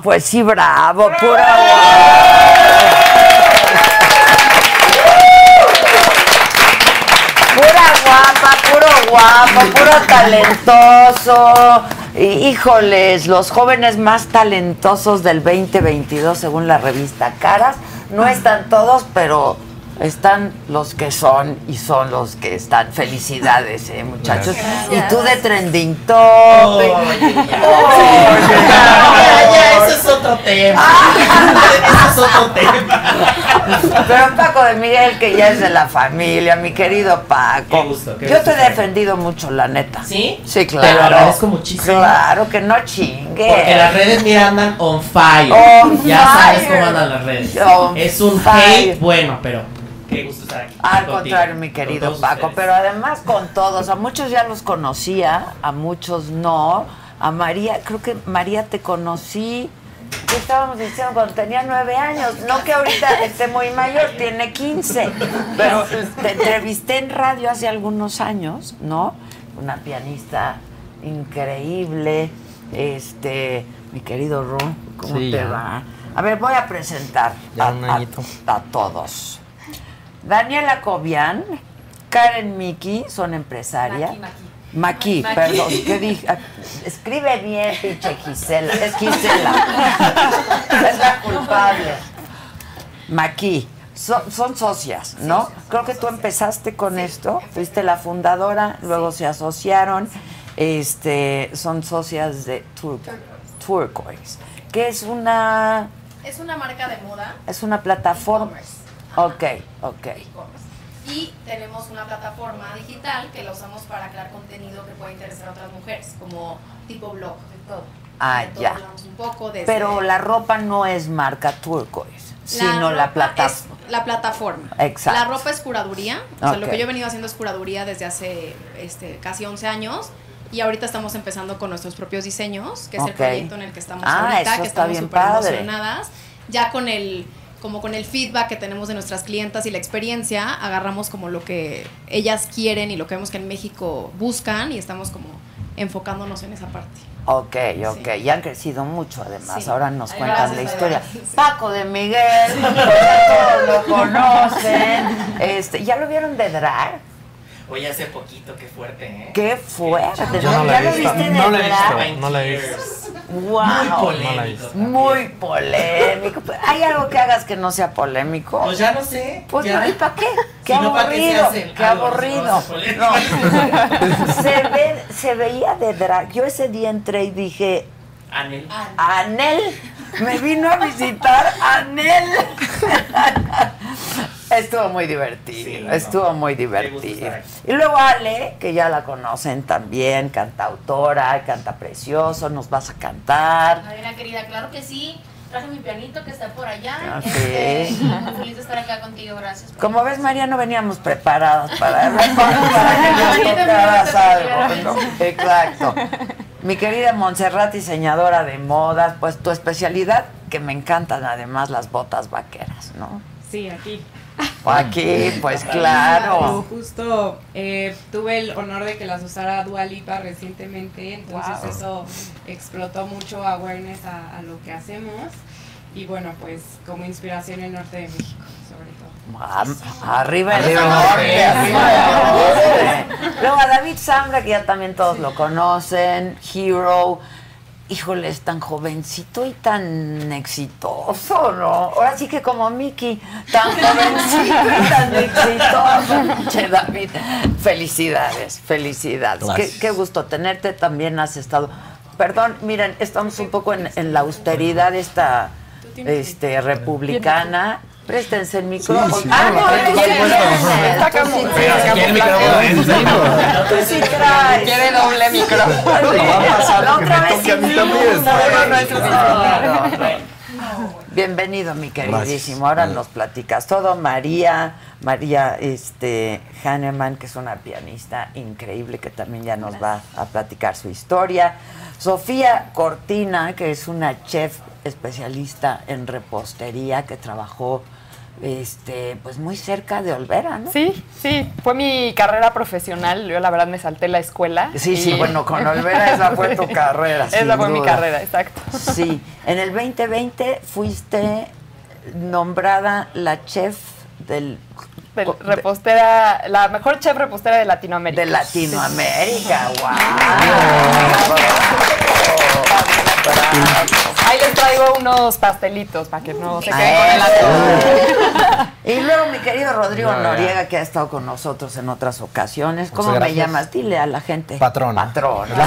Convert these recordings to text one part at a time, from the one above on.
No, pues sí, bravo, pura Pura guapa, puro guapo, puro talentoso. Híjoles, los jóvenes más talentosos del 2022 según la revista Caras. No están todos, pero están los que son y son los que están. Felicidades, eh, muchachos. Y tú de trending top. ya, eso es otro tema. eso es otro tema. Pero Paco de Miguel, que ya es de la familia, mi querido Paco. Qué gusto, qué Yo gusto te he defendido mucho, la neta. ¿Sí? Sí, claro. Te lo agradezco muchísimo. Claro, que no chingue. Porque las redes, mira, andan on fire. On ya sabes cómo andan las redes. On es un fire. hate bueno, pero qué gusto estar aquí. Al contigo, contrario, mi querido Paco, ustedes. pero además con todos, a muchos ya los conocía, a muchos no. A María, creo que María te conocí, ¿qué estábamos diciendo? Cuando tenía nueve años, no que ahorita esté muy mayor, tiene 15, pero te entrevisté en radio hace algunos años, ¿no? Una pianista increíble, este, mi querido Ron, ¿cómo Sí, te ya. va? A ver, voy a presentar a todos. Daniela Cobian, Karen Miki son empresarias. Maki, Maki. perdón, ¿qué dije? Escribe bien, pinche Gisela. Es Gisela. es la culpable. Maki, son, son socias, ¿no? Creo que tú empezaste con esto, fuiste la fundadora, luego se asociaron, este, son socias de Tur- Turquoise, que es una, Es una marca de moda. es una plataforma. Ok, ok. Y tenemos una plataforma digital que la usamos para crear contenido que pueda interesar a otras mujeres, como tipo blog, de todo. Ah, De todo ya. un poco desde- Pero la ropa no es marca Turquoise, sino la plataforma. La plataforma. Exacto. La ropa es curaduría. O sea, lo Ok. que yo he venido haciendo es curaduría desde hace este, casi 11 años. Y ahorita estamos empezando con nuestros propios diseños, que es Ok. el proyecto en el que estamos Ah, ahorita, que está estamos súper emocionadas. Ya con el como con el feedback que tenemos de nuestras clientas y la experiencia, agarramos como lo que ellas quieren y lo que vemos que en México buscan y estamos como enfocándonos en esa parte. Ok, ok. Y han crecido mucho, además. Sí. Ahora nos Ay, cuentan la historia. Sí. Paco de Miguel, todos lo conocen. Este, ¿Ya lo vieron de drag? Oye, hace poquito, qué fuerte, ¿eh? ¡Qué fuerte! Yo no la ¿Ya he lo visto, no la he visto. No la he visto. ¡Wow! Muy polémico. Muy polémico. ¿Hay algo que hagas que no sea polémico? Pues ya no sé. Pues ya. no, ¿y para qué? Qué Si no, ¿para qué aburrido, qué algo? aburrido. No, se, ve, se veía de drag. Yo ese día entré y dije, Anel. Anel, me vino a visitar Anel. Estuvo muy divertido, Sí, no. estuvo muy divertido. Y luego Ale, que ya la conocen también, cantautora, canta precioso, nos vas a cantar. Adela querida, claro que sí. Traje mi pianito que está por allá. Ah, Este, sí. muy feliz de estar acá contigo, gracias. Como ves, María, no veníamos preparadas para, para que nos tocaras algo. ¿no? Exacto. Mi querida Montserrat, diseñadora de modas, pues tu especialidad, que me encantan además las botas vaqueras, ¿no? Sí, aquí. Aquí, pues claro. justo eh, tuve el honor de que las usara Dua Lipa recientemente, entonces Wow. eso explotó mucho awareness a, a lo que hacemos y bueno, pues como inspiración el norte de México, sobre todo. Arriba el norte, arriba el norte. Luego a David Zambra, que ya también todos lo conocen, Hero. Híjole, es tan jovencito y tan exitoso, ¿no? Ahora sí que como Mickey, tan jovencito y tan exitoso. Che, David, felicidades, felicidades. Qué, qué gusto tenerte, también has estado... Perdón, miren, estamos un poco en, en la austeridad esta este, republicana. Préstense el micrófono. sí, ah, no, no, si quiere doble micrófono. otra vez. No, no, no, no, no. Bienvenido, mi queridísimo. Ahora nos platicas todo. María, María este, Hahnemann, que es una pianista increíble, que también ya nos va a platicar su historia. Sofía Cortina, que es una chef especialista en repostería, que trabajó este, pues muy cerca de Olvera, ¿no? Sí, sí, fue mi carrera profesional. Yo la verdad me salté la escuela. Sí, sí, bueno, con Olvera esa fue tu carrera. Esa sin fue mi carrera, exacto. Sí, en el 2020 fuiste nombrada la chef del Del- de- repostera, la mejor chef repostera de Latinoamérica. de Latinoamérica. ¡Wow! Ahí les traigo unos pastelitos para que no se queden con el eso. Y luego mi querido Rodrigo No. Noriega, que ha estado con nosotros en otras ocasiones. ¿Cómo me llamas? Dile a la gente. Patrona. Patrona. Es la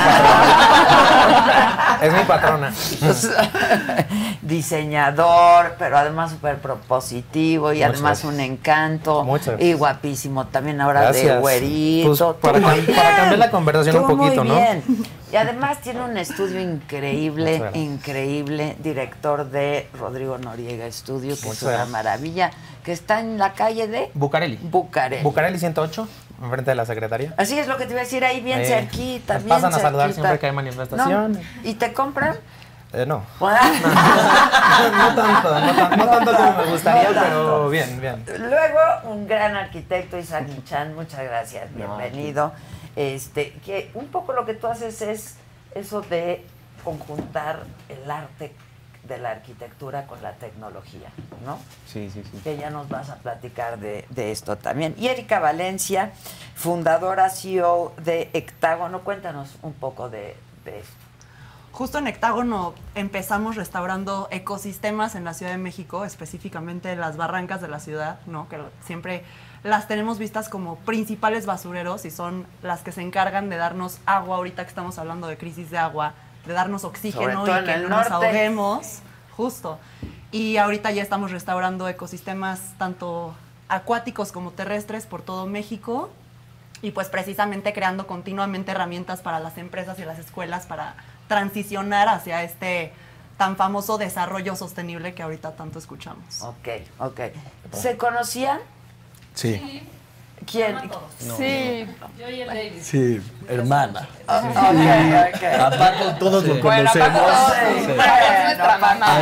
Es mi patrona. Diseñador, pero además súper propositivo y Muchas además gracias. un encanto. Muchas gracias. Y guapísimo también ahora de güerito. Pues, para para cambiar la conversación un Tú muy poquito, ¿no? bien. Y además tiene un estudio increíble, gracias. Increíble, director de Rodrigo Noriega Estudio, que es Muchas una gracias. maravilla, que está en la calle de Bucareli. Bucareli. Bucareli 108, enfrente de la secretaría. Así es lo que te iba a decir ahí, bien Eh, cerquita. bien pasan a saludar siempre que hay manifestación. ¿No? ¿Y te compran? Eh, no. no tanto, no, tan- no tanto como me gustaría, No pero bien, bien. Luego, un gran arquitecto, Isaac Chan, muchas gracias, bienvenido. Este, que un poco lo que tú haces es eso de conjuntar el arte de la arquitectura con la tecnología, ¿no? Sí, sí, sí. Que ya nos vas a platicar de, de esto también. Y Erika Valencia, fundadora CEO de Hectágono, cuéntanos un poco de, de esto. Justo en Hectágono empezamos restaurando ecosistemas en la Ciudad de México, específicamente las barrancas de la ciudad, ¿no? que siempre las tenemos vistas como principales basureros y son las que se encargan de darnos agua, ahorita que estamos hablando de crisis de agua, de darnos oxígeno y que no nos ahoguemos, justo. Y ahorita ya estamos restaurando ecosistemas tanto acuáticos como terrestres por todo México y pues precisamente creando continuamente herramientas para las empresas y las escuelas para transicionar hacia este tan famoso desarrollo sostenible que ahorita tanto escuchamos. Ok, ok. ¿Se conocían? Sí. ¿Quién? Sí, Yo y el David. Sí, hermana. Ok, ok. A Paco todos lo bueno, conocemos. Sí. Nuestra mamá.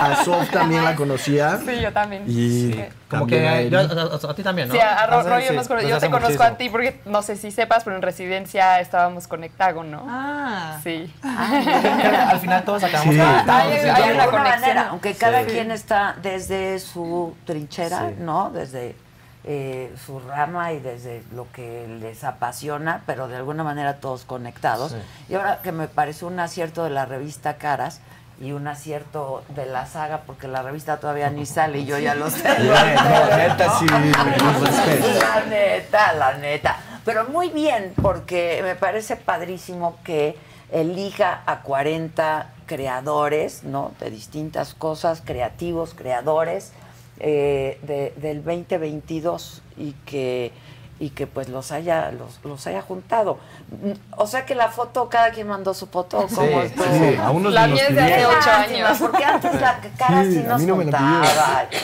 A Sof también la conocía. Sí, yo también. Y Como también que a yo, a, a- a ti también, ¿no? Sí, a Ro- Hace- Roy yo sí, nos yo te conozco muchísimo. a ti porque no sé si sepas, pero en residencia estábamos con Hectágono. Ah, Sí. Al final todos acabamos Sí. conectados, Hay- sí. una alguna conexión. manera, aunque cada Sí. quien está desde su trinchera, Sí. ¿no? Desde eh, su rama y desde lo que les apasiona, pero de alguna manera todos conectados. Sí. Y ahora que me pareció un acierto de la revista Caras y un acierto de la saga, porque la revista todavía ni sale y yo ya lo sé. No, neta, sí. La neta, la neta. Pero muy bien, porque me parece padrísimo que elija a 40 creadores, ¿no? De distintas cosas, creativos, creadores, eh, de- del 2022 y que y que pues los haya los, los haya juntado. Mm, O sea que la foto, cada quien mandó su foto, Sí, ¿cómo sí? Sí, a unos La mía es de hace ocho años. Porque antes la cara sí, Sí, a nos mí no juntaba.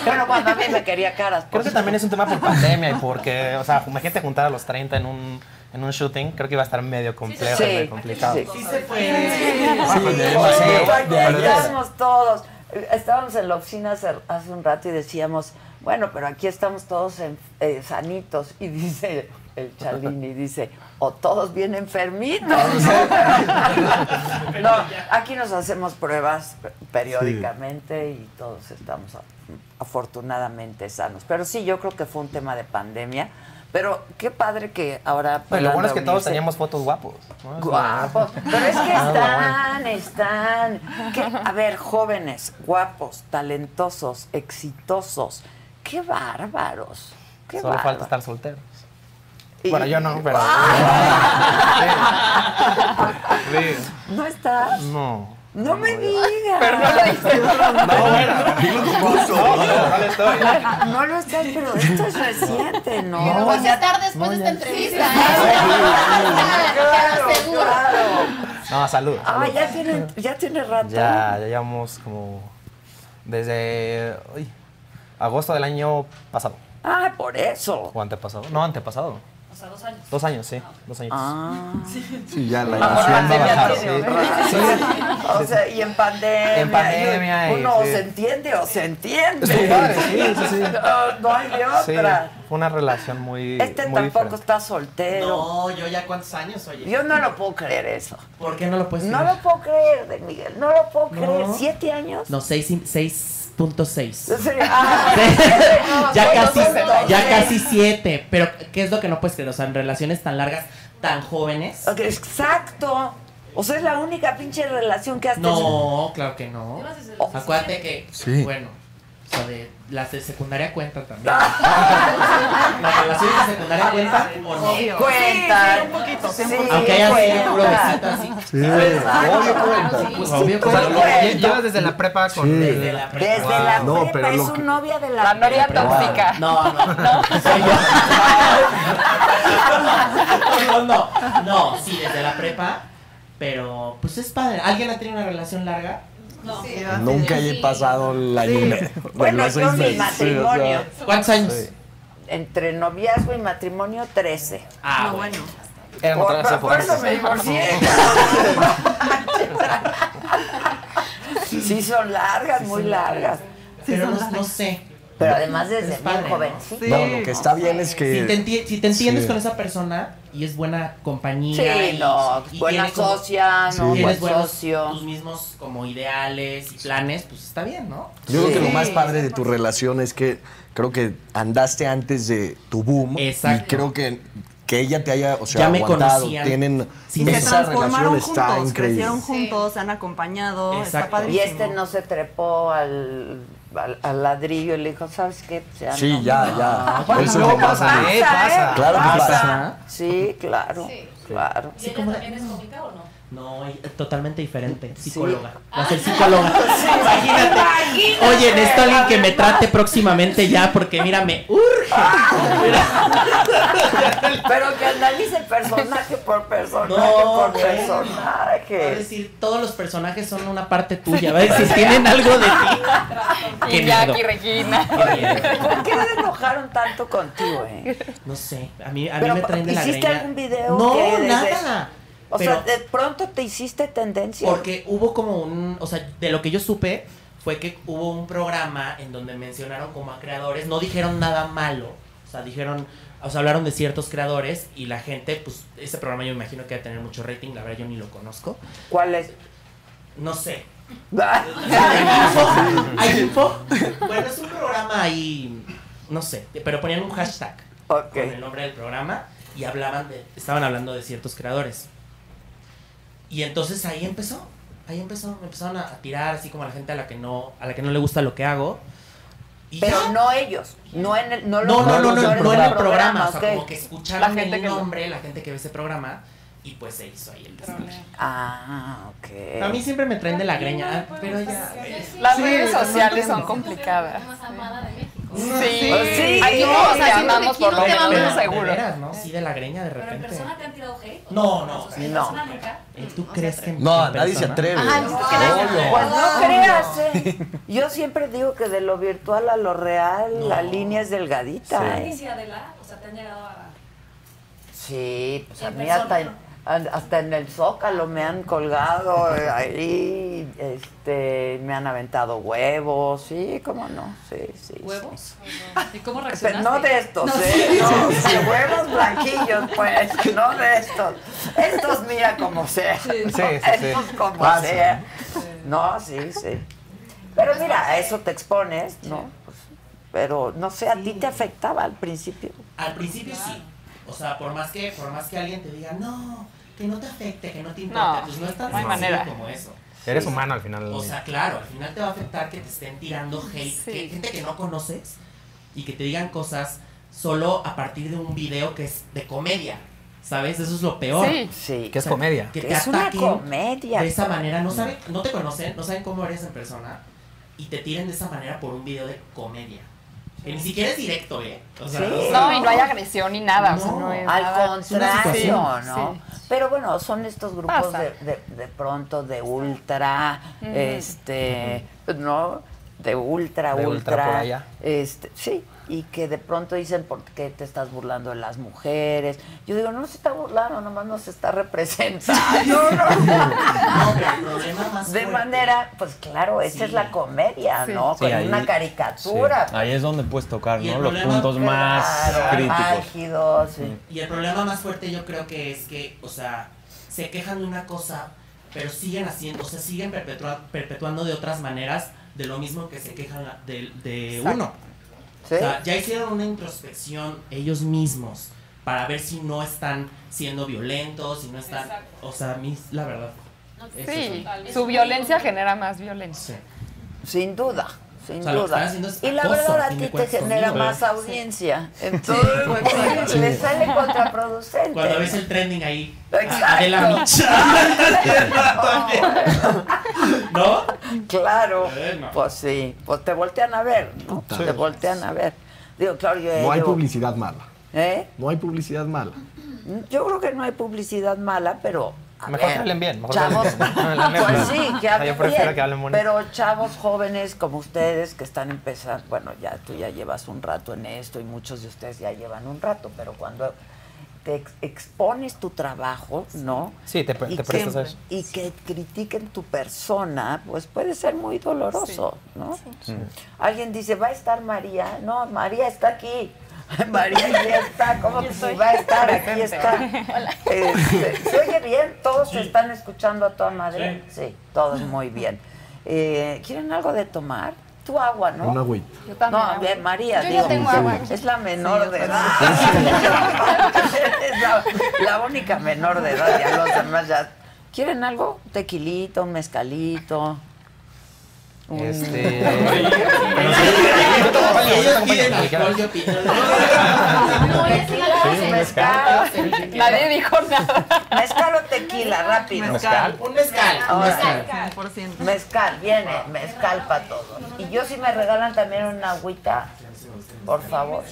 Bueno, cuando a mí me quería caras. Creo que también es un tema por pandemia y porque, o sea, imagínate juntar a los 30 en un, en un shooting, creo que iba a estar medio complejo, Sí, medio complicado. sí. Sí se puede. Sí, Oye, pero- estábamos todos, estábamos en la oficina hace, hace un rato y decíamos, bueno, pero aquí estamos todos en- eh, sanitos. Y dice el Chalini, dice, o todos bien enfermitos. no, aquí nos hacemos pruebas periódicamente y todos estamos afortunadamente sanos. Pero sí, yo creo que fue un tema de pandemia, Pero qué padre que ahora. Y lo bueno es que todos teníamos fotos guapos. Guapos. Pero es que Ah, están, están. a ver, jóvenes, guapos, talentosos, exitosos. Qué bárbaros. Qué Solo falta estar solteros. Y- Bueno, yo no, pero. ¿No estás? No. No me digas. Pero no lo dice. No, bueno. Dilo con gusto. No, no, no lo estoy. No lo estás, pero esto es reciente, ¿no? Lo vas a estar después de esta entrevista. ¿eh? Aseguro. No, salud. Ah, ya tiene, ya tiene rato. Ya, ya llevamos como. Desde. uy, agosto del año pasado. Ah, por eso. O antepasado. No, antepasado. Sea, dos años. Dos años, sí. Dos años. Ah. Sí, ya la Ah, emoción va a pandemia bajar. Sí. O sea, y en pandemia. En pandemia Uno sí. se entiende o se entiende. Estuvo padre, sí, sí, sí. No, no hay de Sí, otra. fue una relación muy. Este muy tampoco diferente. está soltero. No, yo ya cuántos años, oye. Yo no lo puedo creer eso. ¿Por qué no lo puedes No creer? lo puedo creer, de Miguel. No lo puedo No. creer. ¿Siete años? No, seis y- 6.6. Sí, ah, no, ya no, casi, no, no, ya casi siete. Pero, ¿qué es lo que no puedes creer? O sea, en relaciones tan largas, tan jóvenes. Exacto. O sea, es la única pinche relación que has tenido. No, claro que no. Acuérdate que, Sí. bueno, o sea, de las de secundaria cuentan también. ¿Las relaciones de secundaria cuentan o no? Cuenta. Sí, sí, un poquito, sí. Aunque haya sido puro besito así. Sí, obvio cuenta. Pues obvio O sea, cuenta. lo- lle- llevas desde la prepa con. Sí. Desde la prepa. Desde la No, prepa, pero es su que- novia de la, La novia prepa. tóxica. No, no, no. No, no, no, sí, desde la prepa. Pero, pues es padre. ¿Alguien ha tenido una relación larga? No. Nunca he pasado la luna. Bueno, los yo mi meses, sí, o sea, matrimonio. ¿Cuántos años? Sí. Entre noviazgo y matrimonio, 13. Ah, No, bueno. bueno. Eran Por, por épocas. eso me divorcié. sí, son largas, muy largas. Pero no, no sé. Pero además desde Es bien padre, ¿no? joven. Sí. No, lo que está bien es Si que. te, enti- si te entiendes Sí. con esa persona y es buena compañía. Sí, y, no, y buena tiene como- socia, no, Sí. buen socio. tus mismos como ideales y planes, pues está bien, ¿no? Yo creo que lo Sí. más padre de tu relación es que creo que andaste antes de tu boom. Exacto. Y creo que, que ella te haya, o sea, Ya me aguantado. conocían. Tienen eso. esa transformaron relación está juntos, increíble. crecieron juntos, se han acompañado, está padrísimo. Y este no se trepó al, al, al ladrillo y le dijo, ¿sabes qué? Pues ya Sí, no". ya, ya. Bueno, Eso más pasa. ¿eh? Pasa. Claro que Pasa. pasa. Sí, claro, Sí. claro. ¿Y ella también es cómica o no? No, y- totalmente diferente. Psicóloga. Va a ser psicóloga. Imagínate. Imagínate. Oye, necesito alguien que me trate próximamente ya porque mira, me urge. Pero que analice personaje por personaje No, por bueno. Va a personaje. decir, todos los personajes son una parte tuya. Va a decir, tienen algo de ti. Y. Jackie Regina. ¿Por qué se enojaron tanto contigo, eh? No sé, a mí, a mí Pero, me traen de la ¿hiciste greña. algún video No, que desde- nada. O Pero- sea, de pronto te hiciste tendencia. Porque hubo como un, o sea, de lo que yo supe fue que hubo un programa en donde mencionaron como a creadores, no dijeron nada malo, o sea, dijeron, o sea, hablaron de ciertos creadores y la gente, pues, ese programa yo me imagino que va a tener mucho rating, la verdad yo ni lo conozco, ¿Cuál es? no sé. ¿Hay info? ¿Hay info? Bueno, es un programa ahí, no sé, pero ponían un hashtag con el nombre del programa y hablaban de, estaban hablando de ciertos creadores. Y entonces ahí empezó, ahí empezó, me empezaron a, tirar así como a la gente a la que no, a la que no le gusta lo que hago. Y Pero ya. no ellos, no en el, no, no, los no, no, no, en el programa, o sea, como que escucharon La gente el que nombre, la gente que ve ese programa, y pues se hizo ahí el desmadre. Ah, ok. A mí siempre me traen de la greña, ah, pero ya. Las Sí, redes sociales son complicadas. La Sí. Sí. Aquí No, todos o te sea, amamos por lo menos vamos de seguro. veras, ¿no? Sí, de la greña de Pero en repente. persona te han tirado hate. ¿o No, no, En no. ¿Tú crees que No, en nadie se atreve. Pues no creas, eh. Yo siempre digo que de lo virtual a lo real, No. la línea es delgadita, Sí. ¿eh? O sea, te han llegado a... Sí, pues a mí hasta en, hasta en el zócalo me han colgado eh, ahí, este, me han aventado huevos, sí, cómo no, sí, sí. sí. ¿Huevos? ¿Y cómo Pero reaccionaste? no de estos, ¿eh? No, sí, huevos blanquillos, pues, no de estos. Estos, mira como sea. Sí. ¿no? Sí, sí, sí. Estos como sea. No, sí, sí. Pero mira, a eso te expones, ¿no? Pues, pero no sé, ¿a ti te afectaba al principio? Al principio sí. O sea, por más que, por más que alguien te diga, no, que no te afecte, que no te importe, No, pues no es tan no manera. como eso. Eres Sí. humano al final. O sea, claro, al final te va a afectar que te estén tirando hate, Sí. que- gente que no conoces y que te digan cosas solo a partir de un video que es de comedia. ¿Sabes? Eso es lo peor. Sí. Sí. ¿Qué es comedia? Que Que te es una ataquen comedia. de esa manera, no saben, no te conocen, no saben cómo eres en persona y te tiren de esa manera por un video de comedia. Que ni siquiera es directo, ¿eh? O sea, Sí. No, y no hay agresión ni nada. o sea, No. no es Al nada. contrario. ¿no? Sí. Pero bueno, son estos grupos de, de, de pronto de ultra, este, ¿no? De ultra, De ultra. ultra por allá. Este, sí, y que de pronto dicen, ¿por qué te estás burlando de las mujeres? Yo digo, no se está burlando, nomás nos está representando. ¿no? no, pero el problema más De manera, pues claro, esa Sí. es la comedia, Sí. ¿no? Sí, Con ahí- una caricatura. Sí, Ahí es donde puedes tocar, ¿no? Los puntos más Claro, críticos. Y el problema más fuerte yo creo que es que, o sea, se quejan de una cosa, pero siguen haciendo, o sea, siguen perpetua- perpetuando de otras maneras de lo mismo que se quejan la- de, de uno. ¿Sí? O sea, ya hicieron una introspección ellos mismos para ver si no están siendo violentos, si no están, Exacto. o sea, a mí la verdad. Sí, su violencia genera más violencia. Sí. Sin duda, sin O sea, duda. Y la verdad a ti te genera más audiencia. Entonces, pues, le sale contraproducente. Cuando ves el trending ahí, Adela Micha. ¿No? Claro, Bueno. pues sí, pues te voltean a ver, ¿no? Te voltean a ver. Digo, claro, yo No hay publicidad mala. ¿Eh? No hay publicidad mala. Yo creo que no hay publicidad mala, pero. A Mejor ver, que hablen bien, mejor que chavos, hablen bien. Pues sí, que Yo hablen prefiero bien, que hablen bonito. Pero chavos jóvenes como ustedes que están empezando, bueno, ya tú ya llevas un rato en esto y muchos de ustedes ya llevan un rato, pero cuando te ex- expones tu trabajo, ¿no? Sí, te, y te que, prestas a eso. y que critiquen tu persona, pues puede ser muy doloroso, ¿no? Alguien dice, ¿va a estar María? No, María está aquí. María ya está, ¿cómo que si va a estar? Aquí está. Este, ¿Se oye bien? ¿Todos se están escuchando a toda madre? Sí, todos muy bien. Eh, ¿Quieren algo de tomar? Tú agua, ¿no? Un agüita. Yo también. No, bien, María, Yo ya digo, tengo agua. es la menor de edad. es la, la única menor de edad, ya los demás ya. ¿Quieren algo? Un tequilito, un mezcalito. Este. Nadie dijo nada. mezcal o tequila, rápido. Mezcal. Un mezcal. mezcal. 100%. Mezcal, viene, mezcal para todos. Y yo si me regalan también una agüita, por favor.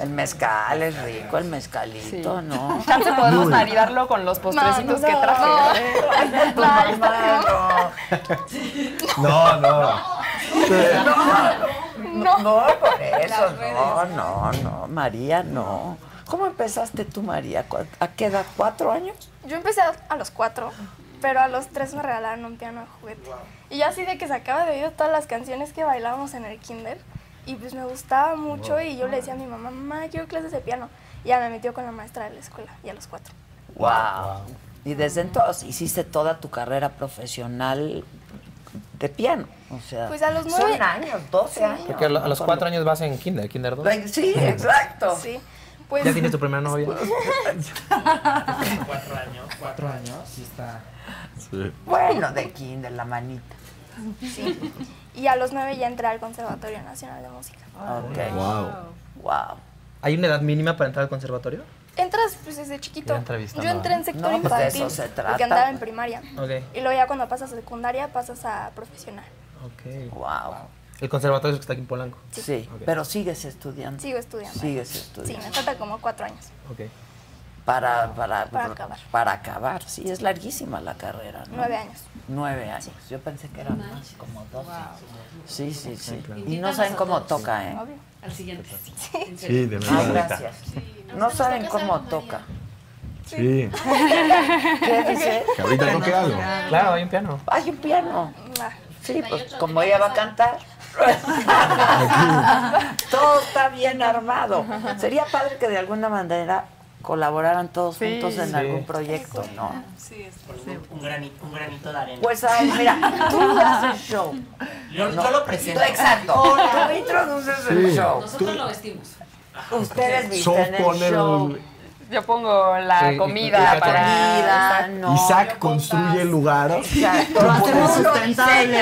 El mezcal es rico, el mezcalito, ¿no? Chance podemos maridarlo con los postrecitos que traje. No, no. no. No, no, por eso, no, no, no, María, no. ¿Cómo empezaste tú, María? ¿Cu- ¿A qué edad? ¿Cuatro años? Yo empecé a, los cuatro, pero a los tres me regalaron un piano de juguete. Y yo así de que sacaba de oído todas las canciones que bailábamos en el kinder. Y pues me gustaba mucho y yo le decía a mi mamá, mamá, quiero clases de piano. Y ya me metió con la maestra de la escuela, y a los cuatro. Wow. Y desde entonces hiciste toda tu carrera profesional de piano. O sea, Pues a los son nueve- años, 12 años. Porque a lo- a los cuatro años vas en kinder, kinder 2. Like, Sí, exacto. Sí, pues ¿Ya tienes tu primera novia? Cuatro años, cuatro años, sí está. Bueno, de kinder, la manita. sí. Y a los nueve ya entré al Conservatorio Nacional de Música. Ok. Wow. Wow. ¿Hay una edad mínima para entrar al conservatorio? Entras pues desde chiquito. Yo entré en sector No, pues, de infantil eso se trata. porque andaba en primaria. Ok. Y luego ya cuando pasas a secundaria pasas a profesional. Ok. Wow. El conservatorio es que está aquí en Polanco. Sí, Ok. pero sigues estudiando. Sigo estudiando. Sigues Sí, estudiando. me falta como cuatro años. Ok. Para, para, Para acabar. Para acabar, sí, es larguísima la carrera. ¿no? Nueve años. Nueve años. Yo pensé que eran más, como doce. Sí, sí, sí. Y no saben cómo toca, ¿eh? Obvio. Al siguiente. Sí, de Ah, verdad. gracias. No saben cómo toca. Sí. ¿Qué dice? Que ahorita toque algo. Claro, hay un piano. Hay un piano. Ah, Sí, pues como ella va a cantar. Todo está bien armado. Sería padre que de alguna manera colaboraran todos Sí. juntos en Sí. algún proyecto, ¿no? Un granito, un granito de arena. Pues ay, mira, tú haces show. yo, no. yo lo presento. Exacto. Tú introduces el Sí. show. Nosotros lo vestimos. Ustedes visten el show. el... Yo pongo la Sí, comida y- y- para. Comida, no. Isaac construye el lugar. Exacto. Lo hacemos sustentable,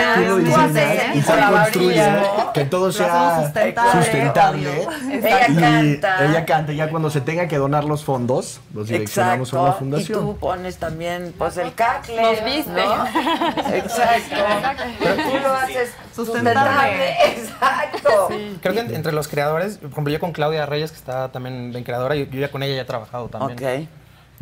Isaac construye que todo sea sustentable, sustentable. Ella canta. Ella canta. Ya cuando se tenga que donar los fondos, los direccionamos a una Exacto. Y fundación. tú pones también, pues, el cacle. Nos viste. ¿no? Exacto. Pero tú lo haces Sustentable. Exacto. Creo que en- entre los creadores, por ejemplo, yo con Claudia Reyes, que está también en creadora, yo, yo ya con ella ya he trabajado también.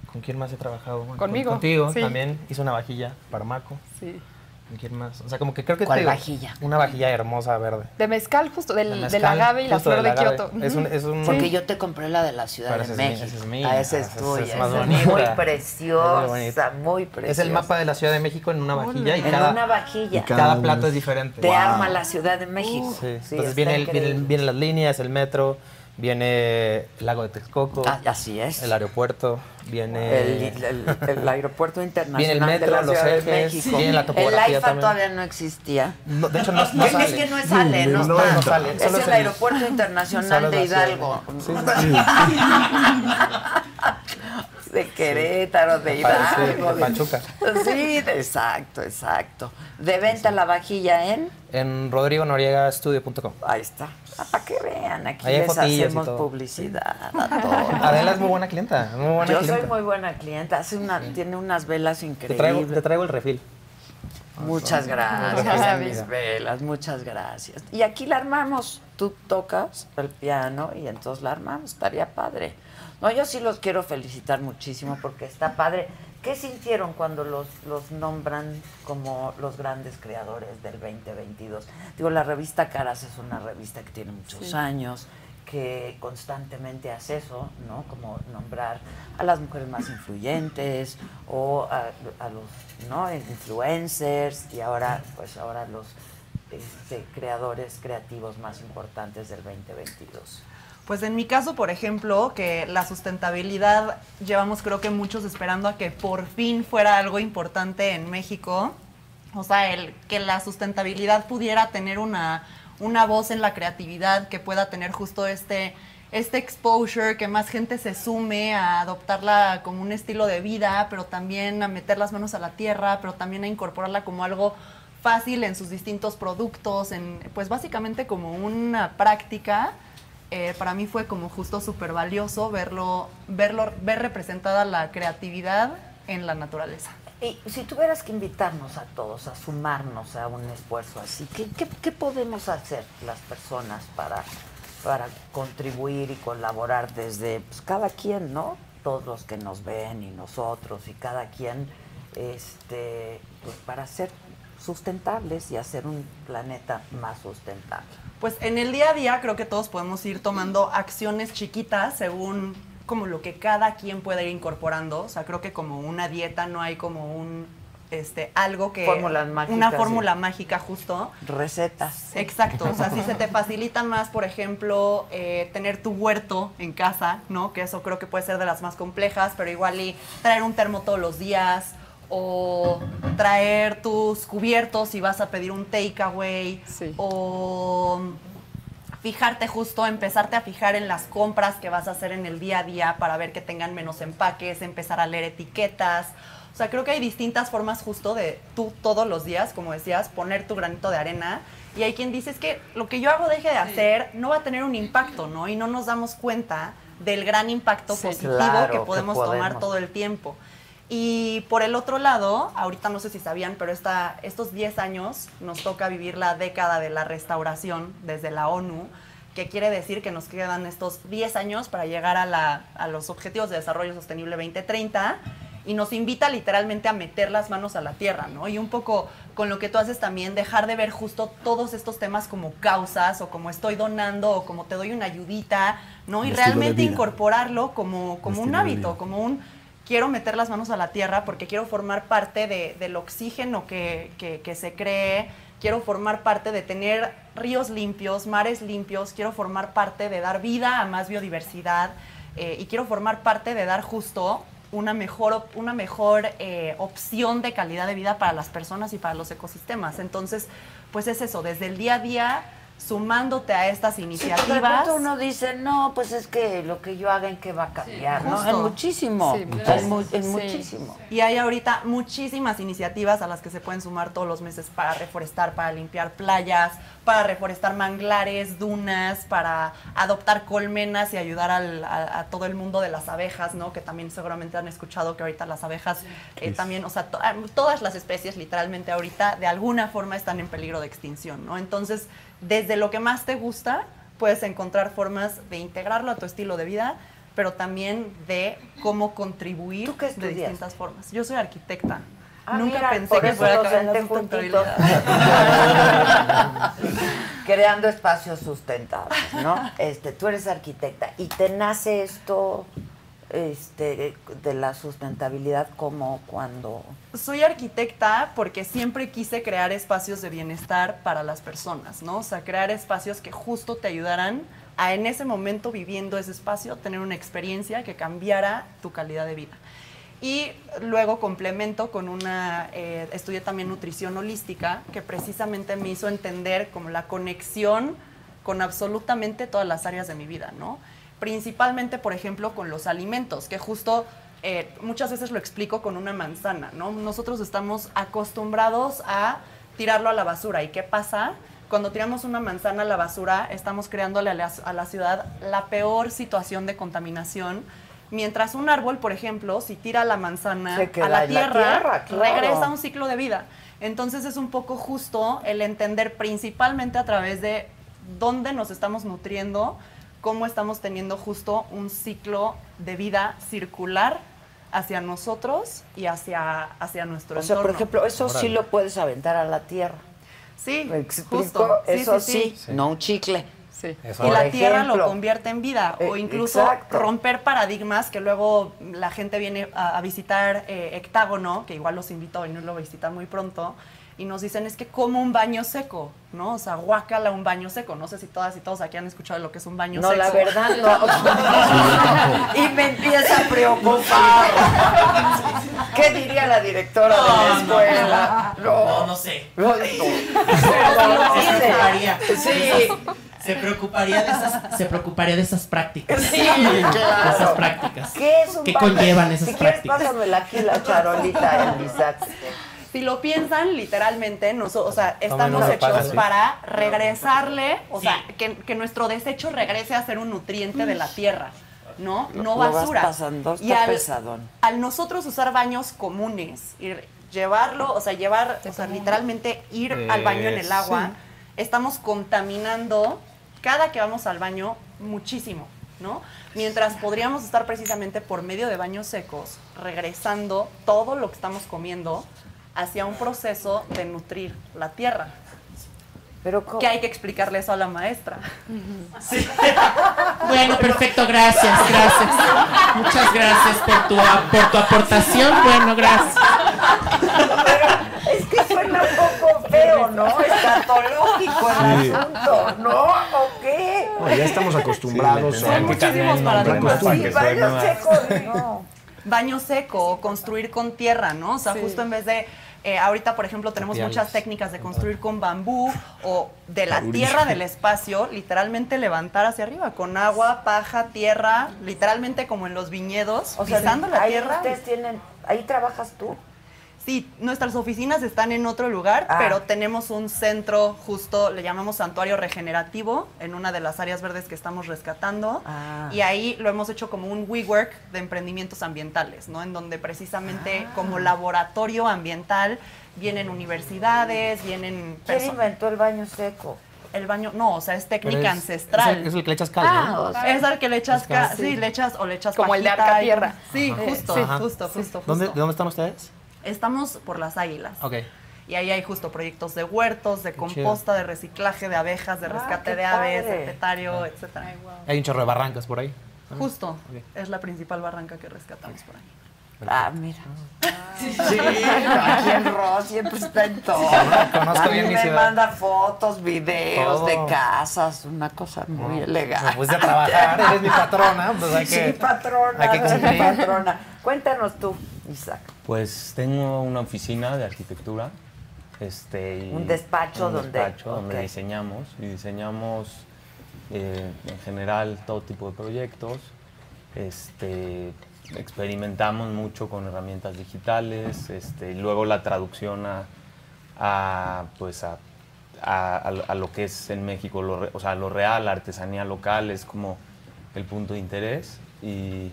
Ok. ¿Con quién más he trabajado? Con- Conmigo, Contigo sí. también. Hice una vajilla para Maco. Sí. ¿Con quién más? O sea, como que creo que... ¿Cuál te- vajilla? Una vajilla hermosa verde. De mezcal, justo, del, De del mezcal, agave y la flor del de. Kioto. Es un, es un- Porque yo te compré la de la Ciudad Pero de esa es mi- México. esa es mía, Ah, esa es tuya. esa es más bonita. muy preciosa, muy preciosa. Es el mapa de la Ciudad de México en una vajilla y En cada, una vajilla. y cada Cada plato es diferente. Te Wow. arma la Ciudad de México. Sí. Sí, Entonces viene, el- vienen las líneas, el metro, viene el lago de Texcoco, Ah, así es. el aeropuerto, viene... El, el- el aeropuerto internacional Viene el metro, de la los Ciudad ejes, de México. viene la el AIFA también. todavía no existía. No, de hecho, no, no es sale. que no sale, no, sale, Es solo el es el- aeropuerto internacional es de Hidalgo. México. Sí, sí, De Querétaro, de sí. Hidalgo. de Pachuca. Sí, exacto, exacto. De venta la vajilla en. En rodrigonoriagastudio.com. Ahí está. Ah, para que vean, aquí Ahí les hacemos publicidad a todos. Adela es muy buena clienta, muy buena Yo clienta. soy muy buena clienta, hace una, tiene unas velas te, increíbles. traigo, te traigo el refil. Muchas gracias, Muchas mis velas, muchas gracias. Y aquí la armamos. Tú tocas el piano y entonces la armamos. Estaría padre. No, yo sí los quiero felicitar muchísimo porque está padre. ¿Qué sintieron cuando los, los nombran como los grandes creadores del 2022? Digo, la revista Caras es una revista que tiene muchos Sí. años, que constantemente hace eso, ¿no? Como nombrar a las mujeres más influyentes o a, a los ¿no? influencers y ahora, pues ahora los este, creadores creativos más importantes del 2022. Pues en mi caso, por ejemplo, que la sustentabilidad llevamos creo que muchos esperando a que por fin fuera algo importante en México. O sea, el que la sustentabilidad pudiera tener una, una voz en la creatividad, que pueda tener justo este, este exposure, que más gente se sume a adoptarla como un estilo de vida, pero también a meter las manos a la tierra, pero también a incorporarla como algo fácil en sus distintos productos, en, pues básicamente como una práctica eh, para mí fue como justo súper valioso verlo, verlo, ver representada la creatividad en la naturaleza. Y si tuvieras que invitarnos a todos a sumarnos a un esfuerzo así, ¿qué, qué, qué podemos hacer las personas para, para contribuir y colaborar desde pues, cada quien, ¿no? Todos los que nos ven y nosotros y cada quien, este, pues para ser sustentables y hacer un planeta más sustentable. Pues en el día a día creo que todos podemos ir tomando acciones chiquitas según como lo que cada quien pueda ir incorporando. O sea, creo que como una dieta no hay como un este algo que Fórmulas mágicas, una sí. fórmula mágica justo. Recetas. Exacto, o sea, si se te facilita más, por ejemplo, eh, tener tu huerto en casa, ¿no? Que eso creo que puede ser de las más complejas, pero igual y traer un termo todos los días o traer tus cubiertos si vas a pedir un takeaway Sí. o fijarte justo, empezarte a fijar en las compras que vas a hacer en el día a día para ver que tengan menos empaques, empezar a leer etiquetas. O sea, creo que hay distintas formas justo de tú todos los días, como decías, poner tu granito de arena. Y hay quien dice es que lo que yo hago deje de hacer no va a tener un impacto, ¿no? Y no nos damos cuenta del gran impacto Sí. positivo Claro, que que podemos tomar podemos. todo el tiempo. Y por el otro lado, ahorita no sé si sabían, pero esta, estos 10 años nos toca vivir la década de la restauración desde la ONU, que quiere decir que nos quedan estos 10 años para llegar a, la- a los Objetivos de Desarrollo Sostenible 2030 y nos invita literalmente a meter las manos a la tierra, ¿no? Y un poco con lo que tú haces también, dejar de ver justo todos estos temas como causas o como estoy donando o como te doy una ayudita, ¿no? Y realmente incorporarlo como, como un hábito, como un quiero meter las manos a la tierra porque quiero formar parte de- del oxígeno que, que- se cree, quiero formar parte de tener ríos limpios, mares limpios, quiero formar parte de dar vida a más biodiversidad eh, y quiero formar parte de dar justo una mejor, una mejor eh, opción de calidad de vida para las personas y para los ecosistemas. Entonces, pues es eso, desde el día a día sumándote a estas Sí, iniciativas. pronto uno dice, no, pues es que lo que yo haga en qué va a cambiar, ¿no? En muchísimo, Sí, en, mu- en Sí. muchísimo. Y hay ahorita muchísimas iniciativas a las que se pueden sumar todos los meses para reforestar, para limpiar playas, para reforestar manglares, dunas, para adoptar colmenas y ayudar al- a, a todo el mundo de las abejas, ¿no? Que también seguramente han escuchado que ahorita las abejas eh, Sí. también, o sea, to- todas las especies literalmente ahorita de alguna forma están en peligro de extinción, ¿no? Entonces, desde lo que más te gusta, puedes encontrar formas de integrarlo a tu estilo de vida, pero también de cómo contribuir de distintas formas. Yo soy arquitecta. Ah, Nunca mira, pensé que fuera a acabar. Creando espacios sustentables, ¿no? Este, tú eres arquitecta y te nace esto este, de la sustentabilidad como cuando... Soy arquitecta porque siempre quise crear espacios de bienestar para las personas, ¿no? O sea, crear espacios que justo te ayudaran a en ese momento viviendo ese espacio tener una experiencia que cambiara tu calidad de vida. Y luego complemento con una, eh, estudié también nutrición holística, que precisamente me hizo entender como la conexión con absolutamente todas las áreas de mi vida, ¿no? Principalmente, por ejemplo, con los alimentos, que justo eh, muchas veces lo explico con una manzana, ¿no? Nosotros estamos acostumbrados a tirarlo a la basura. ¿Y qué pasa? Cuando tiramos una manzana a la basura, estamos creándole a la, a la ciudad la peor situación de contaminación. Mientras un árbol, por ejemplo, si tira la manzana a la tierra, tierra, claro. regresa a un ciclo de vida. Entonces es un poco justo el entender principalmente a través de dónde nos estamos nutriendo, cómo estamos teniendo justo un ciclo de vida circular hacia nosotros y hacia, hacia nuestro O sea, por ejemplo, eso sí lo puedes aventar a la tierra. Sí, justo. Sí, Eso sí, sí, sí. no un chicle. Sí. y la tierra lo convierte en vida o Eh, incluso exacto. romper paradigmas que luego la gente viene a, a visitar eh, Hectágono, que igual los invito a venirlo a visitar muy pronto, y nos dicen es que como un baño seco, ¿no? O sea, guácala un baño seco. No sé si todas y todos aquí han escuchado lo que es un baño No, seco. la verdad no. y me empieza a preocupar. ¿Qué diría la directora de la escuela? No, no sé. No, no. Se preocuparía. Sí. Se preocuparía de esas, se preocuparía de esas prácticas. Sí, De esas prácticas. ¿Qué es un ¿Qué conllevan esas Si quieres, prácticas? pásamela aquí la charolita, Elisa. Si lo piensan, literalmente, nos, o sea, estamos hechos sí. para regresarle, o sea, que, que nuestro desecho regrese a ser un nutriente de la tierra, ¿no? No Lo vas basura. pasando, y al, pesadón. al nosotros usar baños comunes y llevarlo, o sea, llevar, o sea, literalmente ir Eh, al baño en el agua, sí. estamos contaminando cada que vamos al baño muchísimo, ¿no? Mientras podríamos estar precisamente por medio de baños secos, regresando todo lo que estamos comiendo hacia un proceso de nutrir la tierra. Pero que hay que explicarle eso a la maestra. Bueno, perfecto, gracias, gracias. Muchas gracias por tu, por tu aportación. Bueno, gracias. Es que suena un poco feo, ¿no? Escatológico el Sí. asunto, ¿no? ¿O qué? Bueno, ya estamos acostumbrados Sí, a muchísimos paradigmas. para Sí, más- secos, no. Baño seco, o construir con tierra, ¿no? O sea, Sí. justo en vez de eh, ahorita, por ejemplo, tenemos Tapiales. muchas técnicas de construir con bambú o de la tierra del espacio, literalmente levantar hacia arriba, con agua, paja, tierra, literalmente como en los viñedos, O sea, pisando la ahí tierra. ustedes tienen, ahí trabajas tú. Sí, nuestras oficinas están en otro lugar, Ah. pero tenemos un centro justo, le llamamos santuario regenerativo, en una de las áreas verdes que estamos rescatando. Ah. Y ahí lo hemos hecho como un WeWork de emprendimientos ambientales, ¿no? En donde precisamente Ah. como laboratorio ambiental vienen universidades, vienen ¿Quién inventó el baño seco? El baño, no, o sea, es técnica es- ancestral. Es el, es el que le echas cal, Ah, ¿no? o sea, Es al que le echas, cal. ca- sí, le echas o le echas Como el de Arca y- Tierra. Sí, justo, Sí. justo, justo, ¿Dónde, justo. ¿De dónde están ustedes? Estamos por las águilas. Ok. Y ahí hay justo proyectos de huertos, de Qué composta, de reciclaje de abejas, de Ah, rescate de aves, de petario, etcétera. Hay un chorro de barrancas por ahí. Justo, es la principal barranca que rescatamos por ahí. Ah, mira. Sí, aquí en Ross siempre está en todo. Conozco A mí bien mi me ciudad. manda fotos, videos Todo. de casas, una cosa muy No, elegante. Me puse a trabajar, eres mi patrona, pues hay que... sí, patrona, hay que cumplir. patrona. Cuéntanos tú, Isaac. Pues tengo una oficina de arquitectura Este, Un despacho un donde- despacho donde ok. diseñamos y diseñamos eh, en general todo tipo de proyectos. Este, experimentamos mucho con herramientas digitales este, y luego la traducción a, a, pues a, a- a lo- que es en México, lo, o sea, lo real, la artesanía local es como el punto de interés y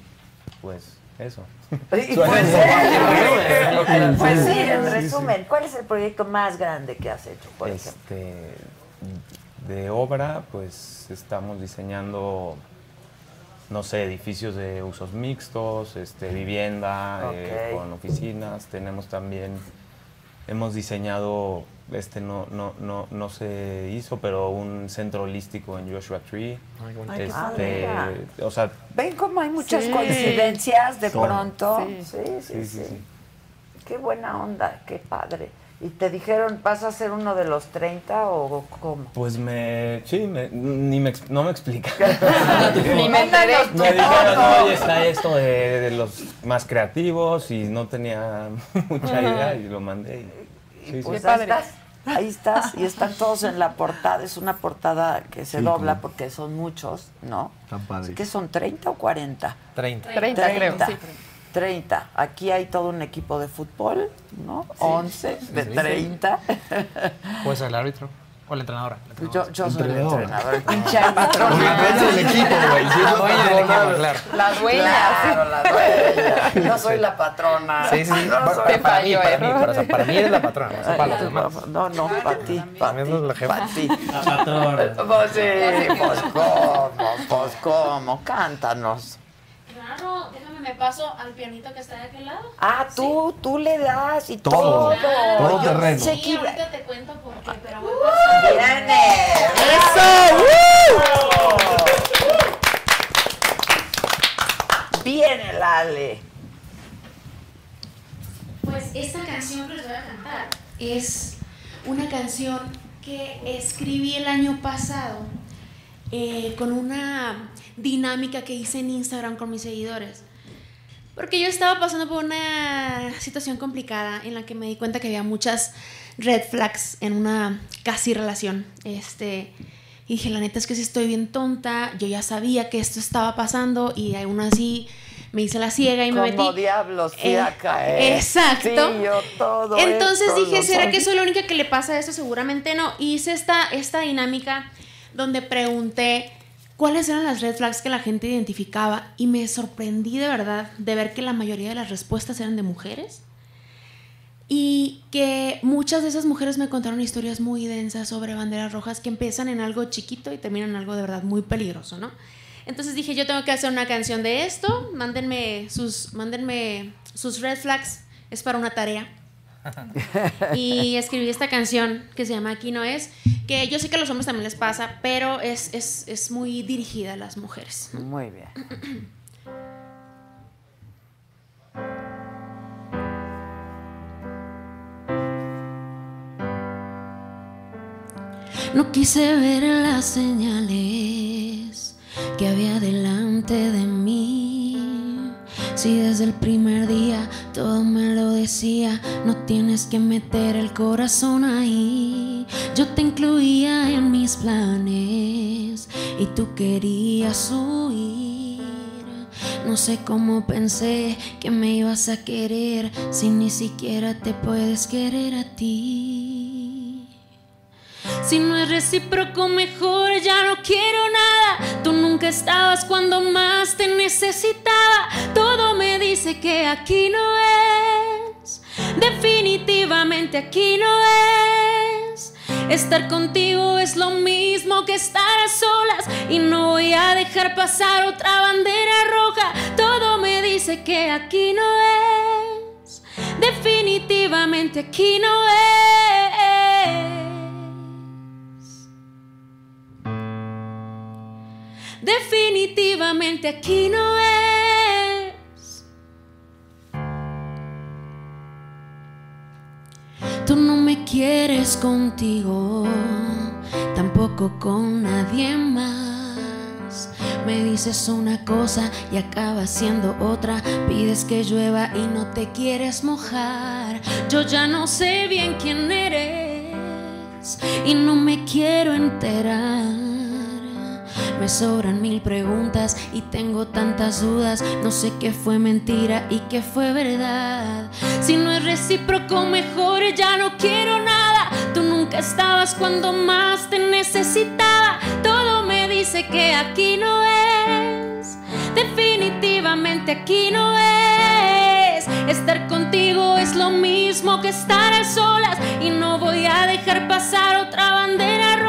pues eso. Y pues, pues sí, en resumen, ¿cuál es el proyecto más grande que has hecho, por ejemplo? Este, de obra, pues estamos diseñando, no sé, edificios de usos mixtos, este, vivienda, eh, con oficinas. Tenemos también, hemos diseñado, este no, no, no, no se hizo, pero un centro holístico en Joshua Tree. Ay, qué Este, o sea, ¿Ven cómo hay muchas Sí. coincidencias de Son. pronto? Sí. Sí, sí, sí, Sí, sí, sí. Qué buena onda, qué padre. ¿Y te dijeron, vas a ser uno de los 30 o cómo? pues me, sí, me- ni me, no me explica. Ni me enteré. Me dijeron, no, oye, está esto de, de los más creativos y no tenía mucha idea y lo mandé. Y, sí, Pues sí. ahí estás, ahí estás, y están todos en la portada. Es una portada que se Sí, dobla como- porque son muchos, ¿no? Tan padre. ¿Qué son, 30 o 40? 30. 30, creo, sí. 30. Aquí hay todo un equipo de fútbol, ¿no? 11 de 30. Puede ser el árbitro o la entrenadora. la Yo, entrenadora. yo soy el Entrenador. el pinche árbitro. Es el equipo, güey. La dueña del equipo, claro. La dueña. Claro, la dueña. Yo soy la patrona. Sí, sí. No Para, para- para mí, para ¿eh? mí, para, o sea, para mí eres la patrona, no sé para los demás. No, no, para ti, para ti, es la jefa. para ti. La patrona. Pues sí, pues cómo, pues cómo, cántanos. Claro, déjame me paso al pianito que está de aquel lado. Ah, tú, tú le das y todo. Todo, todo terreno. sé Sí, ahorita te cuento por qué, pero voy pasando. ¡Viene! ¡Eso! Viene el Ale. Pues esta canción que les voy a cantar es una canción que escribí el año pasado eh, con una dinámica que hice en Instagram con mis seguidores. Porque yo estaba pasando por una situación complicada en la que me di cuenta que había muchas red flags en una casi relación. Este, y dije, la neta es que si estoy bien tonta, yo ya sabía que esto estaba pasando y aún así me hice la ciega y me Como metí. diablos Eh, exacto. Sí, yo todo Entonces dije, ¿será que soy la única que le pasa esto? Seguramente no. Y hice esta, esta dinámica donde pregunté cuáles eran las red flags que la gente identificaba y me sorprendí de verdad de ver que la mayoría de las respuestas eran de mujeres y que muchas de esas mujeres me contaron historias muy densas sobre banderas rojas que empiezan en algo chiquito y terminan en algo de verdad muy peligroso, ¿no? Entonces dije, yo tengo que hacer una canción de esto, mándenme sus, mándenme sus red flags, es para una tarea. y escribí esta canción que se llama Aquí no es, que yo sé que a los hombres también les pasa, pero es, es, es muy dirigida a las mujeres. Muy bien. No quise ver las señales que había delante de mí. Si desde el primer día todo me lo decía, no tienes que meter el corazón ahí. Yo te incluía en mis planes y tú querías huir. No sé cómo pensé que me ibas a querer si ni siquiera te puedes querer a ti. Si no es recíproco, mejor ya no quiero nada. Tú nunca estabas cuando más te necesitaba. Todo me dice que aquí no es. Definitivamente aquí no es. Estar contigo es lo mismo que estar a solas. Y no voy a dejar pasar otra bandera roja. Todo me dice que aquí no es. Definitivamente aquí no es. Definitivamente aquí no es. Tú no me quieres contigo, tampoco con nadie más. Me dices una cosa y acaba siendo otra. Pides que llueva y no te quieres mojar. Yo ya no sé bien quién eres y no me quiero enterar. Me sobran mil preguntas y tengo tantas dudas. No sé qué fue mentira y qué fue verdad. Si no es recíproco, mejor ya no quiero nada. Tú nunca estabas cuando más te necesitaba. Todo me dice que aquí no es. Definitivamente aquí no es. Estar contigo es lo mismo que estar a solas. Y no voy a dejar pasar otra bandera roja.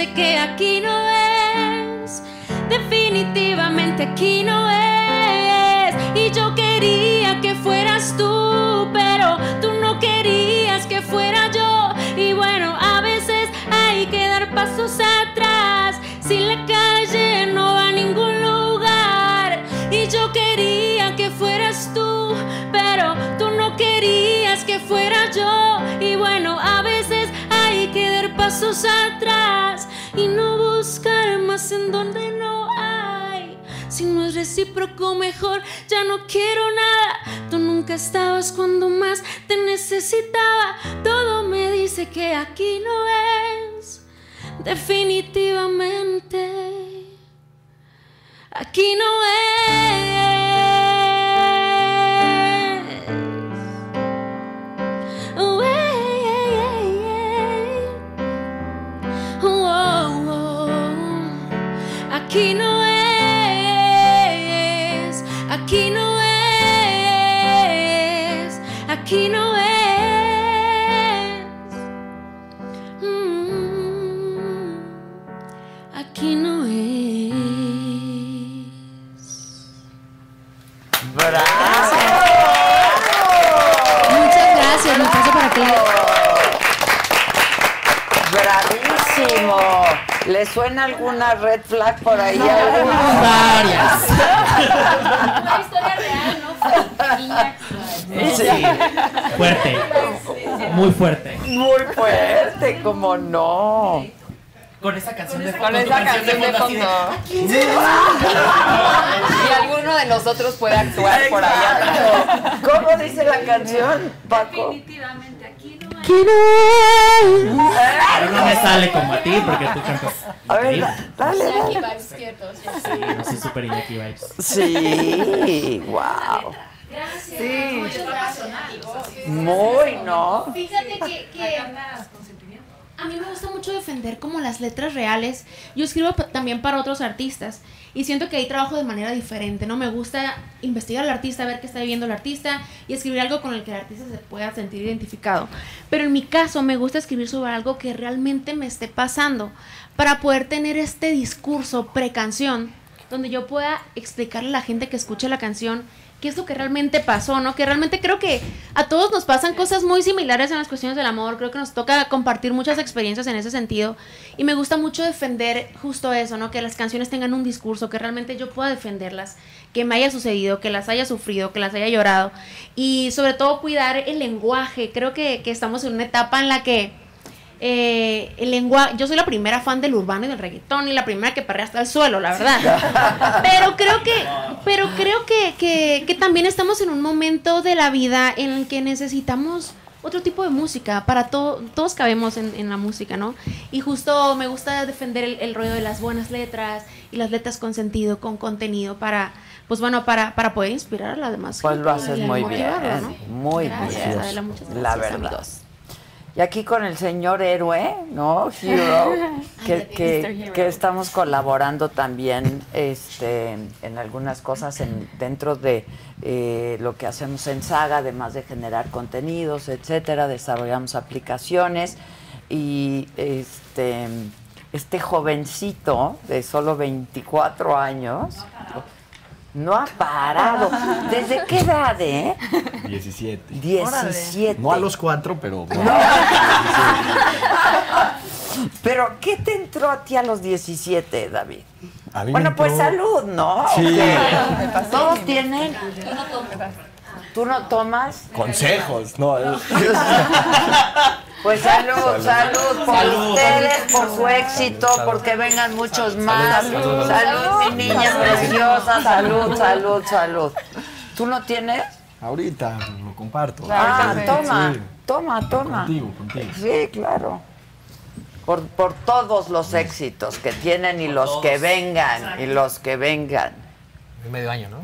Que aquí no es. Definitivamente aquí no es. Y yo quería que fueras tú, pero tú no querías que fuera yo. Y bueno, a veces hay que dar pasos atrás. Sin la calle no va a ningún lugar. Y yo quería que fueras tú, pero tú no querías que fuera yo. Y bueno, a veces hay que dar pasos atrás y no buscar más en donde no hay. Si no es recíproco, mejor ya no quiero nada. Tú nunca estabas cuando más te necesitaba. Todo me dice que aquí no es. Definitivamente, aquí no es. Aquí no es, aquí no es, aquí no es. Mm, aquí no es. Muchas gracias, me paso para que ¡Bravísimo! ¿Le suena alguna red flag por ahí? alguno? Varias. Una historia real, ¿no? Sí. Fuerte. Muy fuerte. Muy fuerte, como no. Con esa canción de Con tu esa canción de fondo. Y alguno de nosotros puede actuar por allá. ¿Cómo dice la canción, Paco? Definitivamente aquí no es. Pero no me sale como a ti porque tú cantas. A ver, dale, dale. vibes. Sí, no soy súper Iñaki Vibes. Sí, wow. Gracias. Sí. Muy, ¿no? Fíjate que, que a mí me gusta mucho defender como las letras reales. Yo escribo también para otros artistas y siento que ahí trabajo de manera diferente, ¿no? Me gusta investigar al artista, ver qué está viviendo el artista y escribir algo con el que el artista se pueda sentir identificado. Pero en mi caso me gusta escribir sobre algo que realmente me esté pasando para poder tener este discurso pre-canción donde yo pueda explicarle a la gente que escuche la canción qué es lo que realmente pasó, ¿no? Que realmente creo que a todos nos pasan cosas muy similares en las cuestiones del amor, creo que nos toca compartir muchas experiencias en ese sentido y me gusta mucho defender justo eso, ¿no? Que las canciones tengan un discurso, que realmente yo pueda defenderlas, que me haya sucedido, que las haya sufrido, que las haya llorado y sobre todo cuidar el lenguaje, creo que, que estamos en una etapa en la que eh, el lenguaje, yo soy la primera fan del urbano y del reggaetón y la primera que perrea hasta el suelo, la verdad. Pero creo que, pero creo que, que, que también estamos en un momento de la vida en el que necesitamos otro tipo de música. Para todo, todos cabemos en, en la música, ¿no? Y justo me gusta defender el, el rollo de las buenas letras y las letras con sentido, con contenido para, pues bueno, para, para poder inspirar a las demás. Pues lo haces muy bien, ¿no? muy Gracias, bien. Adela, muchas La gracias, verdad. amigos. Y aquí con el señor héroe, ¿no? Hero, que, que, que estamos colaborando también este, en algunas cosas en, dentro de eh, lo que hacemos en Saga, además de generar contenidos, etcétera, desarrollamos aplicaciones y este, este jovencito de solo 24 años no ha parado. ¿Desde qué edad, eh? 17. 17. No a los cuatro, pero. Pero, ¿qué te entró a ti a los 17, David? A mí me Bueno, pues salud, ¿no? Sí. Todos tienen. ¿Tú no tomas? Consejos, no. Pues salud, salud, Salud. por Salud. ustedes, por su éxito, porque vengan muchos más. Salud. Salud, mi niña Salud. preciosa, salud, salud, salud. ¿Tú no tienes? Ahorita lo comparto. Ah, Sí. toma, Sí. toma, toma. Contigo, contigo. Sí, claro. Por, por todos los éxitos que tienen y los que vengan, y los que vengan. Medio año, ¿no?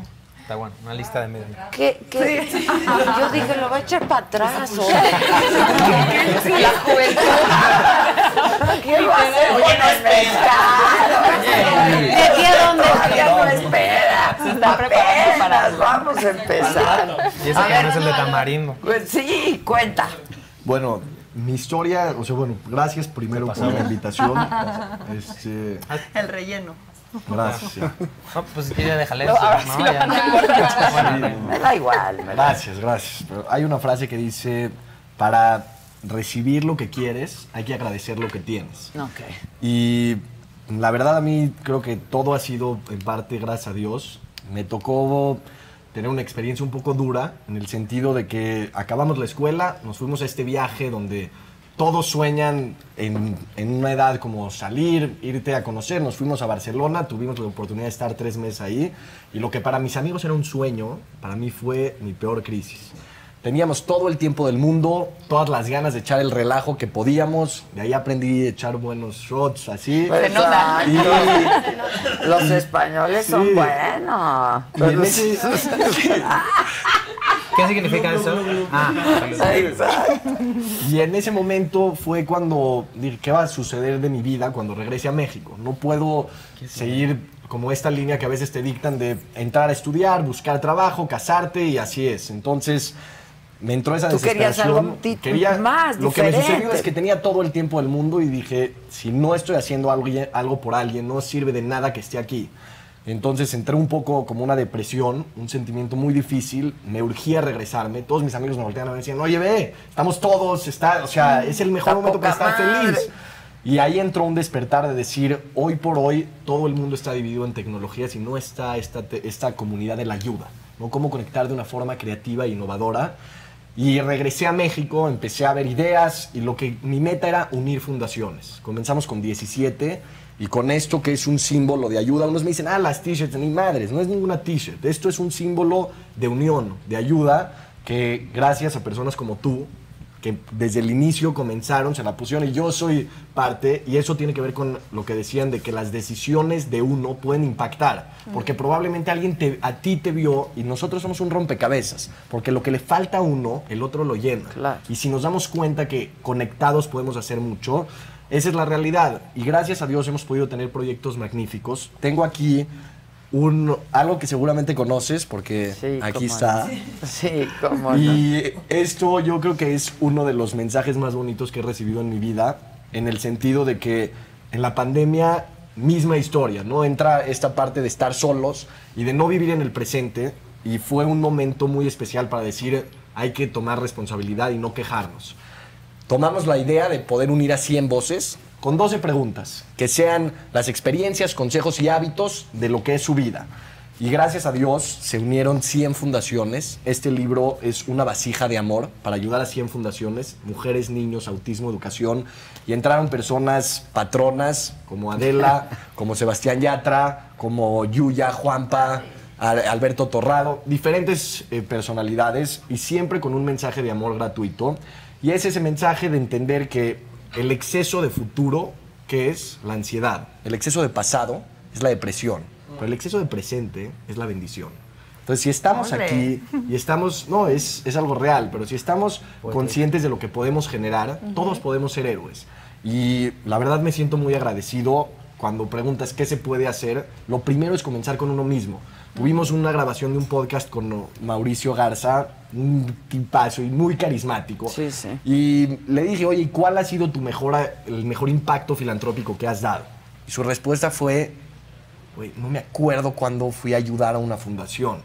Está bueno, una lista de medio. ¿Qué, qué? Yo dije, lo va a echar para atrás. ¿o? La juventud. ¿Qué va a hacer con el mercado? ¿De aquí a dónde? Todavía no espera. Se está preparando para- Vamos a empezar. Y ese que no es el de tamarindo. Pues sí, cuenta. Bueno, mi historia, o sea, bueno, gracias primero por la invitación. Este, El relleno. Gracias. No, pues quiere déjale No, eso, ahora ¿no? sí lo Ya. van a cortar. Bueno, Me da igual. me Gracias, gracias. Pero hay una frase que dice, para recibir lo que quieres, hay que agradecer lo que tienes. Ok. Y la verdad a mí creo que todo ha sido en parte gracias a Dios. Me tocó tener una experiencia un poco dura en el sentido de que acabamos la escuela, nos fuimos a este viaje donde todos sueñan en, en una edad como salir, irte a conocer. Nos fuimos a Barcelona, tuvimos la oportunidad de estar tres meses ahí y lo que para mis amigos era un sueño, para mí fue mi peor crisis. Teníamos todo el tiempo del mundo, todas las ganas de echar el relajo que podíamos. De ahí aprendí a echar buenos shots, así. Se nota. Y, Los españoles son buenos. ese- ¿Qué significa eso? Ah, Exacto. Y en ese momento fue cuando dije, ¿qué va a suceder de mi vida cuando regrese a México? No puedo seguir como esta línea que a veces te dictan de entrar a estudiar, buscar trabajo, casarte y así es. Entonces me entró esa Tú querías algo Quería, más, Lo que me sucedió es que tenía todo el tiempo del mundo y dije, si no estoy haciendo algo, algo por alguien, no sirve de nada que esté aquí. Entonces entré un poco como una depresión, un sentimiento muy difícil, me urgía regresarme. Todos mis amigos me volteaban a ver y decían, oye, ve, estamos todos, está, o sea, es el mejor momento para estar feliz. Y ahí entró un despertar de decir, hoy por hoy todo el mundo está dividido en tecnologías y no está esta, esta comunidad de la ayuda, ¿no? Cómo conectar de una forma creativa e innovadora. Y regresé a México, empecé a ver ideas y lo que mi meta era unir fundaciones. Comenzamos con 17 y con esto que es un símbolo de ayuda, unos me dicen, ah, las t-shirts, ni madres, no es ninguna t-shirt. Esto es un símbolo de unión, de ayuda, que gracias a personas como tú, que desde el inicio comenzaron, se la pusieron y yo soy parte, y eso tiene que ver con lo que decían de que las decisiones de uno pueden impactar, porque probablemente alguien te- a ti te vio y nosotros somos un rompecabezas, porque lo que le falta a uno, el otro lo llena. Y si nos damos cuenta que conectados podemos hacer mucho, esa es la realidad. Y gracias a Dios hemos podido tener proyectos magníficos. Tengo aquí un, algo que seguramente conoces, porque aquí cómo está. no. Sí, cómo no. Y esto yo creo que es uno de los mensajes más bonitos que he recibido en mi vida, en el sentido de que en la pandemia, misma historia, ¿no? Entra esta parte de estar solos y de no vivir en el presente, y fue un momento muy especial para decir, hay que tomar responsabilidad y no quejarnos. Tomamos la idea de poder unir a 100 voces con 12 preguntas, que sean las experiencias, consejos y hábitos de lo que es su vida. Y gracias a Dios se unieron 100 fundaciones. Este libro es una vasija de amor para ayudar a 100 fundaciones, mujeres, niños, autismo, educación. Y entraron personas patronas como Adela, como Sebastián Yatra, como Yuya, Juanpa, Al- Alberto Torrado, diferentes eh, personalidades y siempre con un mensaje de amor gratuito. Y es ese mensaje de entender que el exceso de futuro, que es la ansiedad, el exceso de pasado es la depresión, pero el exceso de presente es la bendición. Entonces, si estamos Ole. aquí y estamos, no, es, es algo real, pero si estamos conscientes de lo que podemos generar, Ujú. todos podemos ser héroes. Y la verdad me siento muy agradecido cuando preguntas qué se puede hacer. Lo primero es comenzar con uno mismo. Tuvimos una grabación de un podcast con Mauricio Garza, un tipazo y muy carismático. Y le dije, oye, ¿y ¿cuál ha sido tu mejor, el mejor impacto filantrópico que has dado? Y su respuesta fue, güey, no me acuerdo cuándo fui a ayudar a una fundación.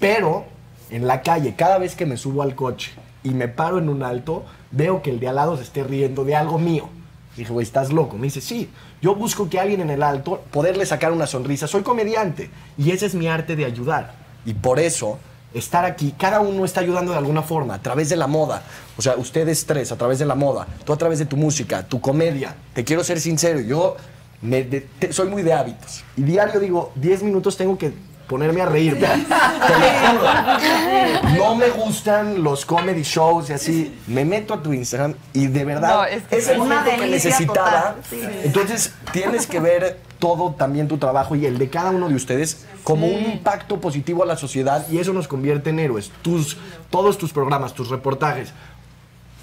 Pero en la calle, cada vez que me subo al coche y me paro en un alto, veo que el de al lado se esté riendo de algo mío. Dije, güey, estás loco. Me dice, sí, yo busco que alguien en el alto, poderle sacar una sonrisa. Soy comediante y ese es mi arte de ayudar. Y por eso estar aquí, cada uno está ayudando de alguna forma, a través de la moda. O sea, ustedes tres, a través de la moda, tú a través de tu música, tu comedia. Te quiero ser sincero, yo me de- te- soy muy de hábitos. Y diario digo, 10 minutos tengo que ponerme a reír. Te lo juro. No me gustan los comedy shows y así. Me meto a tu Instagram y de verdad No, es que es el una momento que necesitaba. sí. Entonces tienes que ver todo también tu trabajo y el de cada uno de ustedes como un impacto positivo a la sociedad y eso nos convierte en héroes. Tus, todos tus programas, tus reportajes.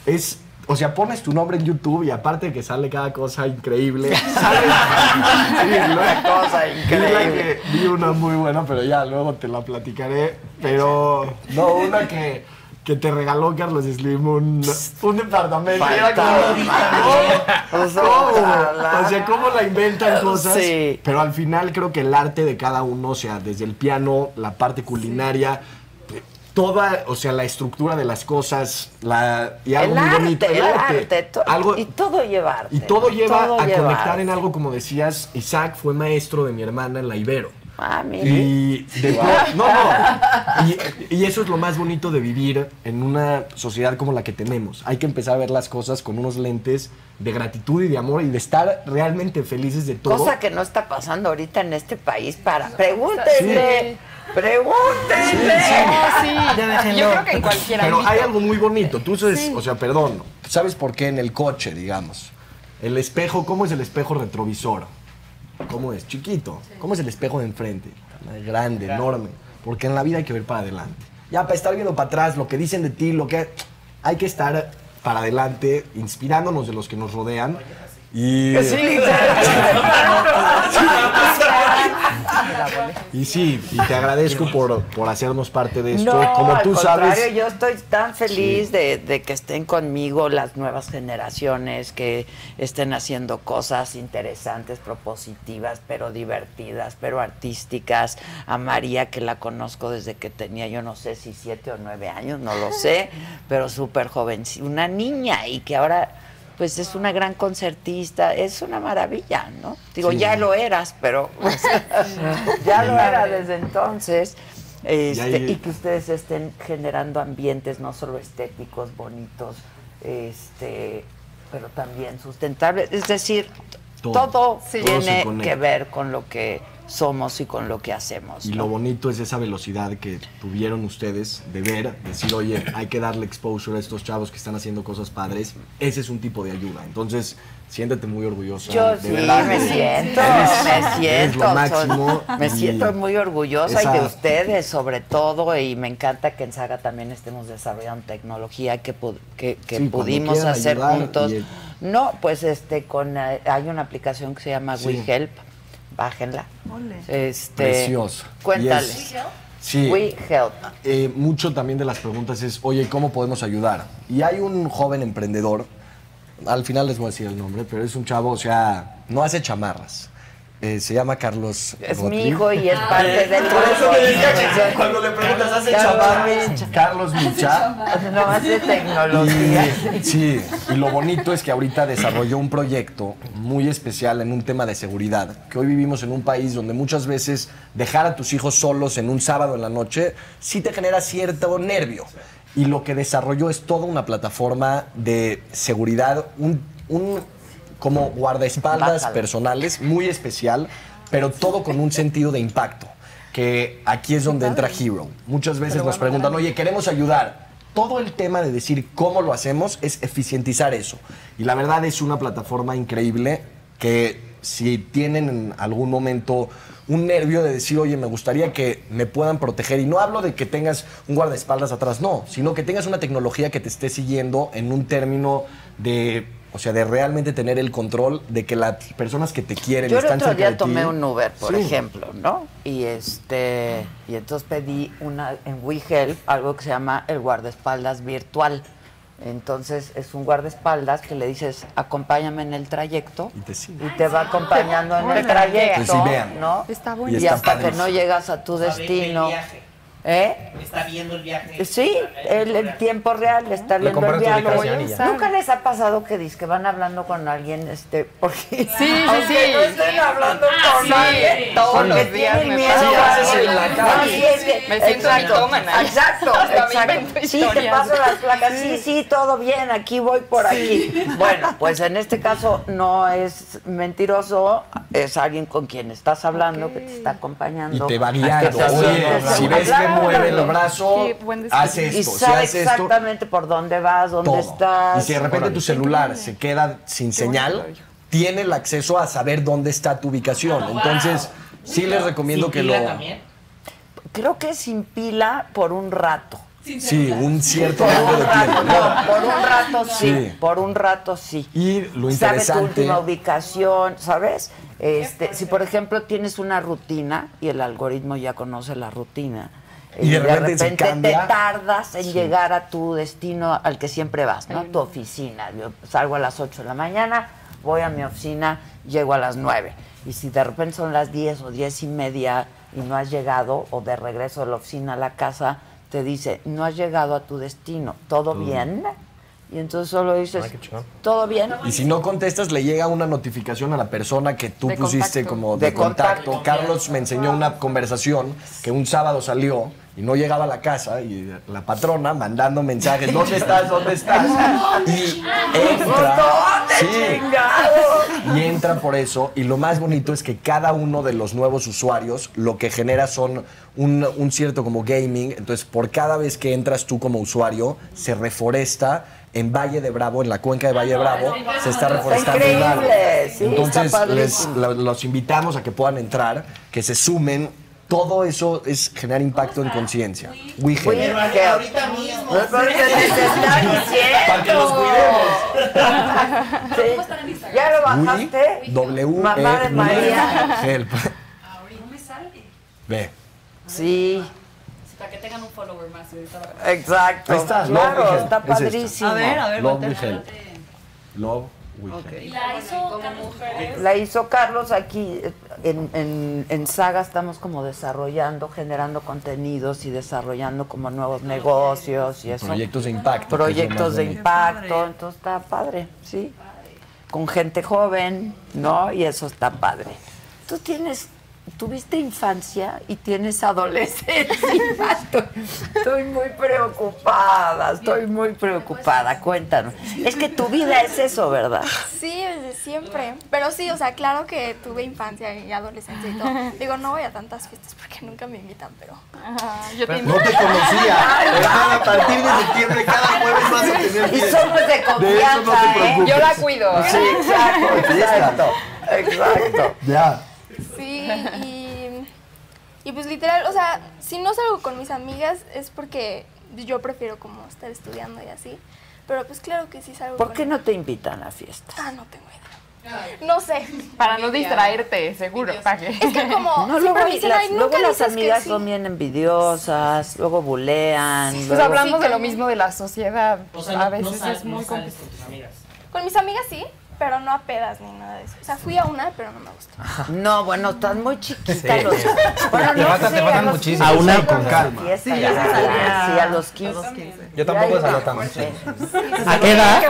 Es, o sea, pones tu nombre en YouTube y aparte de que sale cada cosa increíble, sale sí, Una cosa increíble. que- Vi una muy buena, pero ya luego te la platicaré. Pero no, una que, que te regaló Carlos Slim un, un departamento. Como, O sea, ¿cómo? O sea, cómo la inventan cosas. Sí. Pero al final creo que el arte de cada uno, o sea, desde el piano, la parte culinaria, toda, o sea, la estructura de las cosas, la, y algo el muy arte, bonito. el arte, to- algo, y todo lleva arte. y todo lleva Todo a lleva conectar arte. en algo, como decías, Isaac fue maestro de mi hermana en la Ibero. Ah, mira. Y no, no. Y, y eso es lo más bonito de vivir en una sociedad como la que tenemos. Hay que empezar a ver las cosas con unos lentes de gratitud y de amor y de estar realmente felices de todo. Cosa que no está pasando ahorita en este país para. Pregúntenle. Pregúntenle. Yo creo que en cualquier Pero ámbito. hay algo muy bonito. Tú sabes, o sea, perdón, ¿sabes por qué en el coche, digamos? El espejo, ¿cómo es el espejo retrovisor? ¿Cómo es? Chiquito. ¿Cómo es el espejo de enfrente? Grande, enorme. Porque en la vida hay que ver para adelante. Ya, para estar viendo para atrás, lo que dicen de ti, lo que... Hay que estar para adelante, inspirándonos de los que nos rodean. Y... Sí, Y sí, y te agradezco por, por hacernos parte de esto. No, Como al tú contrario, sabes... yo estoy tan feliz de, de que estén conmigo las nuevas generaciones, que estén haciendo cosas interesantes, propositivas, pero divertidas, pero artísticas. A María, que la conozco desde que tenía, yo no sé si siete o nueve años, no lo sé, pero súper joven, una niña y que ahora pues es una gran concertista, es una maravilla, ¿no? Digo, Sí. ya lo eras, pero pues, ya lo era desde entonces. Este, ahí- y que ustedes estén generando ambientes no solo estéticos, bonitos, este, pero también sustentables. Es decir, Todo. todo, Todo se tiene que ver con lo que somos y con lo que hacemos. Y ¿no? lo bonito es esa velocidad que tuvieron ustedes de ver, decir, oye, hay que darle exposure a estos chavos que están haciendo cosas padres. Ese es un tipo de ayuda. Entonces, siéntete muy orgullosa. Yo de sí, verdad. me siento, Eres- me siento, lo son- máximo. me y siento muy orgullosa y de ustedes sobre todo y me encanta que en Saga también estemos desarrollando tecnología que, que, que Sí, pudimos hacer juntos. No, pues este con eh, hay una aplicación que se llama Sí. WeHelp, bájenla. Este, Preciosa. Cuéntale. Sí. WeHelp. Eh, mucho también de las preguntas es, oye, ¿cómo podemos ayudar? Y hay un joven emprendedor, al final les voy a decir el nombre, pero es un chavo, o sea, no hace chamarras. Eh, se llama Carlos. Es mi hijo y es parte del Por eso me decía que cuando le preguntas, ¿hace? Micha. Carlos Micha. No hace tecnología. Y, sí, y lo bonito es que ahorita desarrolló un proyecto muy especial en un tema de seguridad, que hoy vivimos en un país donde muchas veces dejar a tus hijos solos en un sábado en la noche sí te genera cierto nervio. Y lo que desarrolló es toda una plataforma de seguridad, un, un como guardaespaldas Bájalo. personales muy especial, pero todo con un sentido de impacto. Que aquí es donde entra Hero. Muchas veces nos preguntan, oye, queremos ayudar. Todo el tema de decir cómo lo hacemos es eficientizar eso. Y la verdad es una plataforma increíble que si tienen en algún momento un nervio de decir, oye, me gustaría que me puedan proteger, y no hablo de que tengas un guardaespaldas atrás, no, sino que tengas una tecnología que te esté siguiendo en un término de, o sea, de realmente tener el control de que las personas que te quieren Yo el están cerca de día ti. tomé un Uber, por Sí. ejemplo, ¿no? Y este y entonces pedí una en WeHelp algo que se llama el guardaespaldas virtual. Entonces es un guardaespaldas que le dices, acompáñame en el trayecto Y te sigue. y te va acompañando en el trayecto, vean. ¿no? Está Y bueno. Y, está hasta que no llegas a tu el destino. ¿Eh? Está viendo el viaje. Sí, el, el tiempo real, está viendo el viaje. y. ¿Nunca les ha pasado que dice que van hablando con alguien, este, porque Sí, sí, aunque sí. no estén hablando con Sí, nadie, todos porque los días tienen me miedo pasa. Sí, en la calle. sí, Me siento Exacto. Exacto, Sí, te paso las placas. Sí, sí, todo bien, aquí voy por aquí. Bueno, pues en este caso no es mentiroso, es alguien con quien estás hablando, que te está Y acompañando. te va guiando. si ves que. Mueve el brazo, hace Y esto. Si sabe esto, exactamente por dónde vas, dónde todo. estás. Y si de repente tu celular se queda sin señal, tiene el acceso a saber dónde está tu ubicación. Entonces, sí les recomiendo ¿Sin que pila lo... también? Creo que sin pila por un rato. Sí, un cierto Por número un de rato, tiempo. no, por un rato sí, Sí. por un rato sí. Y lo Sabe tu interesante... última ubicación, ¿sabes? Este, si por ejemplo tienes una rutina y el algoritmo ya conoce la rutina Y de repente te cambia. tardas en Sí. llegar a tu destino al que siempre vas, ¿no? Tu oficina. Yo salgo a las 8 de la mañana, voy a mi oficina, llego a las 9. Y si de repente son las 10 o 10 y media y no has llegado, o de regreso de la oficina a la casa, te dice, no has llegado a tu destino, ¿todo bien? Y entonces solo dices. ¿todo bien? Y si no contestas, le llega una notificación a la persona que tú De pusiste contacto. como de, De contacto. contacto. Carlos me enseñó una conversación que un sábado salió y no llegaba a la casa y la patrona mandando mensajes, ¿dónde estás? ¿Dónde estás? Y entra. Sí. Y entra por eso. Y lo más bonito es que cada uno de los nuevos usuarios lo que genera son un, un cierto como gaming. Entonces, por cada vez que entras tú como usuario, se reforesta. En Valle de Bravo, en la cuenca de Valle de Bravo, se está reforestando un árbol. Entonces, les, los invitamos a que puedan entrar, que se sumen. Todo eso es generar impacto en conciencia. Que- ahorita mismo. No es porque te está diciendo. Para que los Sí. ¿Ya lo bajaste? W Mamá de E, María. Help. Ve. Sí, Para que tengan un follower más. exacto. Ahí está, Claro, está padrísimo. A ver, a ver, Love voltea. We Help. Love We Help. La hizo Carlos La hizo Carlos aquí eh, en, en, en Saga estamos como desarrollando, generando contenidos y desarrollando como nuevos negocios y eso. Proyectos de impacto. Proyectos de impacto, entonces está padre, sí. Con gente joven, ¿no? Y eso está padre. Tú tienes, tuviste infancia y tienes adolescencia. estoy, estoy muy preocupada, estoy muy preocupada. Cuéntanos. Es que tu vida es eso, ¿verdad? Sí, desde siempre. Pero sí, o sea, claro que tuve infancia y adolescencia y todo. Digo, no voy a tantas fiestas porque nunca me invitan, pero. Yo te No te conocía. Pero a partir de septiembre, cada jueves vas a tener Y somos de De eso no te confianza, ¿eh? Yo la cuido. Sí, exacto, exacto. Exacto. Ya. Sí, y, y pues literal, o sea, si no salgo con mis amigas es porque yo prefiero como estar estudiando y así. Pero pues claro que sí salgo ¿Por con qué no te invitan a fiestas? Ah, no tengo idea. No sé. Para no distraerte, seguro. ¿Para qué? Es que como No, luego, dicen, las, "Ay, luego nunca las dices que amigas sí". son bien envidiosas, luego bulean. Pues luego- hablamos de lo mismo de la sociedad. O sea, a veces no sal- es muy no sales complicado. con tus amigas. Con mis amigas sí, pero no a pedas ni nada de eso. O sea, fui a una, pero no me gustó. No, bueno, están muy chiquitas. Sí. Los... Bueno, Te no sé, te a faltan los muchísimo. 15 A una con calma. fiesta, Sí, ya ya salía. salía. Sí, a los 15. Yo tampoco salgo tan Sí. ¿A qué edad?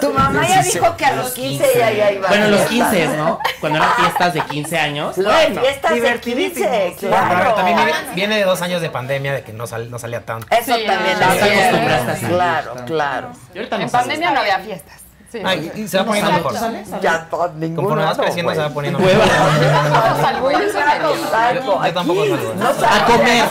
Tu mamá ya dijo que a los 15 ya, ya iba. Bueno, a los fiestas. 15, ¿no? Cuando eran fiestas de 15 años. Bueno, fiestas de divertidísimo, 15, sí. Bueno, claro. también viene, viene de dos años de pandemia de que no, sal- no salía tanto. Eso también. Claro, claro. En pandemia no había fiestas. Sí. Ay, y se va poniendo mejor. Ya to- ninguno. Conforme vas no, creciendo se va poniendo mejor. Salvo yo Yo no salgo. Yo tampoco Aquí salgo. no A comer.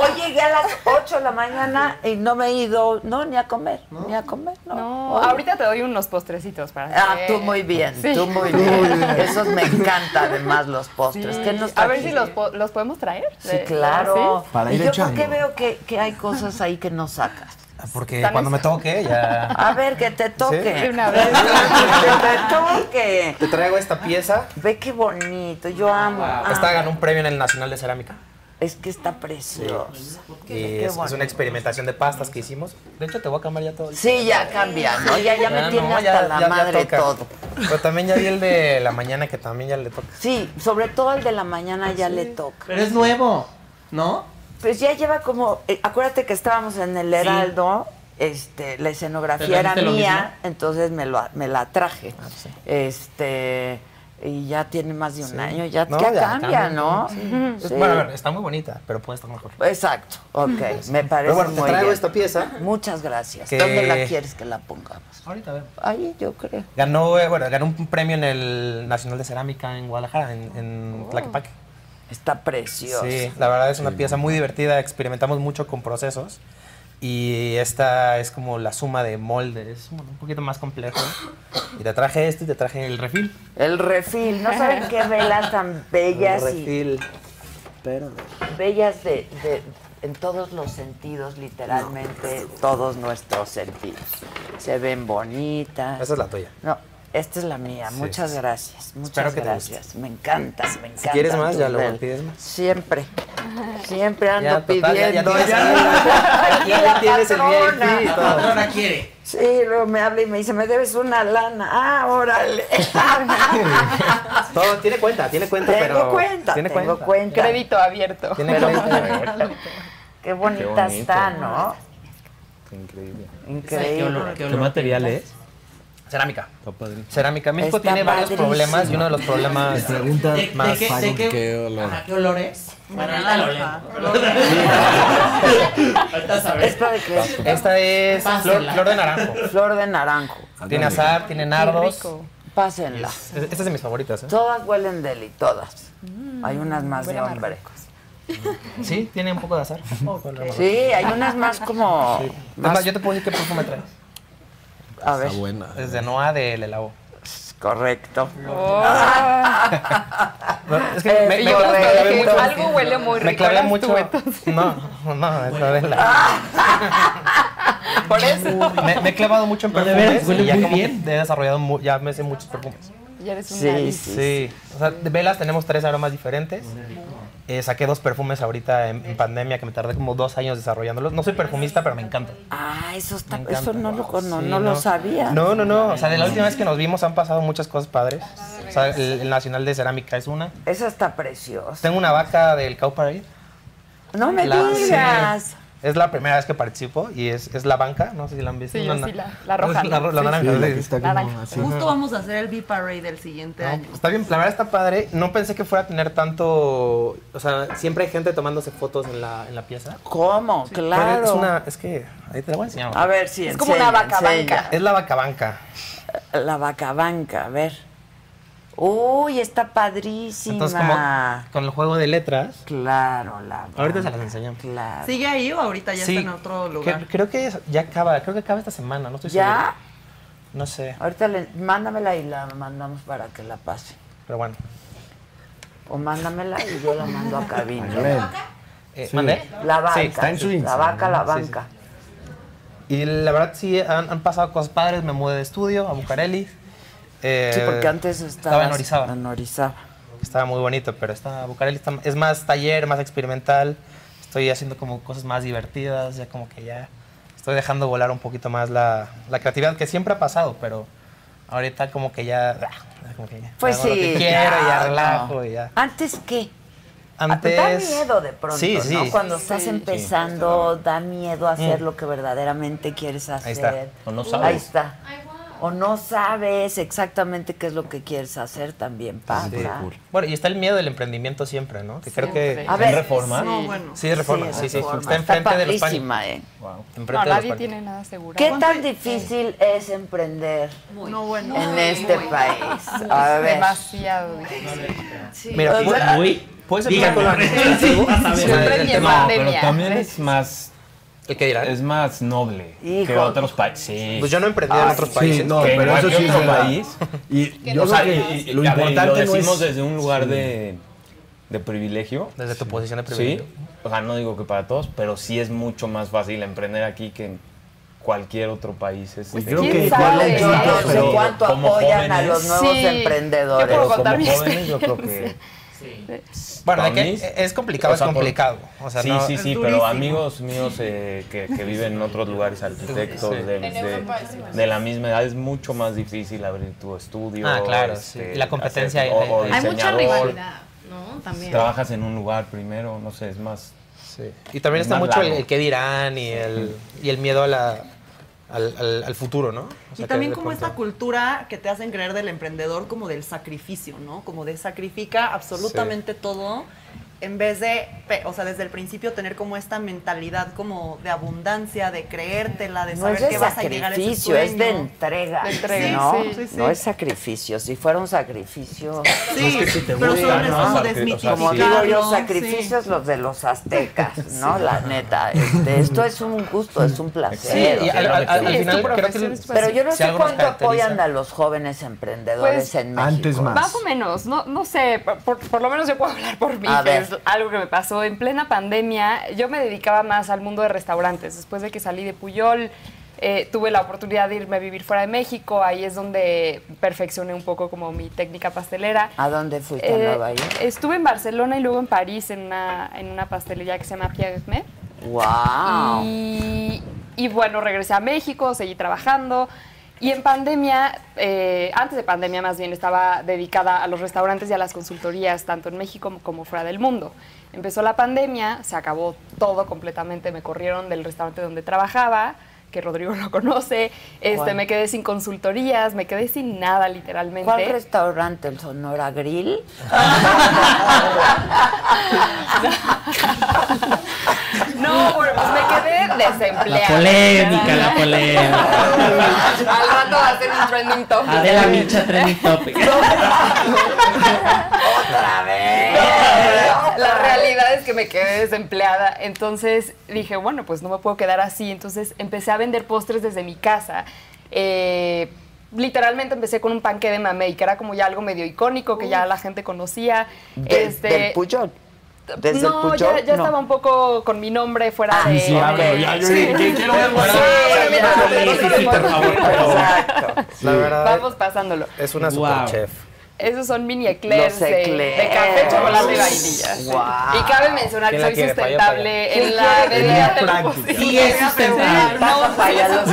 Hoy llegué a las 8 de la mañana y no me he ido, no, ni a comer, ni a comer, no. Ahorita te doy unos postrecitos para Ah, que- tú muy bien, Sí. tú muy bien. Esos me encantan además los postres. Sí. ¿Qué nos A ver si los, po- los podemos traer. Sí, claro. Para ¿Y ir yo por echando. qué veo que, que hay cosas ahí que no sacas? Porque cuando me toque ya... A ver, que te toque. Una vez. que te toque. Te traigo esta pieza. Ve qué bonito, yo amo. Esta Ah, ganó un premio en el Nacional de Cerámica. es que está precioso. Y Qué es, una experimentación de pastas que hicimos. De hecho, te voy a cambiar ya todo. Sí, ya cambia, ¿no? Ya, ya me Ya tiene no, hasta ya- la ya- madre todo. Pero también ya vi el de la mañana que también ya le toca. Sí, sobre todo el de la mañana ya le toca. Pero es nuevo, ¿no? Pues ya lleva como, eh, acuérdate que estábamos en el Heraldo, este, la escenografía ¿Te era mía, entonces me, lo, me la traje. Este, Y ya tiene más de un año, ya, No, ya ya cambia, ¿no? sí. Sí. Bueno, a ver, está muy bonita, pero puede estar mejor. Exacto, ok, me parece Pero bueno, te traigo bien. esta pieza. Muchas gracias. Que- ¿Dónde la quieres que la pongamos? Ahorita, a ver. Ahí, yo creo. Ganó, eh, bueno, ganó un premio en el Nacional de Cerámica en Guadalajara, en, en Tlaquepaque. Está precioso. Sí, la verdad es una pieza muy divertida, experimentamos mucho con procesos y esta es como la suma de moldes, es un poquito más complejo. Y te traje este y te traje el refil. El refil, ¿no saben qué velas tan bellas El y refil. Pero bellas de, de- en todos los sentidos, literalmente todos nuestros sentidos. Se ven bonitas. esa es la tuya. No, esta es la mía. Sí, Muchas gracias. Muchas Espero que te gracias. Me encanta, me encanta. quieres más, ya luego pides más. Siempre. Siempre ando Ya, total, ya- ya pidiendo. tienes ya. ya tienes el. VIP. La patrona quiere. Sí, luego me habla y me dice, me debes una lana. Ah, órale. Todo, tiene cuenta, tiene cuenta, Tengo pero... cuenta, tiene tengo cuenta. Crédito abierto. Tiene Pero- crédito. Qué bonita bonito. está, ¿no? Increíble. Increíble. ¿Qué material es? Cerámica. Está. Cerámica. México Está tiene varios padrísimo. problemas y uno de los problemas Me pregunta ¿De, de más qué, de qué, ¿Qué olor? ajá, ¿qué olor es? Bueno, ahorita lo leo. ¿Esta de qué es? Esta es flor, de naranjo. Flor de naranjo. Tiene azar, tiene nardos. Pásenla. Es- Esta es de mis favoritas, ¿eh? Todas huelen deli, todas. Hay unas más de huele hombre. Sí, tiene un poco de azar. Sí, hay unas más como... Es más- más, yo te puedo decir qué perfume traes. A ver, Está buena. Es de Noah de Lelao. correcto. Es que Eh, me, clavé- mucho- algo huele muy rico. Me clavé las mucho. tubetas. No, no, es la. Por eso. Me, me he clavado mucho en perfumes veras, huele y ya muy como que bien. he desarrollado, mu- ya me sé muchos perfumes. Ya eres un Sí, sí. Sí, o sea, de velas tenemos tres aromas diferentes. Eh, saqué dos perfumes ahorita en, en pandemia que me tardé como dos años desarrollándolos. No soy perfumista, pero me encanta. Ah, eso está, eso no lo, Sí, no lo sabía. No, no, no. O sea, de la última vez que nos vimos han pasado muchas cosas padres. O sea, el, el Nacional de Cerámica es una. Esa está preciosa. Tengo una vaca del Cow Parade. No me La- digas. sí. Es la primera vez que participo y es, es la banca. No sé si la han visto. Sí, yo sí, la- la roja, La, ¿no? la Sí. naranja. Sí, la sí. que está como Naranja. así. Justo vamos a hacer el V-Parade del siguiente No, año. está bien, la verdad está padre. No pensé que fuera a tener tanto. O sea, siempre hay gente tomándose fotos en la, en la pieza. ¿Cómo? Pero Claro. Es una. Es que. Ahí te la voy a enseñar. A ver si Es como una vaca banca. Es la vaca banca. La vaca banca, a ver. Uy, está padrísima. Entonces, como con el juego de letras. Claro, la Ahorita se las enseñamos. Claro. ¿Sigue ahí o ahorita ya Sí, está en otro que- lugar? creo que ya acaba. Creo que acaba esta semana. No estoy ¿Ya? seguro. No sé. Ahorita le, mándamela y la mandamos para que la pase. Pero bueno. O mándamela y yo la mando a cabina. Eh, Sí. ¿Mandé? La Sí, banca. está en su la vaca, la Sí, sí. banca. Y la verdad sí han, han pasado cosas padres. Me mudé de estudio a Bucareli. Eh, Sí, porque antes estaba en Orizaba. En Orizaba. Estaba muy bonito, pero está Bucareli está- es más taller, más experimental. Estoy haciendo como cosas más divertidas, ya como que ya estoy dejando volar un poquito más la, la creatividad que siempre ha pasado, pero ahorita como que ya, ah, como que ya Pues hago lo sí. que quiero, y ya no. relajo y ya. ¿Antes qué? Antes Da miedo de pronto, Sí, ¿no? sí. Cuando estás empezando, da miedo hacer Mm. lo que verdaderamente quieres hacer. Ahí está. O no Ahí está. O no sabes exactamente qué es lo que quieres hacer, también pasa. Sí. Bueno, y está el miedo del emprendimiento siempre, ¿no? Que creo que Siempre. A ver, Reforma? No, bueno. sí, reforma, Sí, sí, sí, Reforma. está enfrente de los panes. ¿eh? Wow. Enfrente No, de los nadie tiene nada asegurado. ¿Qué tan difícil es emprender No, bueno. en este país? A ver. Demasiado difícil. Mira, O sea, Muy. puedes empezar con la Sí, vas a ver. Siempre ni en No, pero pandemia. también es más, ¿El qué dirán? es más noble que Hijo. otros países. Sí. Pues yo no he emprendido en otros Sí, países. no, Que en pero eso sí es verdad. país. Y yo o sea, creo que y- y- lo a importante lo no decimos es... desde un lugar de, de privilegio. Desde tu posición de Sí. privilegio. O sea, no digo que para todos, pero sí es mucho más fácil emprender aquí que en cualquier otro país. Es, Pues de- creo ¿Quién que sabe? Yo no sé Pero cuánto como apoyan a jóvenes- los nuevos Sí, emprendedores. yo como jóvenes yo creo que... Bueno, de que es complicado, o sea, es por- complicado. O sea, sí, no, sí, sí, pero amigos míos eh, que, que viven en otros lugares, arquitectos Sí. de, la misma edad, es mucho más difícil abrir tu estudio. Ah, claro, este, la competencia hacer- hay- o- o hay- mucha rivalidad, ¿no? También. Trabajas en un lugar primero, no sé, es más... Sí. Y también Es está mucho el, el qué dirán y el, y el miedo a la, al, al- al futuro, ¿no? O Y sea, también como pronto- esta cultura que te hacen creer del emprendedor como del sacrificio, ¿no? Como de sacrifica absolutamente todo en vez de, o sea, desde el principio tener como esta mentalidad como de abundancia, de creértela, de No saber es de que vas a llegar a ese sacrificio, es de entrega. De entrega, ¿no? sí, sí, sí. no es sacrificio. Si fuera un sacrificio. Sí, No, es que si te pero gusta, solo es ¿no? como digo yo, sí. sacrificios los de los aztecas, ¿no? Sí. La neta. Este, esto es un gusto, es un placer. Sí, y al- al- al- al final creo que Pero yo no si sé cuánto apoyan a los jóvenes emprendedores Pues, en México. Antes más. Más o menos, no, no sé, por, por- lo menos yo puedo hablar por mí, A ver. Algo que me pasó en plena pandemia. Yo me dedicaba más al mundo de restaurantes. Después de que salí de Puyol, eh, tuve la oportunidad de irme a vivir fuera de México. Ahí es donde perfeccioné un poco como mi técnica pastelera. ¿A dónde fuiste? ¿A Eh, Nueva York? Estuve en Barcelona y luego en París en una, en una pastelería que se llama Pierre Hermé. ¡Wow! Y, y bueno, regresé a México, seguí trabajando. Y en pandemia, eh, antes de pandemia más bien, estaba dedicada a los restaurantes y a las consultorías, tanto en México como- como fuera del mundo. Empezó la pandemia, se acabó todo completamente, me corrieron del restaurante donde trabajaba, que Rodrigo lo conoce, este, me quedé sin consultorías, me quedé sin nada literalmente. ¿Cuál restaurante? ¿El Sonora Grill? No, bueno, pues me quedé desempleada. La polémica, la polémica. Al rato va a ser un trending topic. Adela Micha trending topic. ¡Otra vez! La realidad es que me quedé desempleada, entonces dije, bueno, pues no me puedo quedar así, entonces empecé a vender postres desde mi casa. Eh, literalmente empecé con un panque de mamey, que era como ya algo medio icónico, que ya la gente conocía. De- Este, ¿Del Puyol? ¿Desde el no, Puyol? ya, ya No. estaba un poco con mi nombre fuera Ah, de... sí, ah, Exacto. La verdad, Vamos pasándolo. es una Wow. super chef. Esos son mini eclairs, Los de- eclairs. De, café, chocolate y vainilla. Y cabe mencionar que ¿Quién la soy quiere? sustentable ¿Quién en la medida de lo posible. Sí es sustentable. No,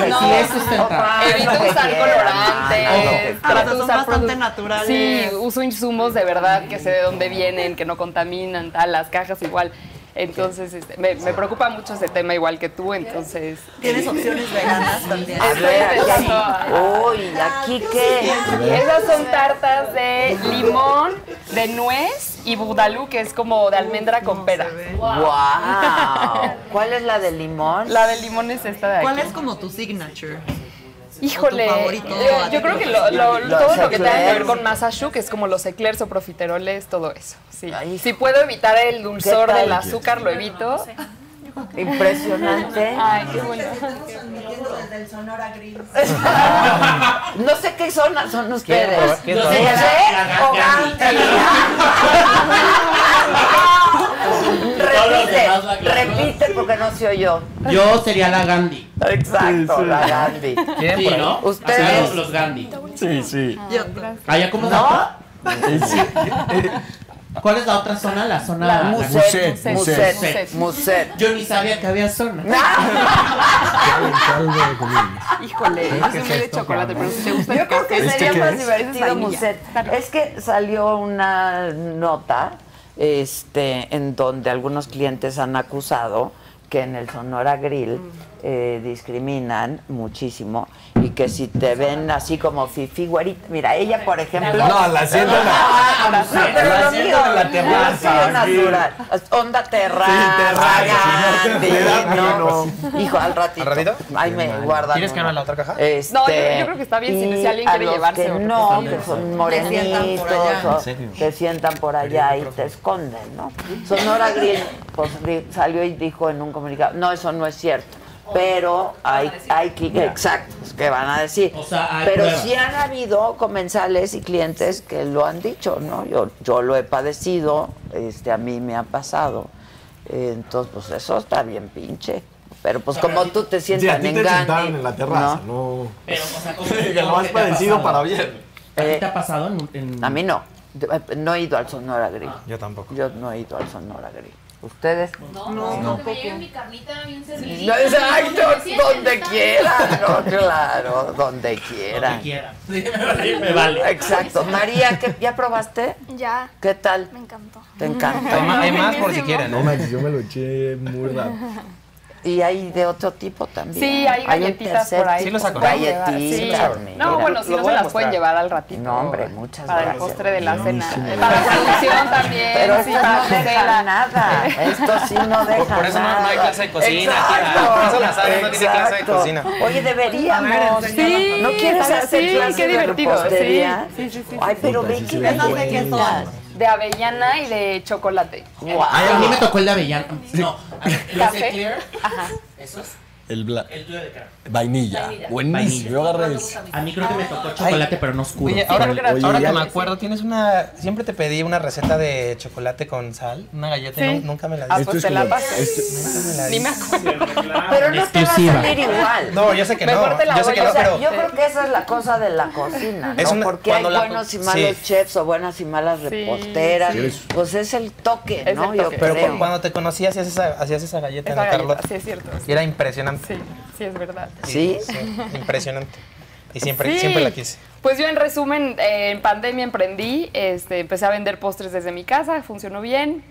no. Sí es sustentable. Evito usar colorantes. Ah, trato de son usar bastante naturales. Sí, uso insumos de verdad que sé de dónde vienen, que no contaminan, tal, las cajas igual. Entonces, este, me, me preocupa mucho ese tema igual que tú, entonces... Tienes opciones veganas también. A ver, aquí. empezando a- Uy, ¿aquí qué? Esas son tartas de limón, de nuez y budalú, que es como de almendra con pera. ¡Wow! ¿Cuál es la de limón? La de limón es esta de aquí. ¿Cuál es como tu signature? Híjole, tu favorito? yo, yo creo que lo- todo lo que tenga que ver con masa choux, que es como los eclairs o profiteroles, todo eso. Sí. Ay, Si puedo evitar el dulzor ¿Qué del azúcar, lo evito. Impresionante. Ay, qué bueno. No sé qué son, son ustedes. probar? ¿Quién No son? sé, La- o la- Gandhi. Todos los Repite, repite porque no se oyó. Yo sería la Gandhi. Exacto, la Gandhi. ¿Quién Sí? ¿no? Ustedes- Así los, los Gandhi. Sí, sí. ¿Allá cómo se ¿No? ¿Cuál es la otra zona? La zona... La la- Muset, Muset, Muset, Muset. Muset. Yo ni sabía que había zona. Híjole, es un de chocolate, pero si te gusta el Yo creo que sería qué más es? divertido. Muset. Es que salió una nota este, en donde algunos clientes han acusado que en el Sonora Grill eh, discriminan muchísimo y que si te ven así como fifi güerita, mira, ella por ejemplo... No, la siento en la- No, pero la lo mío, la terraza, natural. Onda terraza, Sí, terraza, ¿no? miedo. Hijo, al ratito. ¿Al ratito? Ahí me guardan ¿Quieres que abra la otra caja? Este, No, yo- yo creo que está bien si- alguien a quiere los llevarse que no, que son morenitos, te sientan por allá y te esconden, ¿no? Sonora Grill pues, salió y dijo en un comunicado, no, eso no es cierto. Pero hay, hay que, exacto, que van a decir. O sea, hay Pero pruebas. sí han habido comensales y clientes que lo han dicho, ¿no? Yo, yo lo he padecido, este, a mí me ha pasado. Eh, Entonces, pues eso está bien pinche. Pero pues como tú te Sí, a sientas ti en te Gandhi, sentaron en la terraza, ¿no? no. Pero, o sea, ¿cómo Que lo has ¿qué te ha padecido para bien. ¿A ti Eh, te ha pasado en, en- A mí no. Yo- No he ido al Sonora Grill. Yo tampoco. Yo no he ido al Sonora Grill. ¿Ustedes? No, no, que me lleve mi carnita bien servida. No, exacto, donde quieran, no, claro, donde Donde quiera. Sí, me vale. Exacto. María, ¿qué, ¿ya probaste? Ya, ¿Qué tal? me encantó. ¿Te encanta? Hay más, por si quieren. No yo me lo eché muy rápido. Y hay de otro tipo también. Sí, hay un galletitas tercer por ahí. Sí los Galletitas, sí. mira. No, bueno, si no se las pueden llevar al ratito. No, hombre, muchas Para gracias. el postre de la cena. Para la producción también. Pero sí, para no cena. nada. Esto sí no deja por eso no- nada. no hay clase de cocina por eso la Sara no tiene clase de cocina. Oye, deberíamos. Sí, ¿No quieres sí, hacer sí, qué de divertido, repostería? sí, sí, sí, sí, Ay, sí. pero ve sí que se ven las buenas. De avellana y de chocolate. Ay, a mí me tocó el de avellana. No, a ver, los de Café. Clear. Ajá. ¿Esos? El, bla- El tuyo de cara. vainilla. Vainilla. Buenísimo. Yo agarré ese. A mí creo que me tocó chocolate, pero no oscuro. Oye, ahora, Oye, ahora que me acuerdo, tienes una. Siempre te pedí una receta de chocolate con sal, una galleta, y nunca me la Ah, diste. pues te la paso. Nunca me la Ni me acuerdo. Pero no te va a salir igual. No, yo sé que no, Mejor te la yo sé voy que a no, O sea, pero- yo creo que esa es la cosa de la cocina, ¿no? Es una- Porque hay la- buenos y sí. malos chefs o buenas y malas reposteras. Sí. Pues es el toque, ¿no? Yo. Pero creo. cu- cuando te conocí hacías esa, hacías esa galleta Carlota. sí es cierto. Y era impresionante. Sí, sí es verdad. ¿Sí? impresionante. Y siempre, Sí. siempre la quise. Pues yo en resumen, eh, en pandemia emprendí, este, empecé a vender postres desde mi casa, funcionó bien.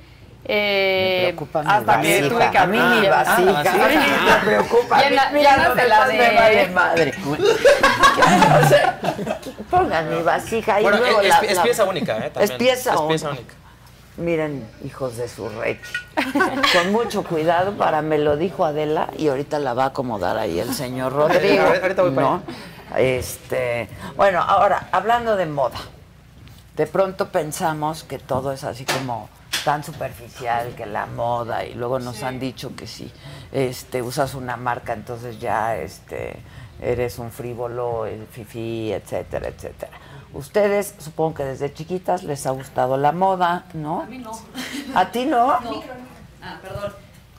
Eh, Me preocupa mi hasta que vasija. tuve que A mí abrir. mi Ah, vasija. sí. Me preocupa. Llena- Mira, de la vale madre. O sea, pongan mi vasija y Bueno, luego es, la, es la- pieza única, ¿eh? También. Es pieza Es única. pieza única. Miren, hijos de su rey. Con mucho cuidado, para me lo dijo Adela y ahorita la va a acomodar ahí el señor Rodrigo. Ahorita- voy para. Este, bueno, ahora, hablando de moda, de pronto pensamos que todo es así como tan superficial, que la moda, y luego nos han dicho que si este, usas una marca, entonces ya este, eres un frívolo, el fifí, etcétera, etcétera. Ustedes, supongo que desde chiquitas les ha gustado la moda, ¿no? A mí no. ¿A ti no? Ah, perdón.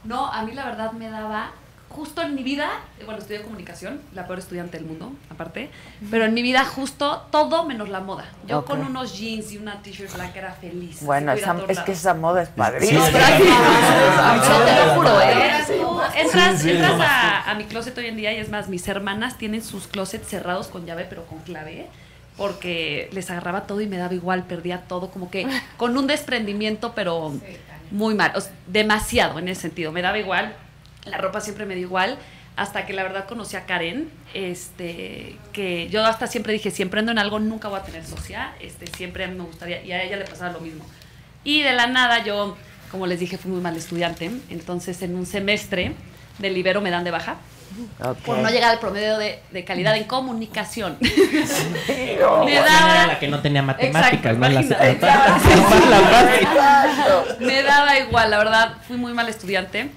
No, a mí la verdad me daba, justo en mi vida, bueno, estudié comunicación, la peor estudiante del mundo, aparte, pero en mi vida justo todo menos la moda. Yo con unos jeans y una t-shirt blanca era feliz. Bueno, esa- es que esa moda es padrísima. No, pero aquí- No, te lo juro, ¿eh? Sí, Tú entras, sí, entras sí. a, a mi closet hoy en día y es más, mis hermanas tienen sus closets cerrados con llave, pero con clave, porque les agarraba todo y me daba igual, perdía todo, como que con un desprendimiento, pero muy mal, o sea, demasiado en ese sentido, me daba igual, la ropa siempre me dio igual. Hasta que la verdad conocí a Karen, este, que yo hasta siempre dije, si emprendo en algo nunca voy a tener socia, este, siempre a mí me gustaría, y a ella le pasaba lo mismo. Y de la nada yo, como les dije, fui muy mal estudiante. Entonces en un semestre del Ibero me dan de baja. Por no llegar al promedio de, de calidad en comunicación. me daba, la que no tenía matemáticas, me daba igual, la verdad, fui muy mal estudiante.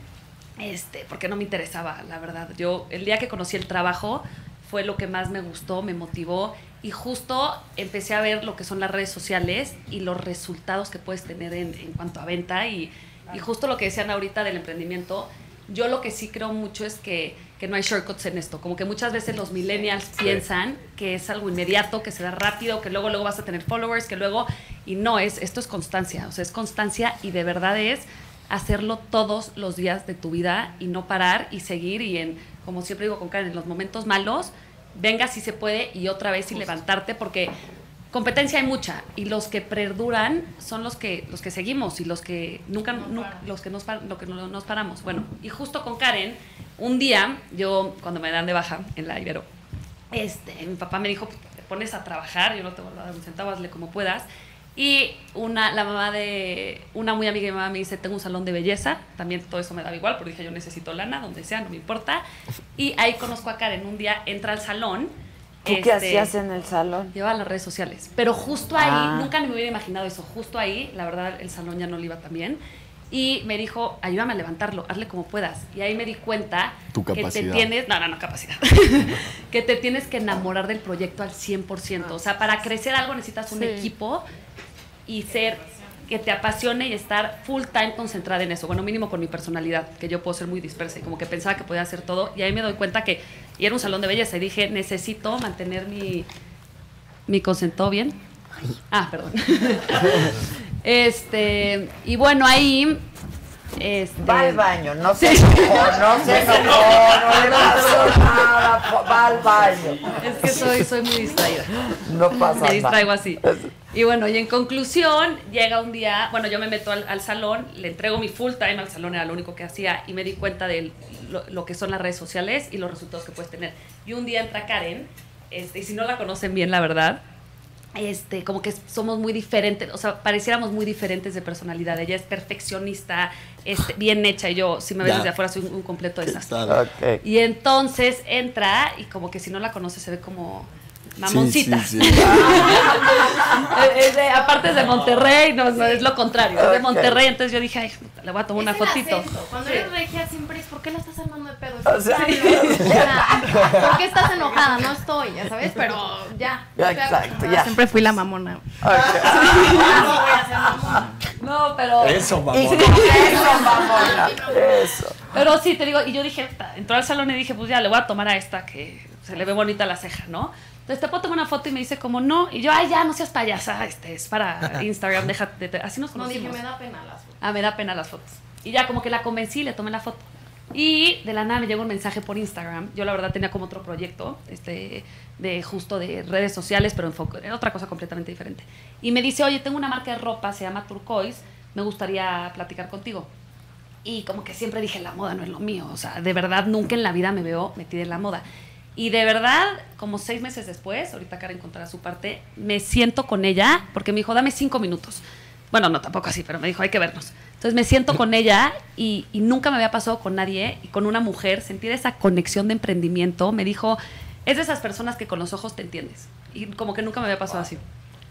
Este, porque no me interesaba, la verdad. Yo, el día que conocí el trabajo, fue lo que más me gustó, me motivó. Y justo empecé a ver lo que son las redes sociales y los resultados que puedes tener en, en cuanto a venta. Y, y justo lo que decían ahorita del emprendimiento, yo lo que sí creo mucho es que, que no hay shortcuts en esto. Como que muchas veces los millennials piensan que es algo inmediato, que se da rápido, que luego, luego vas a tener followers, que luego... Y no, es, esto es constancia. O sea, es constancia y de verdad es hacerlo todos los días de tu vida y no parar y seguir y en, como siempre digo con Karen, en los momentos malos, venga si se puede y otra vez y levantarte porque competencia hay mucha y los que perduran son los que los que seguimos y los que nunca, nu- los que nos lo que no nos paramos. Bueno, y justo con Karen, un día yo cuando me dan de baja en la Ibero, este, mi papá me dijo, te pones a trabajar, yo no te voy a dar un centavo, hazle como puedas. Y una, la mamá de una muy amiga de mi mamá me dice, tengo un salón de belleza, también todo eso me daba igual, porque dije, yo necesito lana, donde sea, no me importa. Y ahí conozco a Karen, un día entra al salón. ¿Tú qué hacías en el salón? Llevaba las redes sociales. Pero justo ahí, Ah. nunca me hubiera imaginado eso, justo ahí, la verdad, el salón ya no le iba tan bien. Y me dijo, ayúdame a levantarlo, hazle como puedas. Y ahí me di cuenta Tu que te tienes, no, no, no, capacidad, que te tienes que enamorar del proyecto al 100%. O sea, para crecer algo necesitas un Sí. equipo y ser que te apasione y estar full time concentrada en eso. Bueno, mínimo con mi personalidad, que yo puedo ser muy dispersa y como que pensaba que podía hacer todo. Y ahí me doy cuenta que, y era un salón de belleza, y dije, necesito mantener mi, mi concentrado bien. Ah, perdón. este, y bueno, ahí Este... Va al baño, no se enojó, no se enojó, no le pasó nada, va al baño. Es que soy, soy muy distraída. No pasa Me distraigo nada. así. Y bueno, y en conclusión, llega un día, bueno, yo me meto al, al salón, le entrego mi full time al salón, era lo único que hacía, y me di cuenta de lo, lo que son las redes sociales y los resultados que puedes tener. Y un día entra Karen, este, y si no la conocen bien, la verdad, este, como que somos muy diferentes, o sea, pareciéramos muy diferentes de personalidad. Ella es perfeccionista, este, bien hecha, y yo, si me ves Ya. desde afuera, soy un, un completo desastre. Ok. Y entonces entra y como que si no la conoce se ve como mamoncita. Sí, sí, sí. Es- de- aparte es de Monterrey, no, no, es lo contrario, es de. Monterrey, entonces yo dije, ay, puta, le voy a tomar una fotito. acento. Cuando Sí. eres regia siempre es, ¿por qué la estás armando de pedo? O sea, Sí. O sea, ¿Por qué estás enojada? No estoy, ya sabes, pero ya. Ya, exacto, ya. Siempre fui la mamona. Ok. No pero... Eso, mamona. Eso, mamona. Eso. Pero sí, te digo, y yo dije, entró al salón y dije, pues ya, le voy a tomar a esta que se le ve bonita la ceja, ¿no? Entonces te puedo tomar una foto y me dice como no, y yo, ay, ya, no seas payasa, este, es para Instagram, déjate, te- así nos No dije, conocimos. me da pena las fotos. Ah, me da pena las fotos. Y ya como que la convencí, le tomé la foto. Y de la nada me llegó un mensaje por Instagram. Yo la verdad tenía como otro proyecto, este, de justo de redes sociales, pero era otra cosa completamente diferente. Y me dice, oye, tengo una marca de ropa, se llama Turquoise, me gustaría platicar contigo. Y como que siempre dije, la moda no es lo mío. O sea, de verdad nunca en la vida me veo metida en la moda. Y de verdad, como seis meses después, ahorita Karen contará su parte, me siento con ella porque me dijo, dame cinco minutos. Bueno, no, tampoco así, pero me dijo, hay que vernos. Entonces me siento con ella y, y nunca me había pasado con nadie y con una mujer, sentir esa conexión de emprendimiento. Me dijo, es de esas personas que con los ojos te entiendes. Y como que nunca me había pasado así.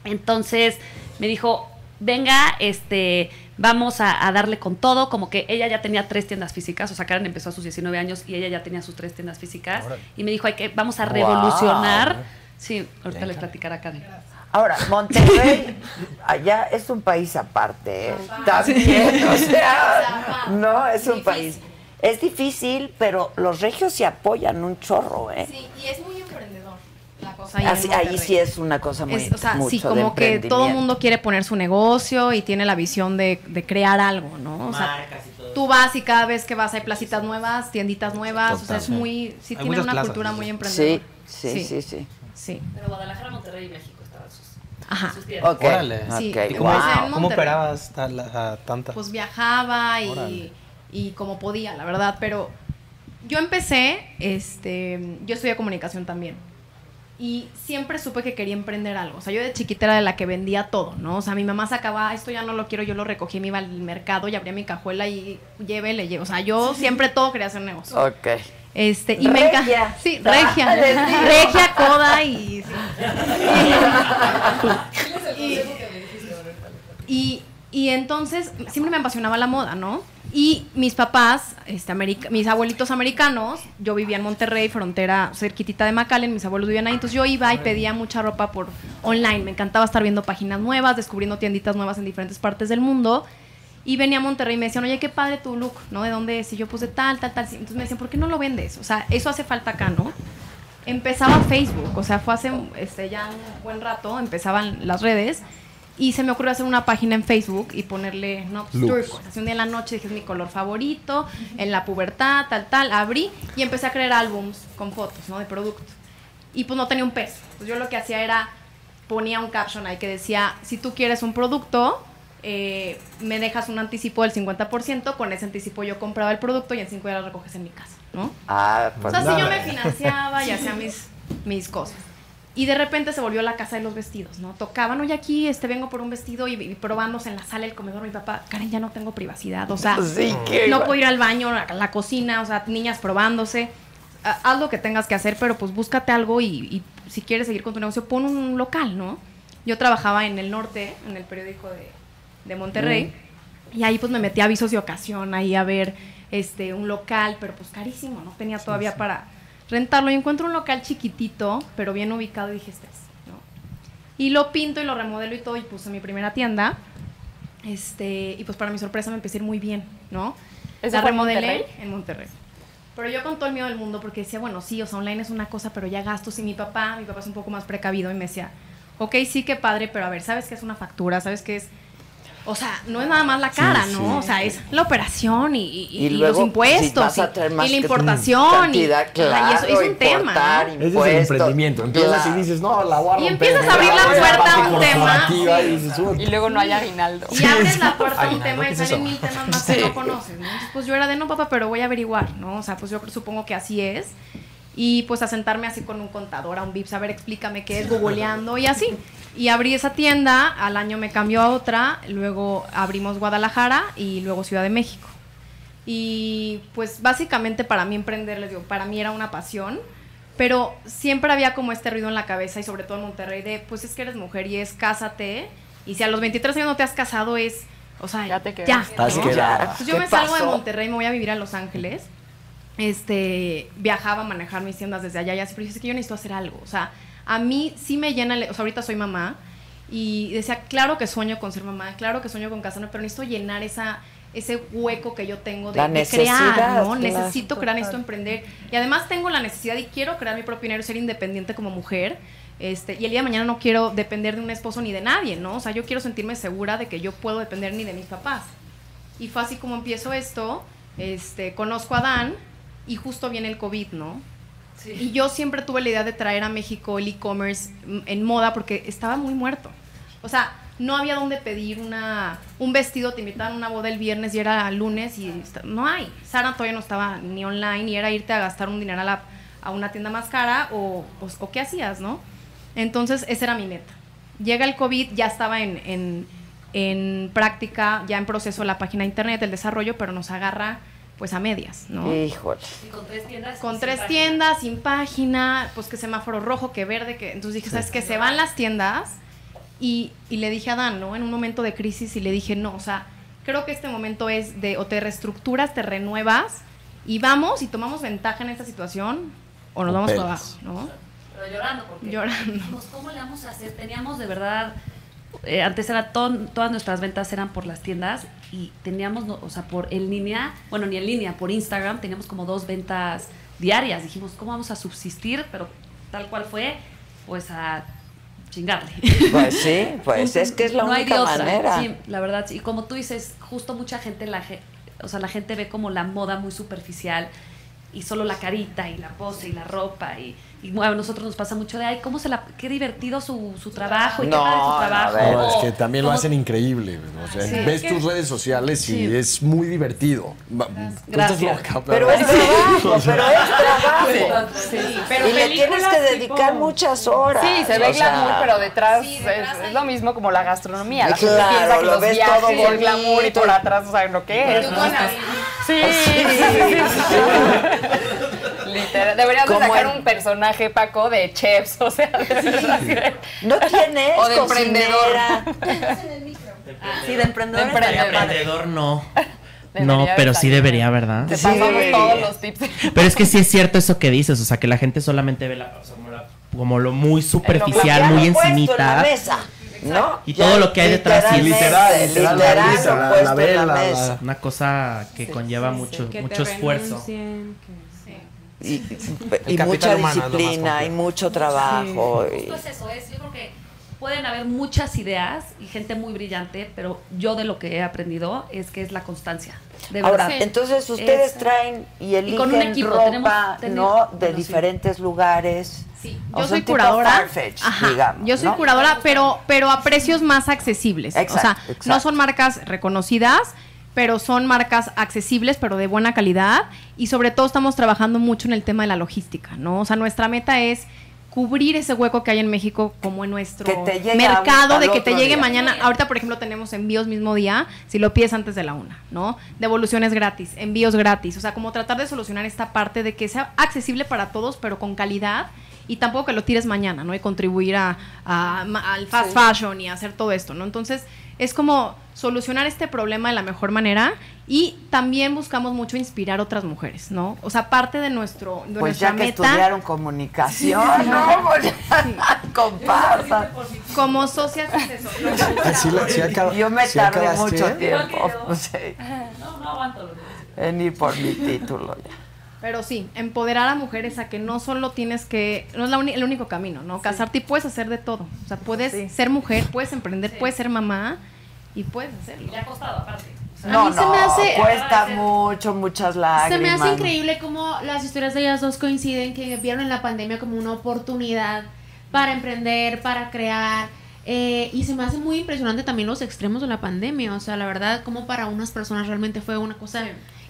Entonces me dijo, venga, este, vamos a, a darle con todo. Como que ella ya tenía tres tiendas físicas, o sea, Karen empezó a sus 19 años y ella ya tenía sus tres tiendas físicas. Órale. Y me dijo, hay que, vamos a Wow. revolucionar. Sí, ahorita le platicará Karen. Ahora, Monterrey, allá es un país aparte, ¿eh? También, o sea, no, es un país. Es difícil, pero los regios se apoyan un chorro, ¿eh? Sí, y es muy cosa ahí en Así- ahí sí es una cosa muy Es, o sea, mucho sí, de como que todo el mundo quiere poner su negocio y tiene la visión de, de crear algo, ¿no? O sea, todo tú vas y cada vez que vas hay placitas nuevas, tienditas nuevas, o sea, es Total. muy, sí Hay tiene una plazas, cultura sí, muy sí. emprendedora. Sí, sí, sí, sí. Sí. Pero Guadalajara, Monterrey y México estaban sus, Ajá. sus tiendas. Ok, Órale. Sí, ¿Cómo, pues en cómo operabas a, la- a tanta? Pues viajaba y, y como podía, la verdad, pero yo empecé, este, yo estudié comunicación también. Y siempre supe que quería emprender algo. O sea, yo de chiquita era de la que vendía todo, ¿no? O sea, mi mamá sacaba, "Ah, esto ya no lo quiero, yo lo recogí, me iba al mercado y abría mi cajuela y lleve, le llevo. O sea, yo siempre todo quería hacer negocio. Ok. Este, y me encanta. Regia. Sí, regia. Les digo. regia, coda y. sí. Y, y, y entonces siempre me apasionaba la moda, ¿no? Y mis papás, este, america- mis abuelitos americanos, yo vivía en Monterrey, frontera cerquitita de McAllen, mis abuelos vivían ahí, entonces yo iba y pedía mucha ropa por online. Me encantaba estar viendo páginas nuevas, descubriendo tienditas nuevas en diferentes partes del mundo. Y venía a Monterrey y me decían, oye, qué padre tu look, ¿no? ¿De dónde es? Y yo, de tal, tal, tal. Entonces me decían, ¿por qué no lo vendes? O sea, eso hace falta acá, ¿no? Empezaba Facebook, o sea, fue hace este, ya un buen rato, empezaban las redes. Y se me ocurrió hacer una página en Facebook y ponerle, no, pues, turquoise. Así un día en la noche dije, es mi color favorito, en la pubertad, tal, tal. Abrí y empecé a crear álbums con fotos, ¿no? De productos. Y pues no tenía un peso. Pues yo lo que hacía era, ponía un caption ahí que decía, si tú quieres un producto, eh, me dejas un anticipo del 50%, con ese anticipo yo compraba el producto y en cinco días lo recoges en mi casa, ¿no? Ah, O pues sea, si nada. yo me financiaba y hacía mis, mis cosas. Y de repente se volvió la casa de los vestidos, ¿no? Tocaban, oye, aquí este, vengo por un vestido y, y probándose en la sala del comedor. Mi papá, Karen, ya no tengo privacidad. O sea, Sí, no puedo ir al baño, a la cocina, o sea, niñas probándose. Ah, Haz lo que tengas que hacer, pero pues búscate algo y, y si quieres seguir con tu negocio, pon un local, ¿no? Yo trabajaba en el norte, en el periódico de, de Monterrey. Y ahí pues me metí a avisos de ocasión, ahí a ver este un local, pero pues carísimo, no tenía todavía para rentarlo. Y encuentro un local chiquitito, pero bien ubicado y dije, este es, ¿no? Y lo pinto y lo remodelo y todo y puse mi primera tienda. Este, y pues para mi sorpresa me empecé a ir muy bien, ¿no? ¿Eso La remodelé Monterrey? en Monterrey. Pero yo con todo el miedo del mundo porque decía, bueno, sí, o sea, online es una cosa, pero ya gastos. Y mi papá, mi papá es un poco más precavido y me decía, ok, sí, qué padre, pero a ver, ¿sabes qué es una factura? ¿Sabes qué es O sea, no es nada más la cara, Sí, ¿no? sí. O sea, es la operación y, y- Y y luego, los impuestos si vas a y- traer más y, la importación. cantidad, y, ay, eso es un tema. Ese es el emprendimiento. Empiezas claro. y dices, no, la voy a Y empiezas a abrir la puerta a un tema. Y, dices, "Uy". Y luego no hay aguinaldo. Y abres la puerta a un tema ¿qué y salen eso? mil temas más Sí. que no conoces, ¿no? Entonces, pues yo era de no, papá, pero voy a averiguar, ¿no? O sea, pues yo supongo que así es. Y pues a sentarme así con un contador, a un VIPS, a ver, explícame qué es, googleando y así. Y abrí esa tienda, al año me cambió a otra, luego abrimos Guadalajara y luego Ciudad de México. Y pues básicamente para mí emprender, les digo, para mí era una pasión, pero siempre había como este ruido en la cabeza y sobre todo en Monterrey de, pues es que eres mujer y es cásate. Y si a los 23 años no te has casado es, o sea, ya te quedas. Estás ¿no? quedada. Entonces yo ¿Qué me salgo de? Monterrey, me voy a vivir a Los Ángeles. Este, viajaba a manejar mis tiendas desde allá y así, pero dije, es que yo necesito hacer algo. O sea, a mí sí me llena, o sea, ahorita soy mamá y decía, claro que sueño con ser mamá, claro que sueño con casarme, pero necesito llenar esa ese hueco que yo tengo de, La de crear, ¿no? necesito crear, necesito emprender. Y además tengo la necesidad y quiero crear mi propio dinero, ser independiente como mujer. Este, y el día de mañana no quiero depender de un esposo ni de nadie, ¿no? O sea, yo quiero sentirme segura de que yo puedo depender ni de mis papás. Y fue así como empiezo esto. Este, conozco a Dan y justo viene el COVID, ¿no? Y yo siempre tuve la idea de traer a México el e-commerce mm, en moda porque estaba muy muerto. O sea, no había dónde pedir una, un vestido, te invitaban a una boda el viernes y era lunes y no hay. Sara todavía no estaba ni online y era irte a gastar un dinero a, la- a una tienda más cara o, o, o qué hacías, ¿no? Entonces, esa era mi meta. Llega el COVID, ya estaba en, en, en práctica, ya en proceso la página de internet, el desarrollo, pero nos agarra pues a medias, ¿no? Híjole. con tres tiendas. Con sin tres página. tiendas, sin página, pues que semáforo rojo, que verde, que entonces dije, ¿sabes qué? Se van las tiendas y, y le dije a Dan, ¿no? En un momento de crisis y le dije, no, o sea, creo que este momento es de o te reestructuras, te renuevas y vamos y tomamos ventaja en esta situación o nos O vamos para abajo, ¿no? Pero llorando, porque Llorando. dijimos, ¿cómo le vamos a hacer? Teníamos de verdad, eh, antes era ton- todas nuestras ventas eran por las tiendas y teníamos, o sea, por en línea, bueno, ni en línea, por Instagram teníamos como dos ventas diarias. Dijimos, ¿cómo vamos a subsistir? Pero tal cual fue, pues a chingarle. Pues sí, pues es que es la No hay única otra. manera. Sí, la verdad, sí. y como tú dices, justo mucha gente, la, o sea, la gente ve como la moda muy superficial y solo la carita y la pose y la ropa y, y bueno, a nosotros nos pasa mucho de, ay, cómo se la, qué divertido su, su trabajo y No, qué padre no, su trabajo. ver. No, es O- que también lo hacen increíble. O sea, Sí. ves Es tus que- redes sociales y Sí. es muy divertido. Estás Gracias. loca, Pero es trabajo, O sea, pero es trabajo. Sí, y le tienes que dedicar muchas horas. Sí, se ve o sea, glamour, pero detrás, es, es lo mismo como la gastronomía. La gente Claro, piensa que lo los ves viajes todo y el glamour y por atrás no saben lo que es. Sí. Literal. Deberíamos sacar en- un personaje, Paco, de chefs, o sea, de verdad. No tienes O de emprendedor. cocinera. Sí, de emprendedor. De emprendedor. Emprendedor no. Debería No, pero sí debería, ¿verdad? Te Sí. pasamos todos los tips. Pero es que sí es cierto eso que dices, o sea, que la gente solamente ve la, o sea, como, la- como lo muy superficial, muy en la encimita. mesa, ¿no? Y todo lo que hay detrás, Literal, literal, literal, la vela. Una cosa que conlleva mucho, Que mucho esfuerzo. renuncien, que- Y, y mucha disciplina y mucho trabajo. y- Justo es eso, es, yo creo que pueden haber muchas ideas y gente muy brillante, pero yo de lo que he aprendido es que es la constancia. De Ahora, verdad. entonces ustedes Es- traen y eligen con un equipo, ropa, tenemos- tenemos- ¿no? De bueno, sí. diferentes lugares. Sí, O yo sea, soy curadora. Ajá, digamos, yo soy ¿no? curadora, pero, pero a precios más accesibles. o Exacto, sea, exacto. no son marcas reconocidas, pero son marcas accesibles, pero de buena calidad. Y sobre todo estamos trabajando mucho en el tema de la logística, ¿no? O sea, nuestra meta es cubrir ese hueco que hay en México como en nuestro mercado, de que te llegue día. mañana. Ahorita, por ejemplo, tenemos envíos mismo día, si lo pides antes de la una, ¿no? Devoluciones gratis, envíos gratis. O sea, como tratar de solucionar esta parte de que sea accesible para todos, pero con calidad y tampoco que lo tires mañana, ¿no? Y contribuir a, al fast fashion y hacer todo esto, ¿no? Entonces, es como solucionar este problema de la mejor manera y también buscamos mucho inspirar a otras mujeres, ¿no? O sea, parte de nuestro de Pues nuestra ya que meta estudiaron comunicación, ¿no? Pues ya, comparsa. como socias es eso. sí la- sí acaba- Yo me sí tardé mucho tiempo sí, No, no aguanto lo que en ir por mi título ya. Pero sí, empoderar a mujeres a que no solo tienes que, no es la uni- el único camino, ¿no? Casarte y puedes hacer de todo. O sea, puedes ser mujer, puedes emprender, puedes ser mamá y puedes hacerlo. Le ha costado aparte. A No, mí se no, me hace- cuesta mucho, muchas lágrimas. Se me hace increíble cómo las historias de ellas dos coinciden, que vieron en la pandemia como una oportunidad para emprender, para crear. eh, y se me hace muy impresionante también los extremos de la pandemia. O sea, la verdad, como para unas personas realmente fue una cosa.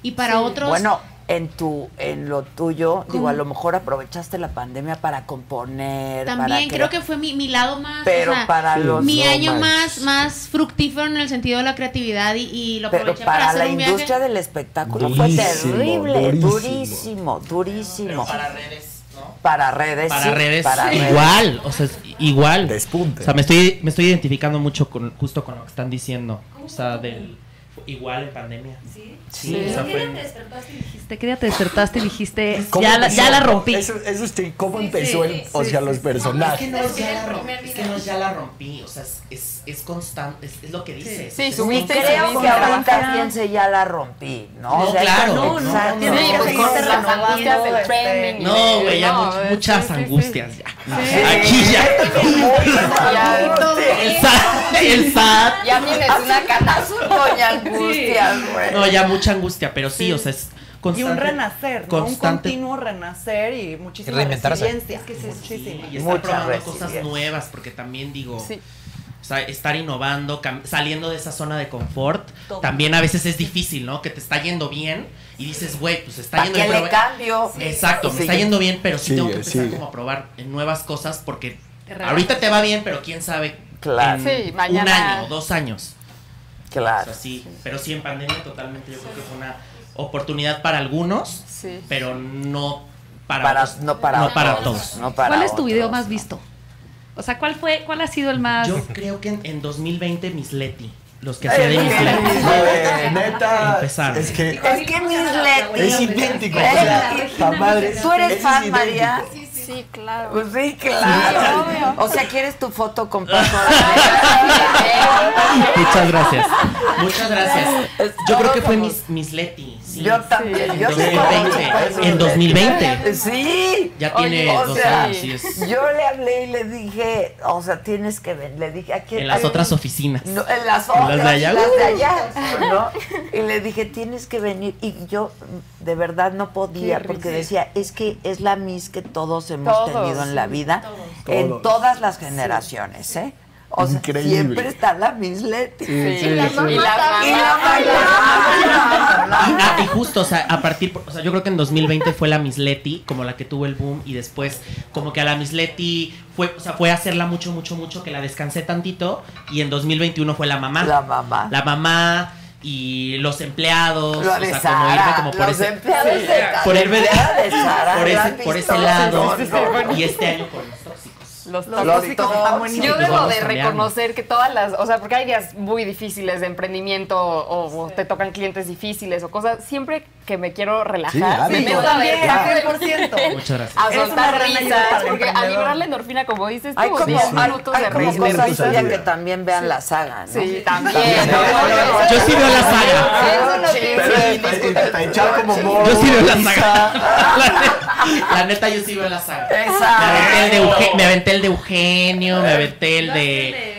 Y para Sí. otros. Bueno, en tu, en lo tuyo, digo, a lo mejor aprovechaste la pandemia para componer. para También crear. creo que fue mi, mi lado más. Pero o sea, para los Mi año más, más fructífero en el sentido de la creatividad y, y lo Pero aproveché para, para hacer la un viaje. industria del espectáculo Durísimo, fue terrible, durísimo. durísimo, durísimo. Pero para redes, ¿no? Para redes, Para sí, redes, para redes. igual, o sea, es igual. Despunte. O sea, me estoy, me estoy identificando mucho con, justo con lo que están diciendo. O sea, del igual en pandemia. Sí, Sí. o sea, ¿Qué fue- día te despertaste y dijiste? ¿Qué día te despertaste y dijiste? ¿Cómo Ya la, ya la rompí. Eso, eso sí, ¿cómo empezó el, o sea, los Es que personajes? no es ya la rompí, es que no es ya la rompí, o sea, es, es, es constante, es, es lo que dices. Sí, es su- Y constante. creo que ahorita piense ya la rompí, ¿no? No, O sea, claro. no, No, no, no, tienes no. que seguirte renovando, güey, ya No, much- sí, muchas sí, sí. angustias ya. Aquí ya. El SAT, el SAT. ya tienes una cana. Doña Angustias, güey. No, ya mucha angustia, pero sí, o sea, es Y constante. un renacer, ¿no? Un continuo renacer y muchísima Y resiliencia. Es que es muchísimo. Y estar probando cosas nuevas, porque también digo, Sí. O sea, estar innovando, saliendo de esa zona de confort, Todo. también a veces es difícil, ¿no? Que te está yendo bien y dices, güey, pues está ¿Para yendo bien. pero- cambio? Exacto, me Sigue. está yendo bien, pero sí tengo que empezar sigue. como a probar en nuevas cosas porque Te ahorita te va bien, pero quién sabe Claro. en Sí, un mañana- año, dos años. O Claro. sea, sí, pero sí en pandemia totalmente yo creo que fue una oportunidad para algunos, Sí. pero no para, Para, otros. no para, no para todos. no para ¿Cuál es tu otros, video más ¿no? visto? O sea, ¿cuál fue, cuál ha sido el más? Yo creo que en, en 2020 Miss Leti, los que hacía de Miss Leti. Güey, neta, Empezaron. es que Es que es idéntico. O sea, la madre- ¿Tú eres es fan. María? Sí, claro. Pues sí, claro. o sea, ¿quieres tu foto con Paco? Muchas gracias. Muchas gracias. Yo creo que fue Miss, Miss Leti. Sí. Yo también. Yo te 2020. conozco, En 2020. Sí. Ya tiene dos sea, años. Sí, es Yo le hablé y le dije, o sea, tienes que ver. Le dije, ¿a quién? en las otras oficinas. No, en las En las otras, de allá. las de allá, ¿no? Y le dije, tienes que venir. Y yo de verdad no podía, Qué porque risa. decía, es que es la Miss que todos hemos Todos, tenido en la vida, Todos. en todas las generaciones, ¿eh? O sea, Increíble. siempre está la Miss Leti. Sí, Sí. sí, Y la sí. mamá Y la también. mamá. Y, y justo, o sea, a partir, o sea, yo creo que en 2020 fue la Miss Leti, como la que tuvo el boom, y después, como que a la Miss Leti fue, o sea, fue hacerla mucho, mucho, mucho, que la descansé tantito, y en 2021 fue la mamá. La mamá. La mamá y los empleados, Lo o sea, como irme como por los ese, empleados de por irme de, la de Sara, por ¿la ese, por lado, y este año con los tóxicos. Los Los tóxicos tóxicos. están buenísimos. Yo debo de reconocer que todas las, o sea, porque hay días muy difíciles de emprendimiento o, o te tocan clientes difíciles o cosas, siempre que me quiero relajar, Sí, me claro. Muchas gracias. A soltar risas, porque a liberar la endorfina, como dices Hay como, 10 hay, minutos hay de como cosas que también vean la saga, ¿no? Sí, también. Yo sí veo la saga. Sí. Yo sí veo la saga. La neta, yo sí veo la saga. Exacto. Me aventé el de Eugenio, me aventé el de...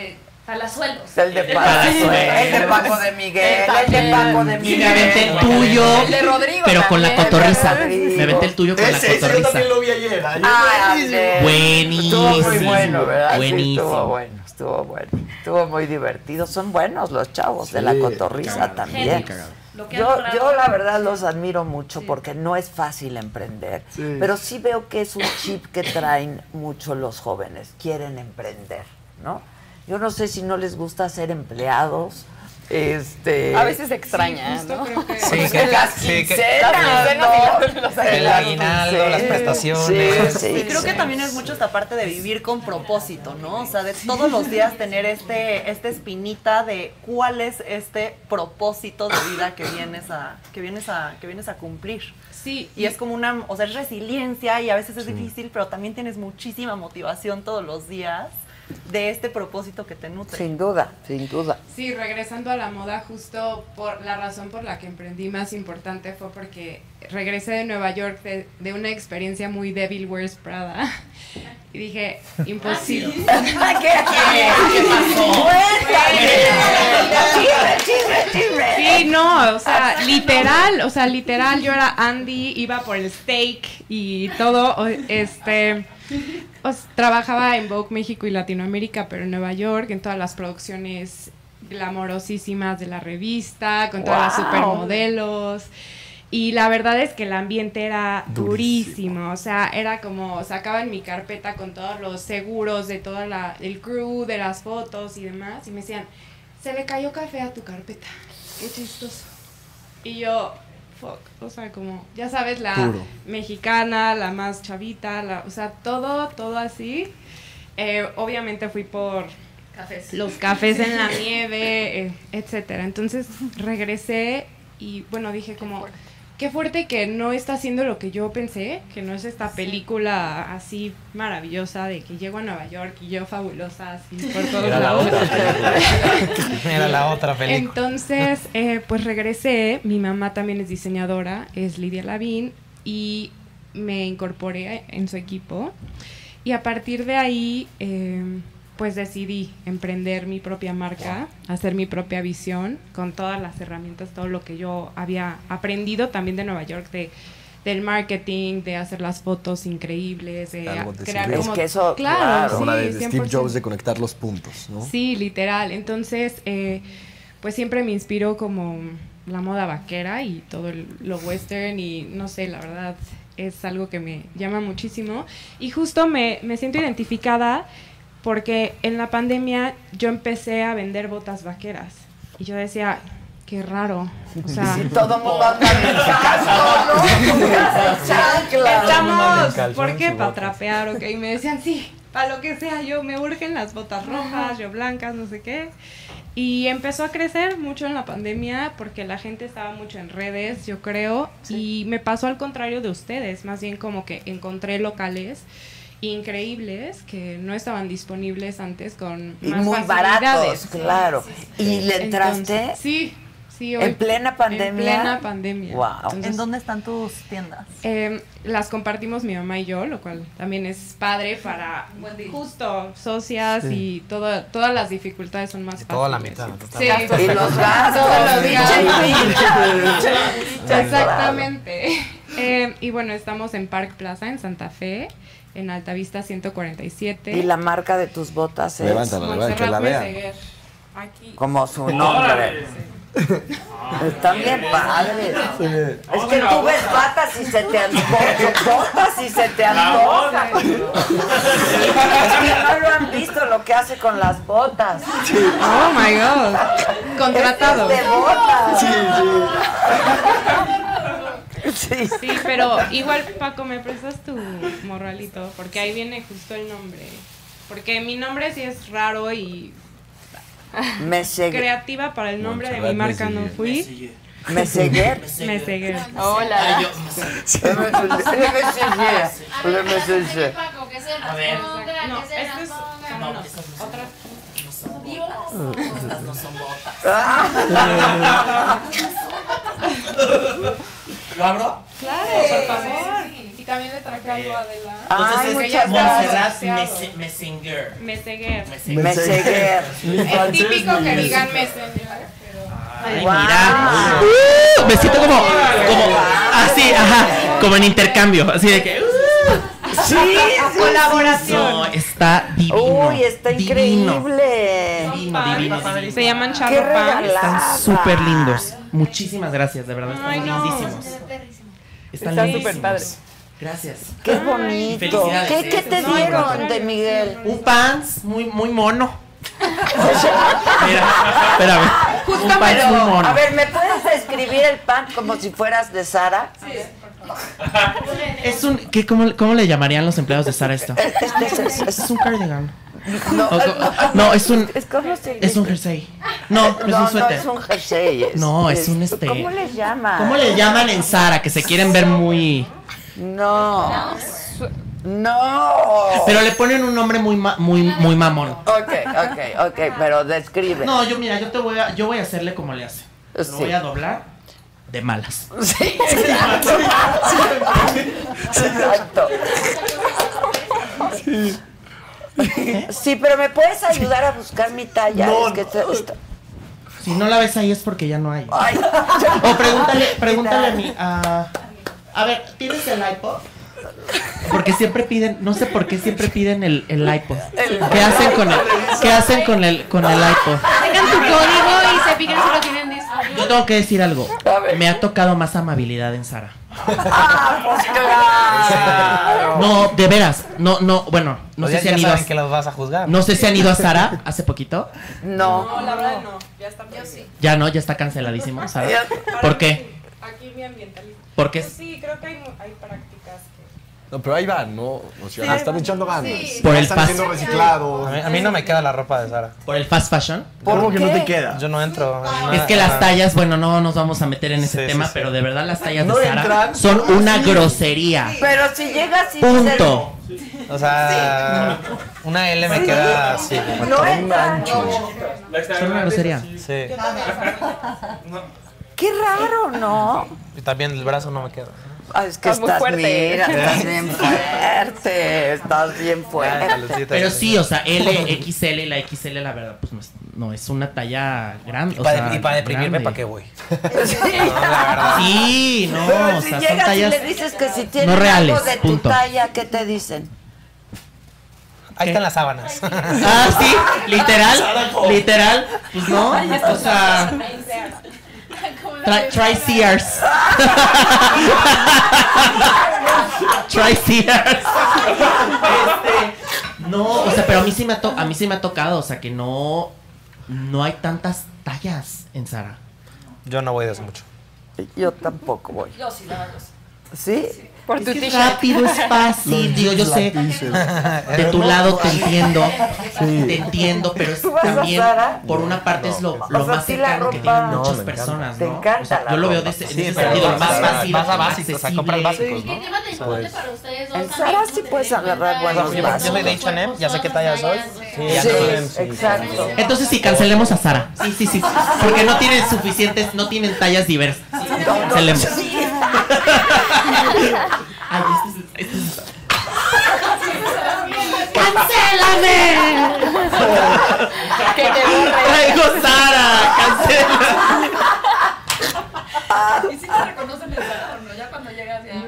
Palazuelos. El de Palazuelos. el de Paco de Miguel, el de Paco de Y Miguel. me aventé el tuyo, El de Rodrigo pero con la cotorriza. Me aventé el tuyo con la Ese, ese yo cotorriza. también lo vi ayer. ayer Ah, buenísimo. Buenísimo. Estuvo muy bueno, ¿verdad? Sí, Buenísimo. estuvo bueno, estuvo bueno. Estuvo muy divertido. Son buenos los chavos de la cotorriza cagado. también. Yo, yo la verdad los admiro mucho porque no es fácil emprender, Sí. pero sí veo que es un chip que traen mucho los jóvenes, quieren emprender, ¿no? Yo no sé si no les gusta ser empleados, este... A veces extraña, ¿no? Sí, que, las sí, y los el aguinaldo, las prestaciones. sí, sí, Y creo que sí. también es mucho esta parte de vivir con propósito, ¿no? O sea, de todos los días tener este, esta espinita de cuál es este propósito de vida que vienes a, que vienes a, que vienes a cumplir. Sí. Y es como una, o sea, es resiliencia y a veces es difícil, pero también tienes muchísima motivación todos los días de este propósito que te nutre. Sin duda, sin duda. Sí, regresando a la moda, justo por la razón por la que emprendí más importante fue porque regresé de Nueva York de, de una experiencia muy Devil Wears Prada. Y dije, imposible. ¿Qué, ¿Qué pasó? Sí, no, o sea, literal, o sea, literal, yo era Andy, iba por el steak y todo, este, os- trabajaba en Vogue México y Latinoamérica, pero en Nueva York, en todas las producciones glamorosísimas de la revista, con todas las Wow. supermodelos. Y la verdad es que el ambiente era durísimo, o sea, era como sacaba en mi carpeta con todos los seguros de toda la el crew, de las fotos y demás, y me decían, se le cayó café a tu carpeta, qué chistoso. Y yo, fuck, o sea, como, ya sabes, la Puro. mexicana, la más chavita, la, o sea, todo, todo así. Eh, obviamente fui por Cafés. los cafés en la nieve, eh, etcétera. Entonces regresé y bueno, dije como qué fuerte que no está haciendo lo que yo pensé, que no es esta película así maravillosa de que llego a Nueva York y yo fabulosa así por todos Era la lados. otra película. Era la otra película. Entonces, eh, pues regresé, mi mamá también es diseñadora, es Lidia Lavín, y me incorporé en su equipo. Y a partir de ahí, eh, pues decidí emprender mi propia marca, hacer mi propia visión, con todas las herramientas, todo lo que yo había aprendido también de Nueva York, de del marketing, de hacer las fotos increíbles, de crear como... Es que eso, claro, sí, de Steve 100%. Jobs de conectar los puntos, ¿no? Sí, literal. Entonces, eh, pues siempre me inspiró como la moda vaquera y todo el- lo western y no sé, la verdad es algo que me llama muchísimo. Y justo me, me siento identificada porque en la pandemia yo empecé a vender botas vaqueras y yo decía, qué raro. O sea, Sí, todo mundo anda en casco, ¿no? Chanclas. Estamos, ¿por qué? Para botas. trapear, ok. Y me decían, sí, para lo que sea, yo me urgen las botas rojas, yo blancas, no sé qué. Y empezó a crecer mucho en la pandemia porque la gente estaba mucho en redes, yo creo. Y me pasó al contrario de ustedes, más bien como que encontré locales increíbles que no estaban disponibles antes con Y más muy baratos, claro. ¿Y le entraste? Entonces, sí, sí. ¿En plena pandemia? En plena pandemia. Wow. Entonces, ¿En dónde están tus tiendas? eh, las compartimos mi mamá y yo, lo cual también es padre para justo socias Sí. y todo, todas las dificultades son más fáciles. Toda la mitad. Sí. Y los gastos, Todos los gastos. Exactamente. Eh, y bueno, estamos en Park Plaza, en Santa Fe, en Altavista 147. Y la marca de tus botas es Levántala, levántala, que la vean. Aquí. como su nombre. Están bien padres. Es que tú ves batas y se te antoja. Botas y se te antoja. Es que no lo han visto lo que hace con las botas. Oh my god. Contratado. Este es de botas. Sí. Sí, pero igual, Paco, ¿me prestas tu morralito? Porque ahí viene justo el nombre. Porque mi nombre sí es raro y Me creativa para el nombre de mi Montserrat marca no Meseguer. fui. Me seguí. Me seguí. Hola. Ay, yo- A ver. No, este es... No, no, esas no son otra. Estas no son botas. ¿Lo abro? Claro, por favor. Y también le traje algo a Adela. Ay, Entonces muchas es Montserrat gracias. Mese- Messenger. Me seguí. Me seguí. Es típico que digan Messenger. Ay, Wow. mira. Uh, me siento como, como, así, ajá, como en intercambio, así de que. uh, Sí, Colaboración. No, está divino. Uy, está divino, increíble. Divino, divino, divino. Se llaman charro. Están súper lindos. Muchísimas gracias, de verdad, Ay, están no. lindísimos. Están súper padre. Gracias. Qué bonito. ¿Qué, qué te No, dieron de Miguel? Un pants muy, muy mono. Mira, espérame. Un pants muy mono. A ver, ¿me puedes describir el pan como si fueras de Sara? Es un, ¿qué, cómo, ¿Cómo le llamarían los empleados de Sara esto? Este es, es- Es un cardigan. no, O no, es un, es un jersey. No, no es no, un no suéter. es un jersey. No, es un este- ¿Cómo les llaman? ¿Cómo le llaman en Sara? Que se quieren ver muy... No. No. Pero le ponen un nombre muy ma- muy muy mamón. Ok, ok, ok, pero describe. No, yo mira, yo te voy a yo voy a hacerle como le hace. Lo Sí. voy a doblar de malas. Sí, exacto. Sí, pero ¿me puedes ayudar a buscar mi talla? No, es que está- está- Si no la ves ahí es porque ya no hay. O pregúntale, pregúntale a mi a A ver, ¿tienes el iPod? Porque siempre piden, no sé por qué siempre piden el, el iPod. ¿Qué hacen con el, qué hacen con el, con el iPod? Tengan tu código y se fijan si lo tienen disponible. Yo tengo que decir algo. Me ha tocado más amabilidad en Sara. No, de veras. No, no, bueno, no Pues sé si han ido a, saben que los vas a juzgar. no sé si han ido a Sara hace poquito. No. No, la verdad no. Ya está Yo sí. Ya no, ya está canceladísimo, Sara. ¿Por qué? Aquí mi ambientalista. ¿Por qué? Sí, creo que hay, hay prácticas. No, pero ahí van, ¿no? O sea, Sí. le están echando ganas. Sí. Por el están fast- siendo reciclados. A mí, a mí no me queda la ropa de Sara. ¿Por el fast fashion? ¿Cómo que no te queda? Yo no entro. en Es que las tallas, bueno, no nos vamos a meter en ese Sí, tema, sí, sí. pero de verdad las tallas No de Sara entran. son No, una sí. grosería. Pero si llegas y Punto. O sea, una L me queda así. No entra, ancho. Son una grosería. Sí. Qué raro, ¿no? Y también el brazo no me queda. Ah, es que Estás muy estás, fuerte. mira, estás bien fuerte, estás bien fuerte. Pero sí, o sea, L, XL y la XL, la verdad, pues no es, no es una talla grande. Y o para, sea, y para deprimirme. ¿para qué voy? Sí, no, Pero o si sea, son llegas tallas y le dices que si tienen no reales, algo de tu punto. talla, ¿qué te dicen? Ahí están las sábanas. Ah, sí, literal, literal, pues no, o sea, try, try Sears. try Sears. Este, no, o sea, pero a mí sí me ha to- a mí sí me ha tocado, o sea, que no no hay tantas tallas en Sara. Yo no voy de eso mucho. Yo tampoco voy. Yo sí, la verdad. ¿Sí? Por Es que es rápido, es fácil, digo, yo sé. De tu lado te entiendo, te entiendo, pero es ¿Tú vas a también, Sara? por una parte es lo, lo O sea, más sí la cercano que tienen No, muchas me personas, Te ¿no? encanta O sea, yo lo veo ropa. de ese, en Sí, ese sentido, lo más fácil, a más básicos, a comprar accesible. básicos, ¿no? ¿Qué tema de importe para ustedes dos? En Sara sí puedes agarrar buenos Yo, yo vasos. soy de H&M, ya sé qué talla soy. Sí, exacto. Entonces sí, cancelemos a Sara. Sí, sí, sí. Porque no tienen suficientes, no tienen tallas diversas. Cancelemos. Ay, este es- este es- ¡Cancélame! Que te borre. Traigo Sara, cancela. ¿Y si te reconocen el Sara o no? Ya cuando llegas ya.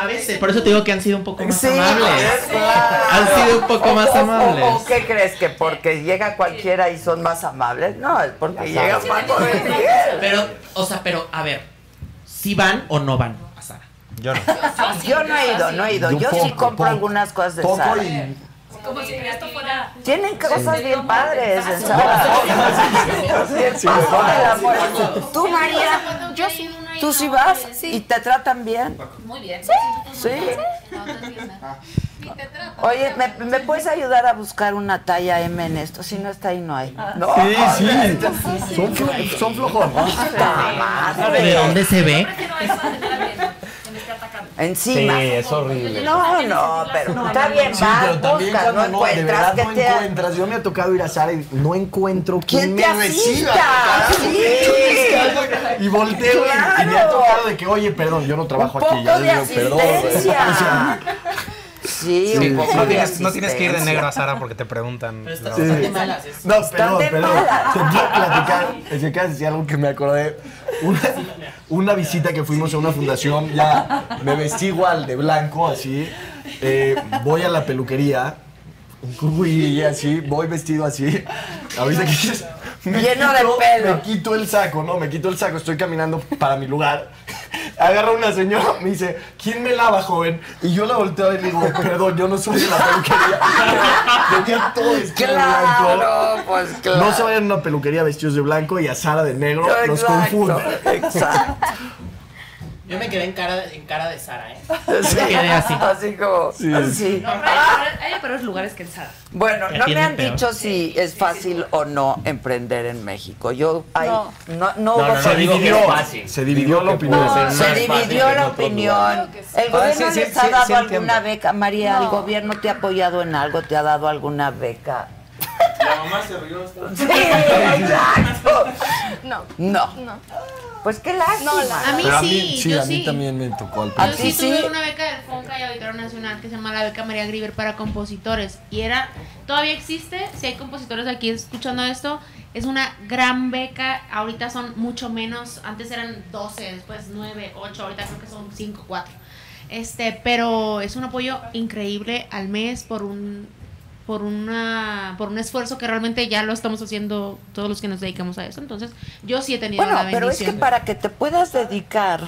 A veces, por eso te digo que han sido un poco más Sí, amables. claro. Han sido un poco más O- amables. ¿O qué crees? ¿Que porque llega cualquiera y son más amables? No, es porque llega Paco de Miguel. Pero, o sea, pero, a ver, ¿si van o no van a Sara? Yo no. Yo no he ido, no he ido. Yo Yo sí compro poco. algunas cosas de Poco Sara. y- Como si esto fuera. Tienen cosas bien padres en Sara. Sí. ¿Tú, María? Yo sí. ¿Tú sí vas? ¿Y te tratan bien? Muy bien. Sí. Oye, ¿me, me puedes ayudar a buscar una talla M en esto? Si no está ahí, no hay. No. Sí, sí. Son, flo- son flojones. ¿De dónde se ve? Encima. Sí, es horrible. No, no, pero está bien, Sí, pero también buscas, no cuando no, de encuentras verdad que no te... encuentras. Yo me ha tocado ir a Sara y no encuentro quién, ¿Quién me te reciba. Sí. Y volteo y- y, me ha tocado de que, oye, perdón, yo no trabajo Un aquí. Ya de digo, perdón. Sí, Sí, un poco sí. No tienes, no tienes que ir de negro a Sara porque te preguntan. Pero estás No. malas. Perdón, de perdón. malas. Te quiero platicar. Es que acabas de decir algo que me acordé. Una, una visita que fuimos a una fundación, ya me vestí igual de blanco, así. eh, voy a la peluquería. Uy, así, voy vestido así. Ahorita que Lleno de pelo. Me quito el saco, ¿no? Me quito el saco, estoy caminando para mi lugar. Agarra una señora, me dice, ¿quién me lava, joven? Y yo la volteo y le digo, perdón, yo no soy la peluquería. Tenía todo vestido de blanco. Claro, pues claro. No se vayan a una peluquería vestidos de blanco y a Sara de negro los Exacto, confunden. Exacto. Yo me quedé en cara, en cara de Sara, ¿eh? Sí, Me quedé así. así como. Sí. así. No, pero hay, hay peores lugares que en Sara. Bueno, no me han peor. dicho si es fácil o no emprender en México. Yo, hay, no, no, No, no, no Se dividió, fácil. se dividió la opinión. Se dividió la opinión. El Ah, gobierno sí, sí, les ha dado alguna beca. María, ¿el No. gobierno te ha apoyado en algo? ¿Te ha dado alguna beca? La mamá se rió. Sí, exacto. No. No. No. Pues qué lástima. No, la- A mí Pero a sí, mí, sí, yo a mí sí. también me tocó al ¿A Yo sí tuve sí? una beca del FONCA y Auditorio Nacional que se llama la beca María Griver para compositores. Y era, todavía existe, si hay compositores aquí escuchando esto, es una gran beca. Ahorita son mucho menos, antes eran 12, después 9, 8, ahorita creo que son 5, 4. Este, pero es un apoyo increíble al mes por un por una por un esfuerzo que realmente ya lo estamos haciendo todos los que nos dedicamos a eso. Entonces, yo sí he tenido Bueno, la pero es que bendición. para que te puedas dedicar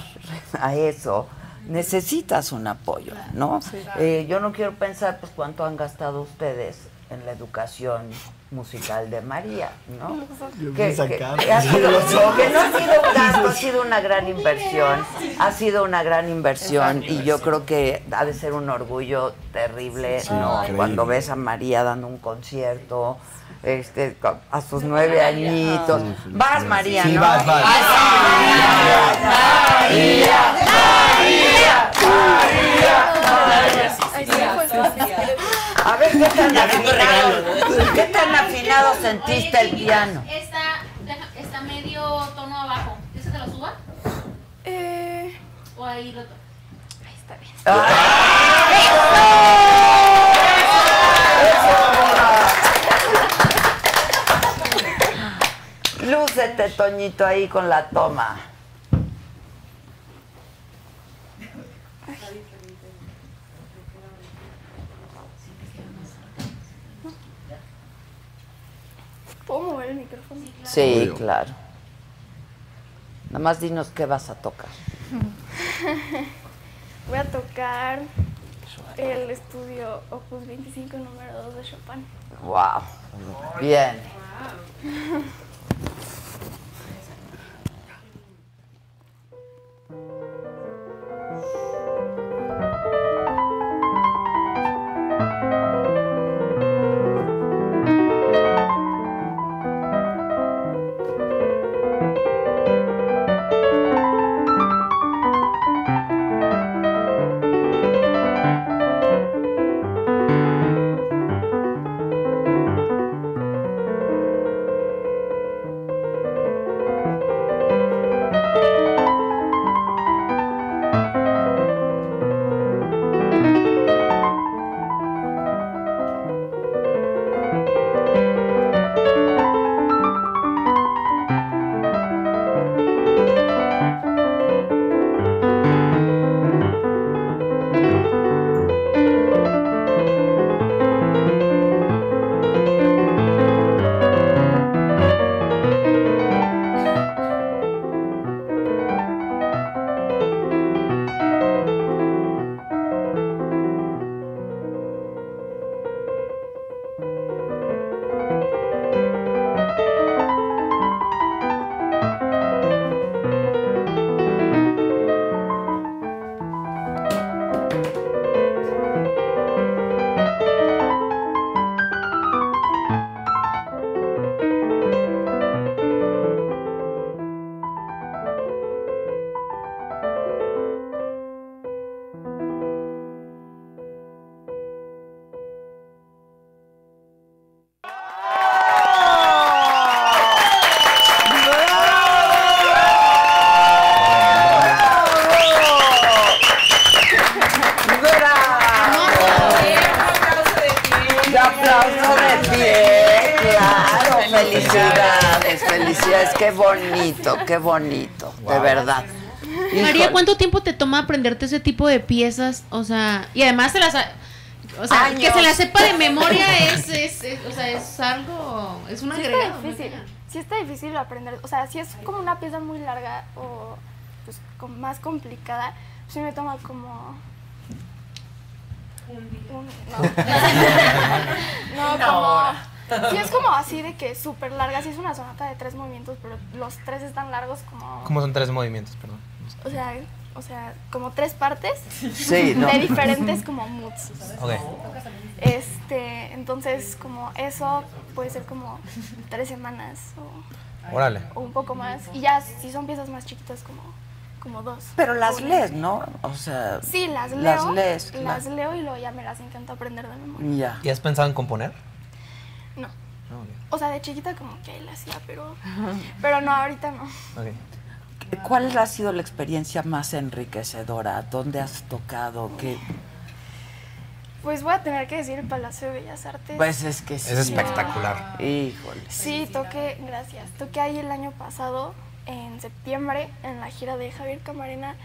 a eso, necesitas un apoyo, ¿no? Eh, yo no quiero pensar pues cuánto han gastado ustedes en la educación musical de María, ¿no? Que, me que- sacaba. que ha sido- que no ha sido un gasto, ha sido una gran inversión, ha sido una gran inversión y yo creo que ha de ser un orgullo terrible, Sí, ¿no? increíble. Cuando ves a María dando un concierto, este, a sus nueve añitos. Vas, María, Sí, ¿no? vas, vas. Ay, sí, pues, A ver, ¿qué tan afinado, ¿qué tan afinado sentiste el piano? Está, está medio tono abajo. ¿Quieres que te lo suba? eh, ¿O ahí lo to- ahí está bien. Lúcete, Toñito, ahí con la toma. ¿Puedo mover el micrófono? Sí, Obvio. claro. Nada más dinos qué vas a tocar. Voy a tocar el estudio Opus 25 número 2 de Chopin. Wow. Bien. ¡Un ¡Qué bonito! De verdad. María. ¿cuánto tiempo te toma aprenderte ese tipo de piezas? O sea, y además se las... ha- O sea, que se la sepa de memoria es, es, es- o sea, es algo, es un Sí agregado. está difícil. Sí está difícil aprender. O sea, si es como una pieza muy larga o pues más complicada, sí me toma como... Un, no. no, Una como... Sí, es como así de que súper larga. Sí es una sonata de tres movimientos, pero los tres están largos como... ¿Cómo son tres movimientos, perdón? O sea, o sea, como tres partes Sí, ¿no? de diferentes como moods. Ok. Este, entonces como eso puede ser como tres semanas o, Órale. o un poco más. Y ya si son piezas más chiquitas como, como dos. Pero las una. lees, ¿no? O sea. Sí, las leo. Las lees. Las claro. leo y luego ya me las intento aprender de memoria. Ya. ¿Y has pensado en componer? No. No, ok. O sea, de chiquita como que ahí la hacía, pero, pero no, ahorita no. Ok. ¿Cuál ha sido la experiencia más enriquecedora? ¿Dónde has tocado? ¿Qué? Pues voy a tener que decir el Palacio de Bellas Artes. Pues es que sí. Es espectacular. Híjole. Sí, toqué, gracias. Toqué ahí el año pasado, en septiembre, en la gira de Javier Camarena.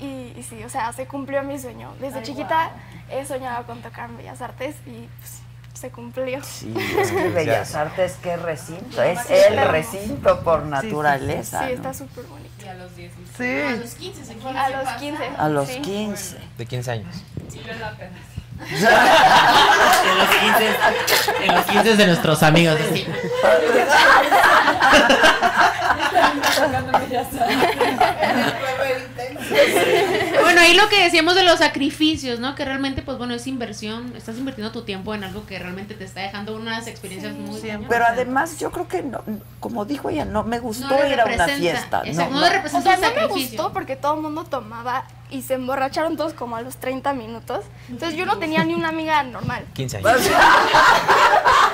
Y, y sí, o sea, se cumplió mi sueño. Desde Ay, chiquita he soñado con tocar en Bellas Artes y pues, se cumplió. Sí, es que Bellas Artes, qué recinto. Es el recinto por naturaleza. Sí, ¿no? está súper bonito. Y a los 16. Sí. A los 15 se A los 15. A los sí. 15. De 15 años. Sí, vale la pena. En los 15, en los 15 de nuestros amigos. así. Bueno, ahí lo que decíamos de los sacrificios, ¿no? Que realmente, pues bueno, es inversión. Estás invirtiendo tu tiempo en algo que realmente te está dejando unas experiencias muy cañonas. Pero además yo creo que, no, como dijo ella, no me gustó No ir a una fiesta. exacto, no, no le no. representa O sea, el no me gustó porque todo el mundo tomaba y se emborracharon todos como a los 30 minutos. Entonces yo no tenía ni una amiga normal. 15 años.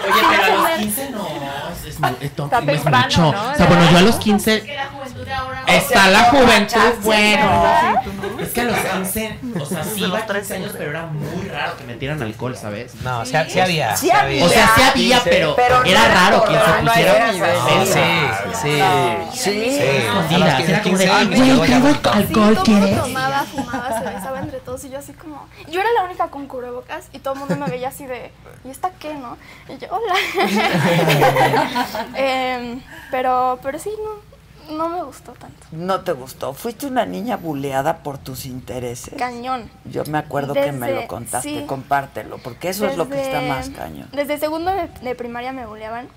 Oye, pero a los 15 no. Es, es, mu- es to- Está no es temprano, mucho. ¿no? O sea, bueno, yo a los 15. Que la juventud de ahora. Está la juventud, bueno. Es que a los 15, o sea, sí iba a 15 años, pero era muy raro que metieran alcohol, ¿sabes? No, sí, sí había. Sí había. O sea, sí había, pero, era raro quien se pusiera. Sí, sí, sí. Sí. Sí. escondida. A los Era como de, 15 años, güey, traigo alcohol, todos y yo así como... Yo era la única con cubrebocas y todo el mundo me veía así de... ¿Y esta qué, no? Y yo, hola. Em, pero, pero sí, no, no me gustó tanto. No te gustó. Fuiste una niña buleada por tus intereses. Cañón. Yo me acuerdo que me lo contaste. sí. Compártelo, porque eso es lo que está más cañón. Desde segundo de, de primaria me buleaban.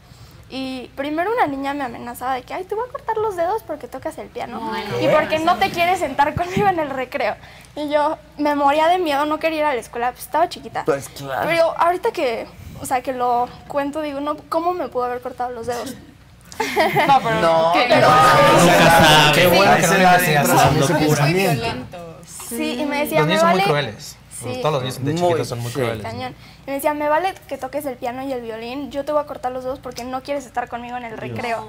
Y primero una niña me amenazaba de que, ay, te voy a cortar los dedos porque tocas el piano. y porque no te quieres sentar conmigo en el recreo. Y yo me moría de miedo, no quería ir a la escuela, pues estaba chiquita. Pues claro. Pero ahorita que, o sea, que lo cuento, digo, no, ¿cómo me pudo haber cortado los dedos? No, pero. No, ¿qué? pero- Nunca sabes. Qué bueno que no crueles. Sí. Todos los niños de Muy, chiquitos son muy sí. crueles. Cañón. Y me decía, me vale que toques el piano y el violín, yo te voy a cortar los dedos porque no quieres estar conmigo en el recreo.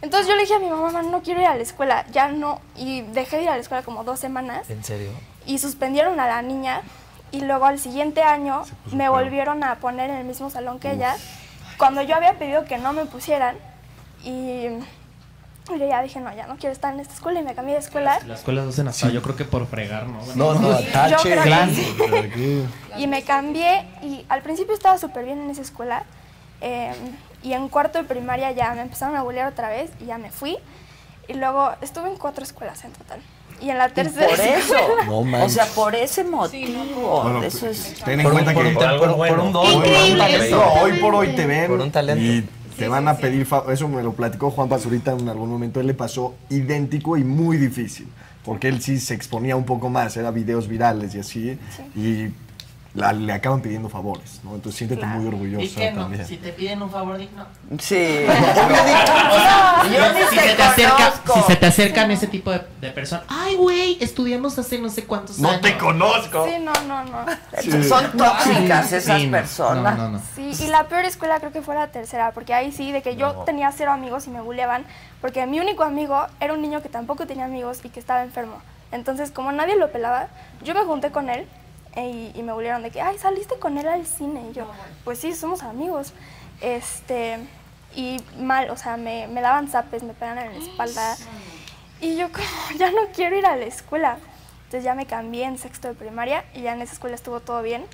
Entonces yo le dije a mi mamá, mamá, no quiero ir a la escuela, ya no. Y dejé de ir a la escuela como dos semanas ¿En serio? y suspendieron a la niña. Y luego al siguiente año me volvieron a poner en el mismo salón que ella, cuando yo había pedido que no me pusieran. Y y yo ya dije, no, ya no quiero estar en esta escuela y me cambié de escuela. Las escuelas hacen hasta, yo creo que por fregar, ¿no? No, no, Yo tache. sí. Y me cambié y al principio estaba súper bien en esa escuela. eh, y en cuarto de primaria ya me empezaron a bullear otra vez y ya me fui. Y luego estuve en cuatro escuelas en total. Y en la tercera por eso. No o sea, por ese motivo. Bueno, eso es. Ten en Por cuenta por que un por- por un don, por un eso. hoy por hoy te ven Por un talento. y te van a pedir fa- eso me lo platicó Juan Pazurita en algún momento él le pasó idéntico y muy difícil porque él sí se exponía un poco más era videos virales y así y la- le acaban pidiendo favores ¿no? entonces siéntete muy orgulloso ¿Y qué no? también Si te piden un favor, digno. Sí. Si, se te acerca, conozco. si se te acercan ese tipo de, de personas, ay, güey, estudiamos hace no sé cuántos no años. te conozco Sí, no, no, no. Son tóxicas esas Sí, no, personas. No, no, no. Sí, y la peor escuela creo que fue la tercera, porque ahí sí, de que yo tenía cero amigos y me bulleaban, porque mi único amigo era un niño que tampoco tenía amigos y que estaba enfermo. Entonces, como nadie lo pelaba, yo me junté con él y, y me bullearon de que, ay, saliste con él al cine. Y yo, pues sí, somos amigos. Este, y mal, o sea, me, me daban zapes, me pegaban en la espalda. Y yo como, ya no quiero ir a la escuela. Entonces ya me cambié en sexto de primaria y ya en esa escuela estuvo todo bien.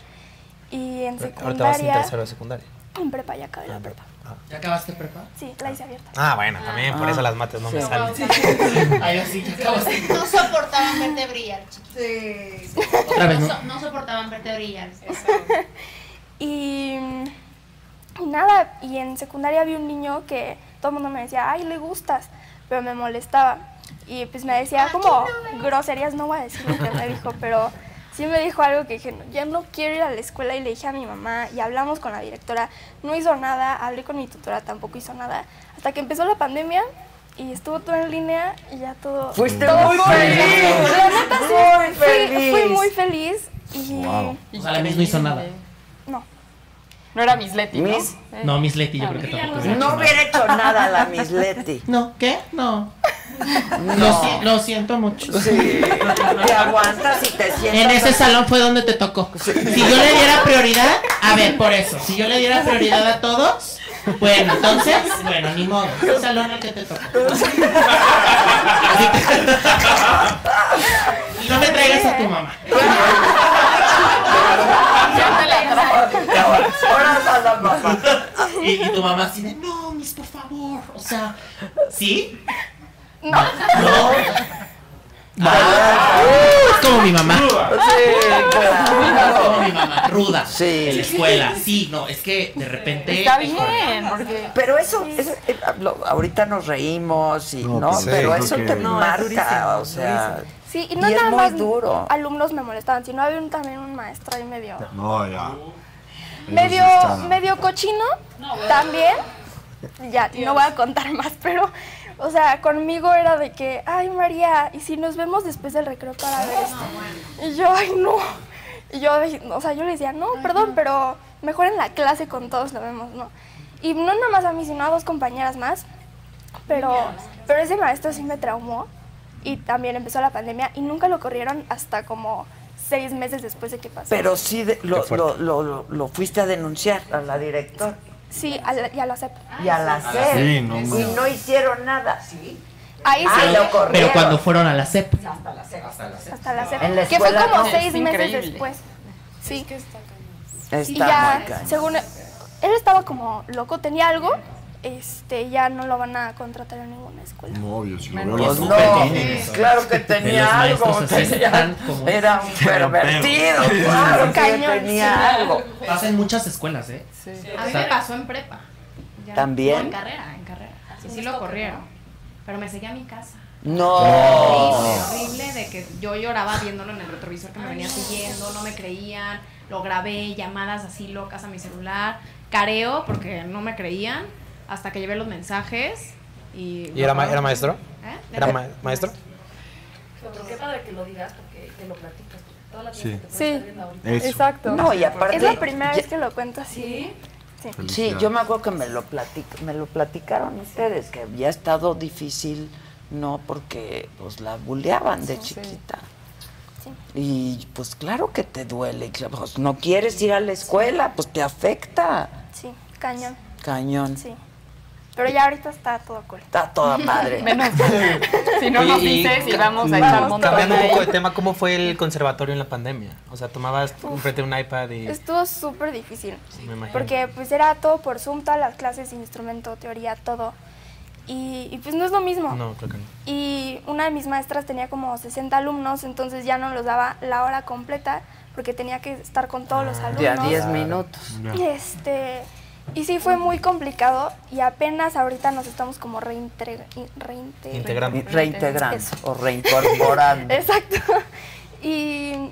Y en Ahorita vas en secundaria, tercero de secundaria. en prepa ya acabé la prepa. ¿Ya acabaste prepa? Sí, la hice abierta. Ah, bueno, también por eso las mates no me Sí. salen. Ay, así, ya acabaste. No soportaban verte brillar, chiquito. Otra vez, No, ¿no? so- no soportaban verte brillar. Y, y nada, y en secundaria vi un niño que todo el mundo me decía, ay, le gustas, pero me molestaba. y pues me decía como groserías, no voy a decir lo que me dijo, pero sí me dijo algo que dije, "No, ya no quiero ir a la escuela y le dije a mi mamá y hablamos con la directora, no hizo nada, hablé con mi tutora, tampoco hizo nada, hasta que empezó la pandemia y estuvo todo en línea y ya todo... Fuiste todo muy fue- feliz. La neta sí, Muy fui- feliz. Fui muy feliz y... O sea, la no hizo nada. No. Era Miss Leti, ¿no? Miss- Eh. No, Miss Leti, yo creo que tampoco. hubiera No hecho hubiera hecho nada la Miss Leti. No, ¿qué? No. No. Lo, si- lo siento mucho. Sí. Te aguantas y te sientas. En ese salón fue donde te tocó. Si yo le diera prioridad, a ver, por eso, si yo le diera prioridad a todos, bueno, entonces, bueno, ni modo. El salón al que te tocó. No me traigas a tu mamá. Ahora a la mamá. Y, y tu mamá así de, no, mis, por favor. O sea, ¿sí? No. No. Ah, es como mi mamá. Es como mi mamá, ruda. Sí. En la escuela. Sí, no, es que de repente. Está bien, porque... Pero eso, eso, eh, lo- ahorita nos reímos y no, pues sí, pero eso que- te No, es marca, durísimo, o sea... Sí, y no es nada muy más duro. alumnos me molestaban, sino había un- también un maestro ahí medio... No, ya. medio, medio cochino también. Ya, no voy a contar más, pero, o sea, conmigo era de que, ay María, y si nos vemos después del recreo para ver esto. Y yo, ay no. Y yo, o sea, yo le decía, no, perdón, pero mejor en la clase con todos lo vemos, ¿no? Y no nada más a mí, sino a dos compañeras más. Pero, pero ese maestro sí me traumó y también empezó la pandemia y nunca lo corrieron hasta como seis meses después de que pasó. Pero sí de- lo, lo, lo, lo, lo fuiste a denunciar a la directora Sí, a la- y a la CEP. y a la SED. Sí, no y no hicieron nada. ¿sí? Ahí Ah, sí. lo corrieron. Pero cuando fueron a la CEP. Hasta la CEP. En la que fue escuela como no. seis Es meses increíble. después. Sí. Está y ya, según él, él estaba como loco, tenía algo, este, ya no lo van a contratar en ninguna escuela. No, obvio, si lo veo Pues lo- no, claro que tenía algo. así tenía- como- era un pervertido, claro que Cañón, tenía sí. algo. Pasa en muchas escuelas, ¿eh? A mí me pasó en prepa. Ya. ¿También? No, en carrera, en carrera. Y sí lo corrieron. Pero me seguía a mi casa. No. Horrible, horrible de que yo lloraba viéndolo en el retrovisor que me venía siguiendo, no me creían, lo grabé, llamadas así locas a mi celular, careo porque no me creían, hasta que llevé los mensajes y... ¿Y era, ma- era maestro? ¿Eh? ¿Era ma- maestro? Pero qué padre que lo digas porque que lo platicas. Todas las Sí. te Sí. Exacto. No, y aparte. Es la primera ya- vez que lo cuento así. Sí. Sí, yo me acuerdo que me lo, platic, me lo platicaron ustedes, que había estado difícil, ¿no? Porque pues la buleaban de chiquita. Sí. Y pues claro que te duele. pues, no quieres ir a la escuela, pues te afecta. Sí, cañón. Cañón. Sí. Pero ya ahorita está todo cool. Está toda madre. Menos. si no Oye, nos dices y vamos a echar montón Cambiando un poco de tema, ¿cómo fue el conservatorio en la pandemia? O sea, tomabas frente a un iPad y... Estuvo súper difícil. Me imagino. Porque pues era todo por Zoom, todas las clases, instrumento, teoría, todo. Y, y, pues no es lo mismo. No, creo que no. Y una de mis maestras tenía como 60 alumnos, entonces ya no nos daba la hora completa porque tenía que estar con todos los alumnos. De a 10 minutos. Y este y sí fue muy complicado y apenas ahorita nos estamos como reintegra- Integrando. Reintegrando Eso. o reincorporando. Exacto. Y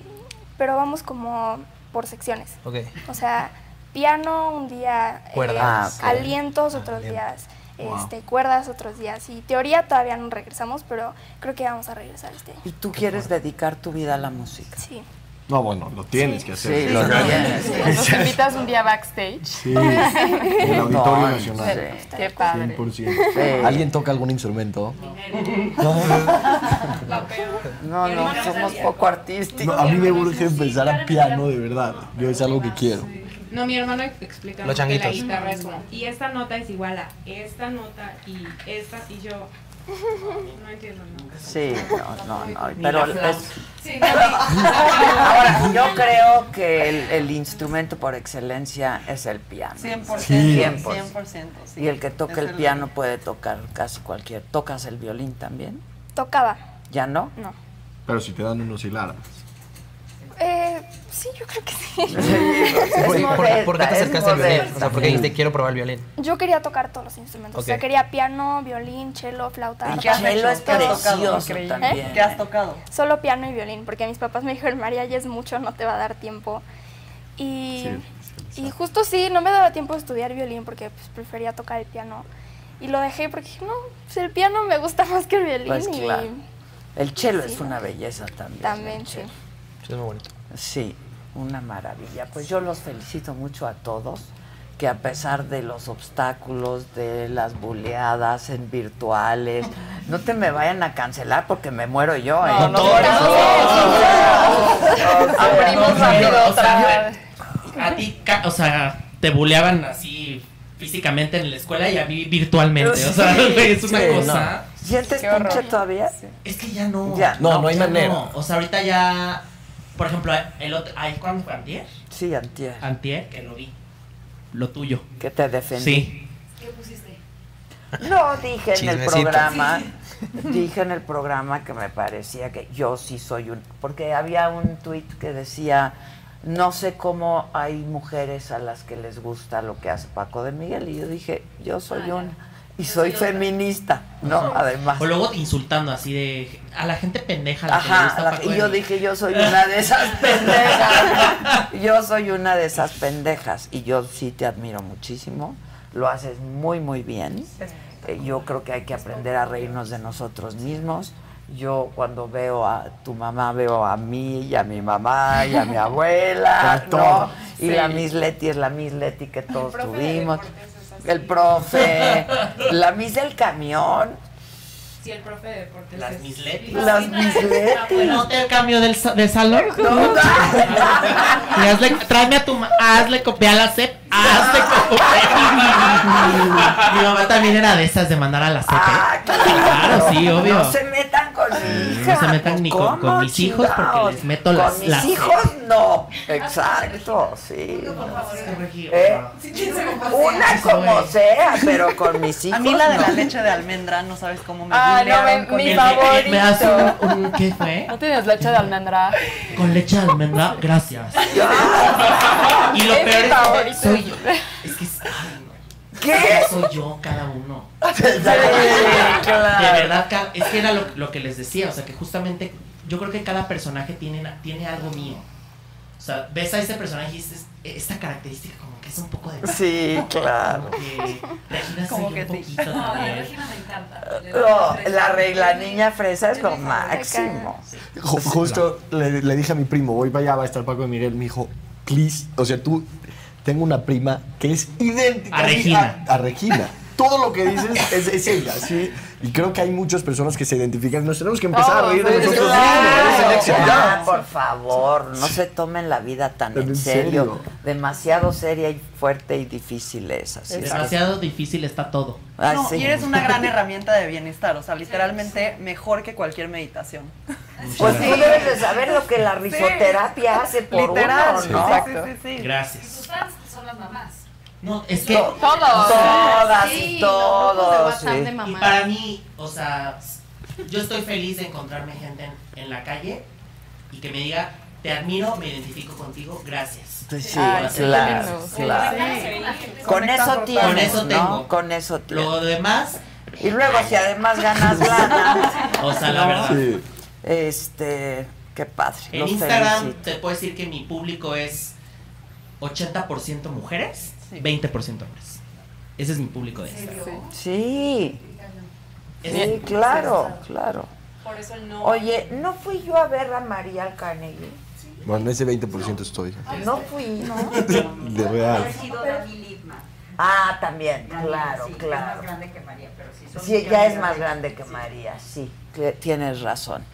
pero vamos como por secciones. Ok. O sea, piano un día, eh, Cuerdas. Ah, alientos otros días, este, cuerdas otros días. Y teoría todavía no regresamos, pero creo que vamos a regresar este año. ¿Y tú quieres dedicar tu vida a la música? Sí. No, bueno, lo tienes que hacer. Sí, lo tienes. Nos invitas un día backstage. Sí, el Auditorio No, Nacional. sí. Qué padre. 100%. Sí. ¿Alguien toca algún instrumento? No, no, somos poco artísticos. No, a mí me urge empezar a piano, de verdad. Yo es algo que quiero. No, mi hermano explica Los que la guitarra es como, y esta nota es igual a esta nota y esta, y yo no entiendo nada. Sí, no, no, no. Pero es- flauta. Sí, no, ahora, yo creo que el, el instrumento por excelencia es el piano. 100%. Sí. 100%. 100%. sí. Y el que toca el piano puede tocar casi cualquier. ¿Tocas el violín también? Tocaba, ¿Ya no? no. Pero si te dan unos hilaras. Eh, sí, yo creo que sí. ¿Por, Es por- modesta, por qué te acercaste al violín? O sea, porque dijiste quiero probar el violín. Yo quería tocar todos los instrumentos. O sea, quería piano, violín, cello, flauta. ¿Y qué has Cello hecho? es ¿Qué has tocado? ¿Qué has tocado? Solo piano y violín, porque mis papás me dijeron, María, ya es mucho, no te va a dar tiempo. Y, y justo sí, no me daba tiempo de estudiar violín porque pues, prefería tocar el piano. Y lo dejé porque dije, no, pues, el piano me gusta más que el violín. Pues y claro. El chelo Sí. es una belleza también. También, sí. Sí, es muy bonito. Sí, una maravilla. Pues yo los felicito mucho a todos, que a pesar de los obstáculos, de las buleadas en virtuales, no te me vayan a cancelar porque me muero yo. ¿eh? No, no, no. Abrimos rápido otra vez. A ti, o sea, te buleaban así físicamente en la escuela y a mí virtualmente. O sea, es una Sí, cosa. ¿Sientes horror. pinche todavía? Es que ya no. Ya, No, no hay manera. no. O sea, ahorita ya. Por ejemplo, el otro. Ay, ¿Cuándo fue? ¿Antier? Sí, antier. Antier, que lo vi. Lo tuyo. Que te defendí. Sí. ¿Qué pusiste? No, dije en el programa, dije en el programa que me parecía que yo sí soy un... Porque había un tuit que decía, no sé cómo hay mujeres a las que les gusta lo que hace Paco de Miguel. Y yo dije, yo soy una. Y soy feminista, ¿no? Además. O luego insultando así de. A la gente pendeja. la que le Ajá, gusta la- y yo dije, yo soy una de esas pendejas. Yo soy una de esas pendejas. Y yo sí te admiro muchísimo. Lo haces muy, muy bien. Eh, yo creo que hay que aprender a reírnos de nosotros mismos. Yo cuando veo a tu mamá, veo a mí y a mi mamá y a mi abuela, ¿no? todo. Y Sí. la Miss Leti es la Miss Leti que todos tuvimos. El profe, la Miss del camión. Sí, el profe de deportes. Las misletis. Las misletis. ¿No te cambio del, de salón? No. Y hazle, tráeme a tu hazle copia a la CEP, hazle copia. Mi mamá también era de esas de mandar a la CEP. Ah, ¿eh? Claro, sí, obvio. No se metan con mi hija. No se metan ni con, con ¿Cómo, mis hijos porque les meto las Con mis las- hijos no. Exacto, sí. ¿Eh? Una como sea, pero con mis hijos A mí la de la no. leche de almendra, no sabes cómo me Ah, no, bulearon me- con mi el- favorito. ¿Me das un, un- qué fue? ¿No tienes leche de almendra? Con leche de almendra, gracias. Y lo Es mi peor es que favorito. soy yo. Es que es- ay, no. ¿Qué? Soy yo cada uno. Sí, De verdad, es que era lo, lo que les decía, o sea, que justamente yo creo que cada personaje tiene, tiene algo mío. O sea, ves a ese personaje y dices, esta característica como que es un poco de... Sí, claro. Como que Regina Como soy que un sí. poquito No, la también. Regina me encanta. No, la regla niña fresa es lo máximo. Ju- Justo le, le dije a mi primo, voy para allá, va a estar Paco de Miguel. Me dijo, please, o sea, tú, tengo una prima que es idéntica A Regina. A, a Regina. Todo lo que dices es, es ella, ¿sí? Y creo que hay muchas personas que se identifican. Nos tenemos que empezar a reír de Sí, nosotros mismos. Por favor, no se tomen la vida tan en, En serio. serio. Demasiado seria y fuerte y difícil es así. es que- Demasiado difícil está todo. Ah, No, sí. y eres una gran herramienta de bienestar, o sea, literalmente mejor que cualquier meditación. Pues tú debes de saber lo que la risoterapia hace por Literal, uno, ¿no? exacto. Sí, sí, sí. Gracias. Fans son las mamás. No, es que... To- Todos. Todas Sí, y todos. Sí. de Y mamá. para mí, o sea, yo estoy feliz de encontrarme gente en, en la calle y que me diga, te admiro, me identifico contigo, gracias. Sí, Ay, claro. Sí, claro. Con eso tienes, Con eso ¿no? tengo. Con eso tienes. Lo demás, Y luego si además ganas lana. o sea, la verdad. Sí. Este, qué padre. En Instagram felicito. te puedo decir que mi público es 80% mujeres, 20% hombres. Ese es mi público de Instagram. Sí, Es- sí, claro, claro. Por eso el no. Oye, ¿no fui yo a ver a María al Carnegie? Bueno, en ese 20% estoy. No fui, ¿no? De real. Ah, también, claro, claro. más grande que María, pero sí son Sí, ya es más de- grande que María, sí, que- tienes razón.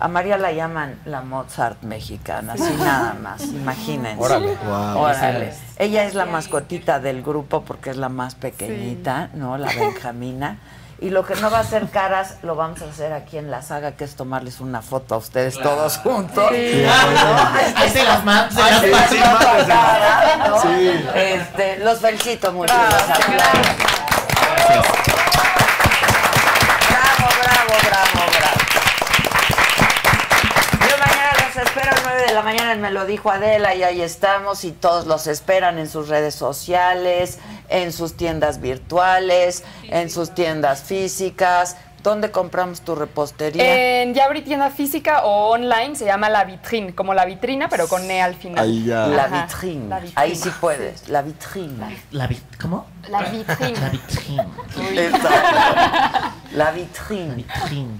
A María la llaman la Mozart mexicana, así nada más, imagínense. Órale. Wow. Órale. Ella es la mascotita del grupo porque es la más pequeñita, ¿no? La Benjamina. Y lo que no va a hacer caras, lo vamos a hacer aquí en la saga, que es tomarles una foto a ustedes Claro. todos juntos. Sí. ¿no? Ahí se las. Sí. Este, los felicito mucho. Bravo, bravo, bravo, bravo. Yo mañana los espero a 9 de la mañana me lo dijo Adela y ahí estamos y todos los esperan en sus redes sociales, en sus tiendas virtuales, en sus tiendas físicas. ¿Dónde compramos tu repostería? En ya abrí tienda física o online, se llama La Vitrine, como la vitrina, pero con E al final. Ahí ya. La vitrine. La vitrine. Ahí sí puedes, la vitrine. La vi- ¿Cómo? La vitrine. La vitrine. Exacto. La vitrine.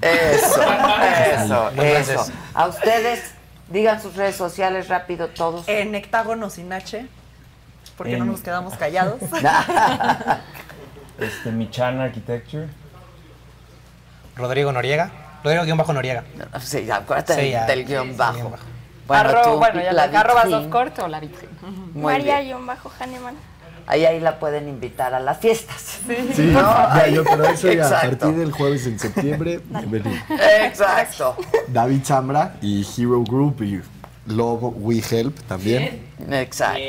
Eso, eso, eso. A ustedes, digan sus redes sociales rápido todos. En Hectágono sin H, porque no En- nos quedamos callados. Este, Michan Architecture. Rodrigo Noriega. Rodrigo-Noriega. Sí, acuérdate Sí, ya. del guion Sí, bajo. guion bajo. Bueno, Arro- tú, bueno, ya la la arroba vitrine. softcore o la vitrine. Muy bien. María-Hahnemann. Ahí, ahí la pueden invitar a las fiestas. Sí, ¿No? ya yo, pero eso ya a partir del jueves en septiembre, bienvenido. Exacto. David Zambra y Hero Group y Love We Help también. Exacto.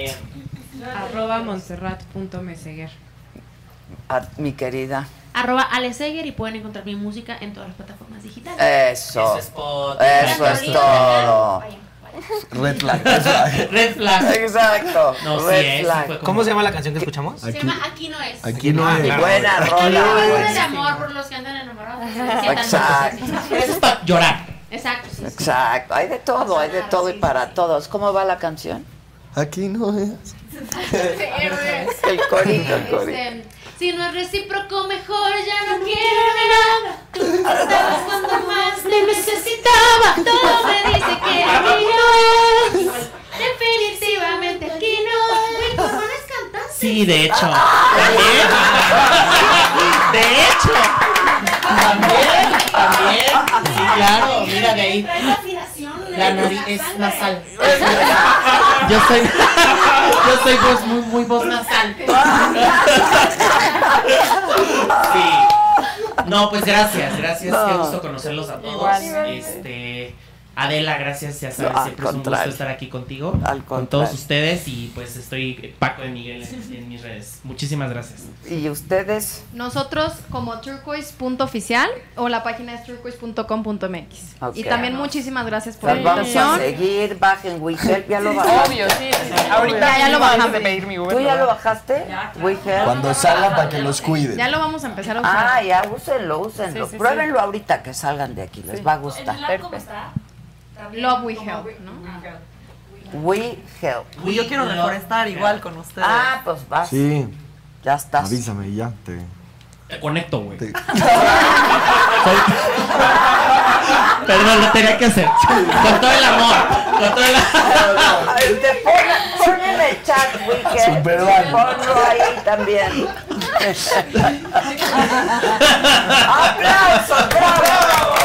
Arroba montserrat.meseguer. A mi querida. Arroba Aleseguer y pueden encontrar mi música en todas las plataformas digitales. Eso. Eso es todo. Eso es todo. Red flag. red flag. Red flag. Exacto. No, Red sí flag. fue como- ¿Cómo se llama la canción que escuchamos? Se llama Aquí no es. Aquí no es. Buena rola. Canciones de amor por los que andan enamorados. Exacto. Eso es para llorar. Exacto. sí, sí. Exacto. Hay de todo, hay de todo y para todos. ¿Cómo va la canción? Aquí no es. El corito, el corito. Este, si no es recíproco, mejor ya no quiero nada. Tú estabas cuando más te necesitaba. Todo me dice que aquí no es. Definitivamente aquí no es. Mi hermano es cantante. Sí, de hecho. También. De hecho. También, también. Sí, claro. Mira de ahí. La nariz es nasal. Yo soy, yo soy voz muy, muy voz nasal. Sí. No, pues gracias, gracias. No. Qué gusto conocerlos a todos. Igual. Este, Adela, gracias, ya sabes, No, siempre es un gusto estar aquí contigo, Al con todos ustedes y pues estoy Paco de Miguel en, en mis redes. Muchísimas gracias. ¿Y ustedes? Nosotros como turquoise.oficial o la página es turquoise.com.mx. Ok. Y también muchísimas gracias por la Las vamos a invitación. seguir, bajen WeHelp, ya lo bajaste. Obvio, sí, sí, sí. Ahorita Ya, ya lo bajamos. de pedir mi Uber. ¿Tú ya lo bajaste? WeHelp. Cuando salgan para que los cuiden. Ya lo vamos a empezar a usar. Ah, ya, úsenlo, úsenlo. Sí, sí, Pruébenlo ahorita que salgan de aquí, les va a gustar. Love We Help, ¿no? We Help. Y yo quiero reforestar igual con ustedes. Ah, pues vas. Sí, Ya estás. avísame y ya. Te, Te conecto, güey. te- Perdón, lo tenía que hacer. Con todo el amor. Con todo el amor. Pon, pon en el chat. Superman. Ponlo ahí también. ¡Aplausos! ¡Bravo!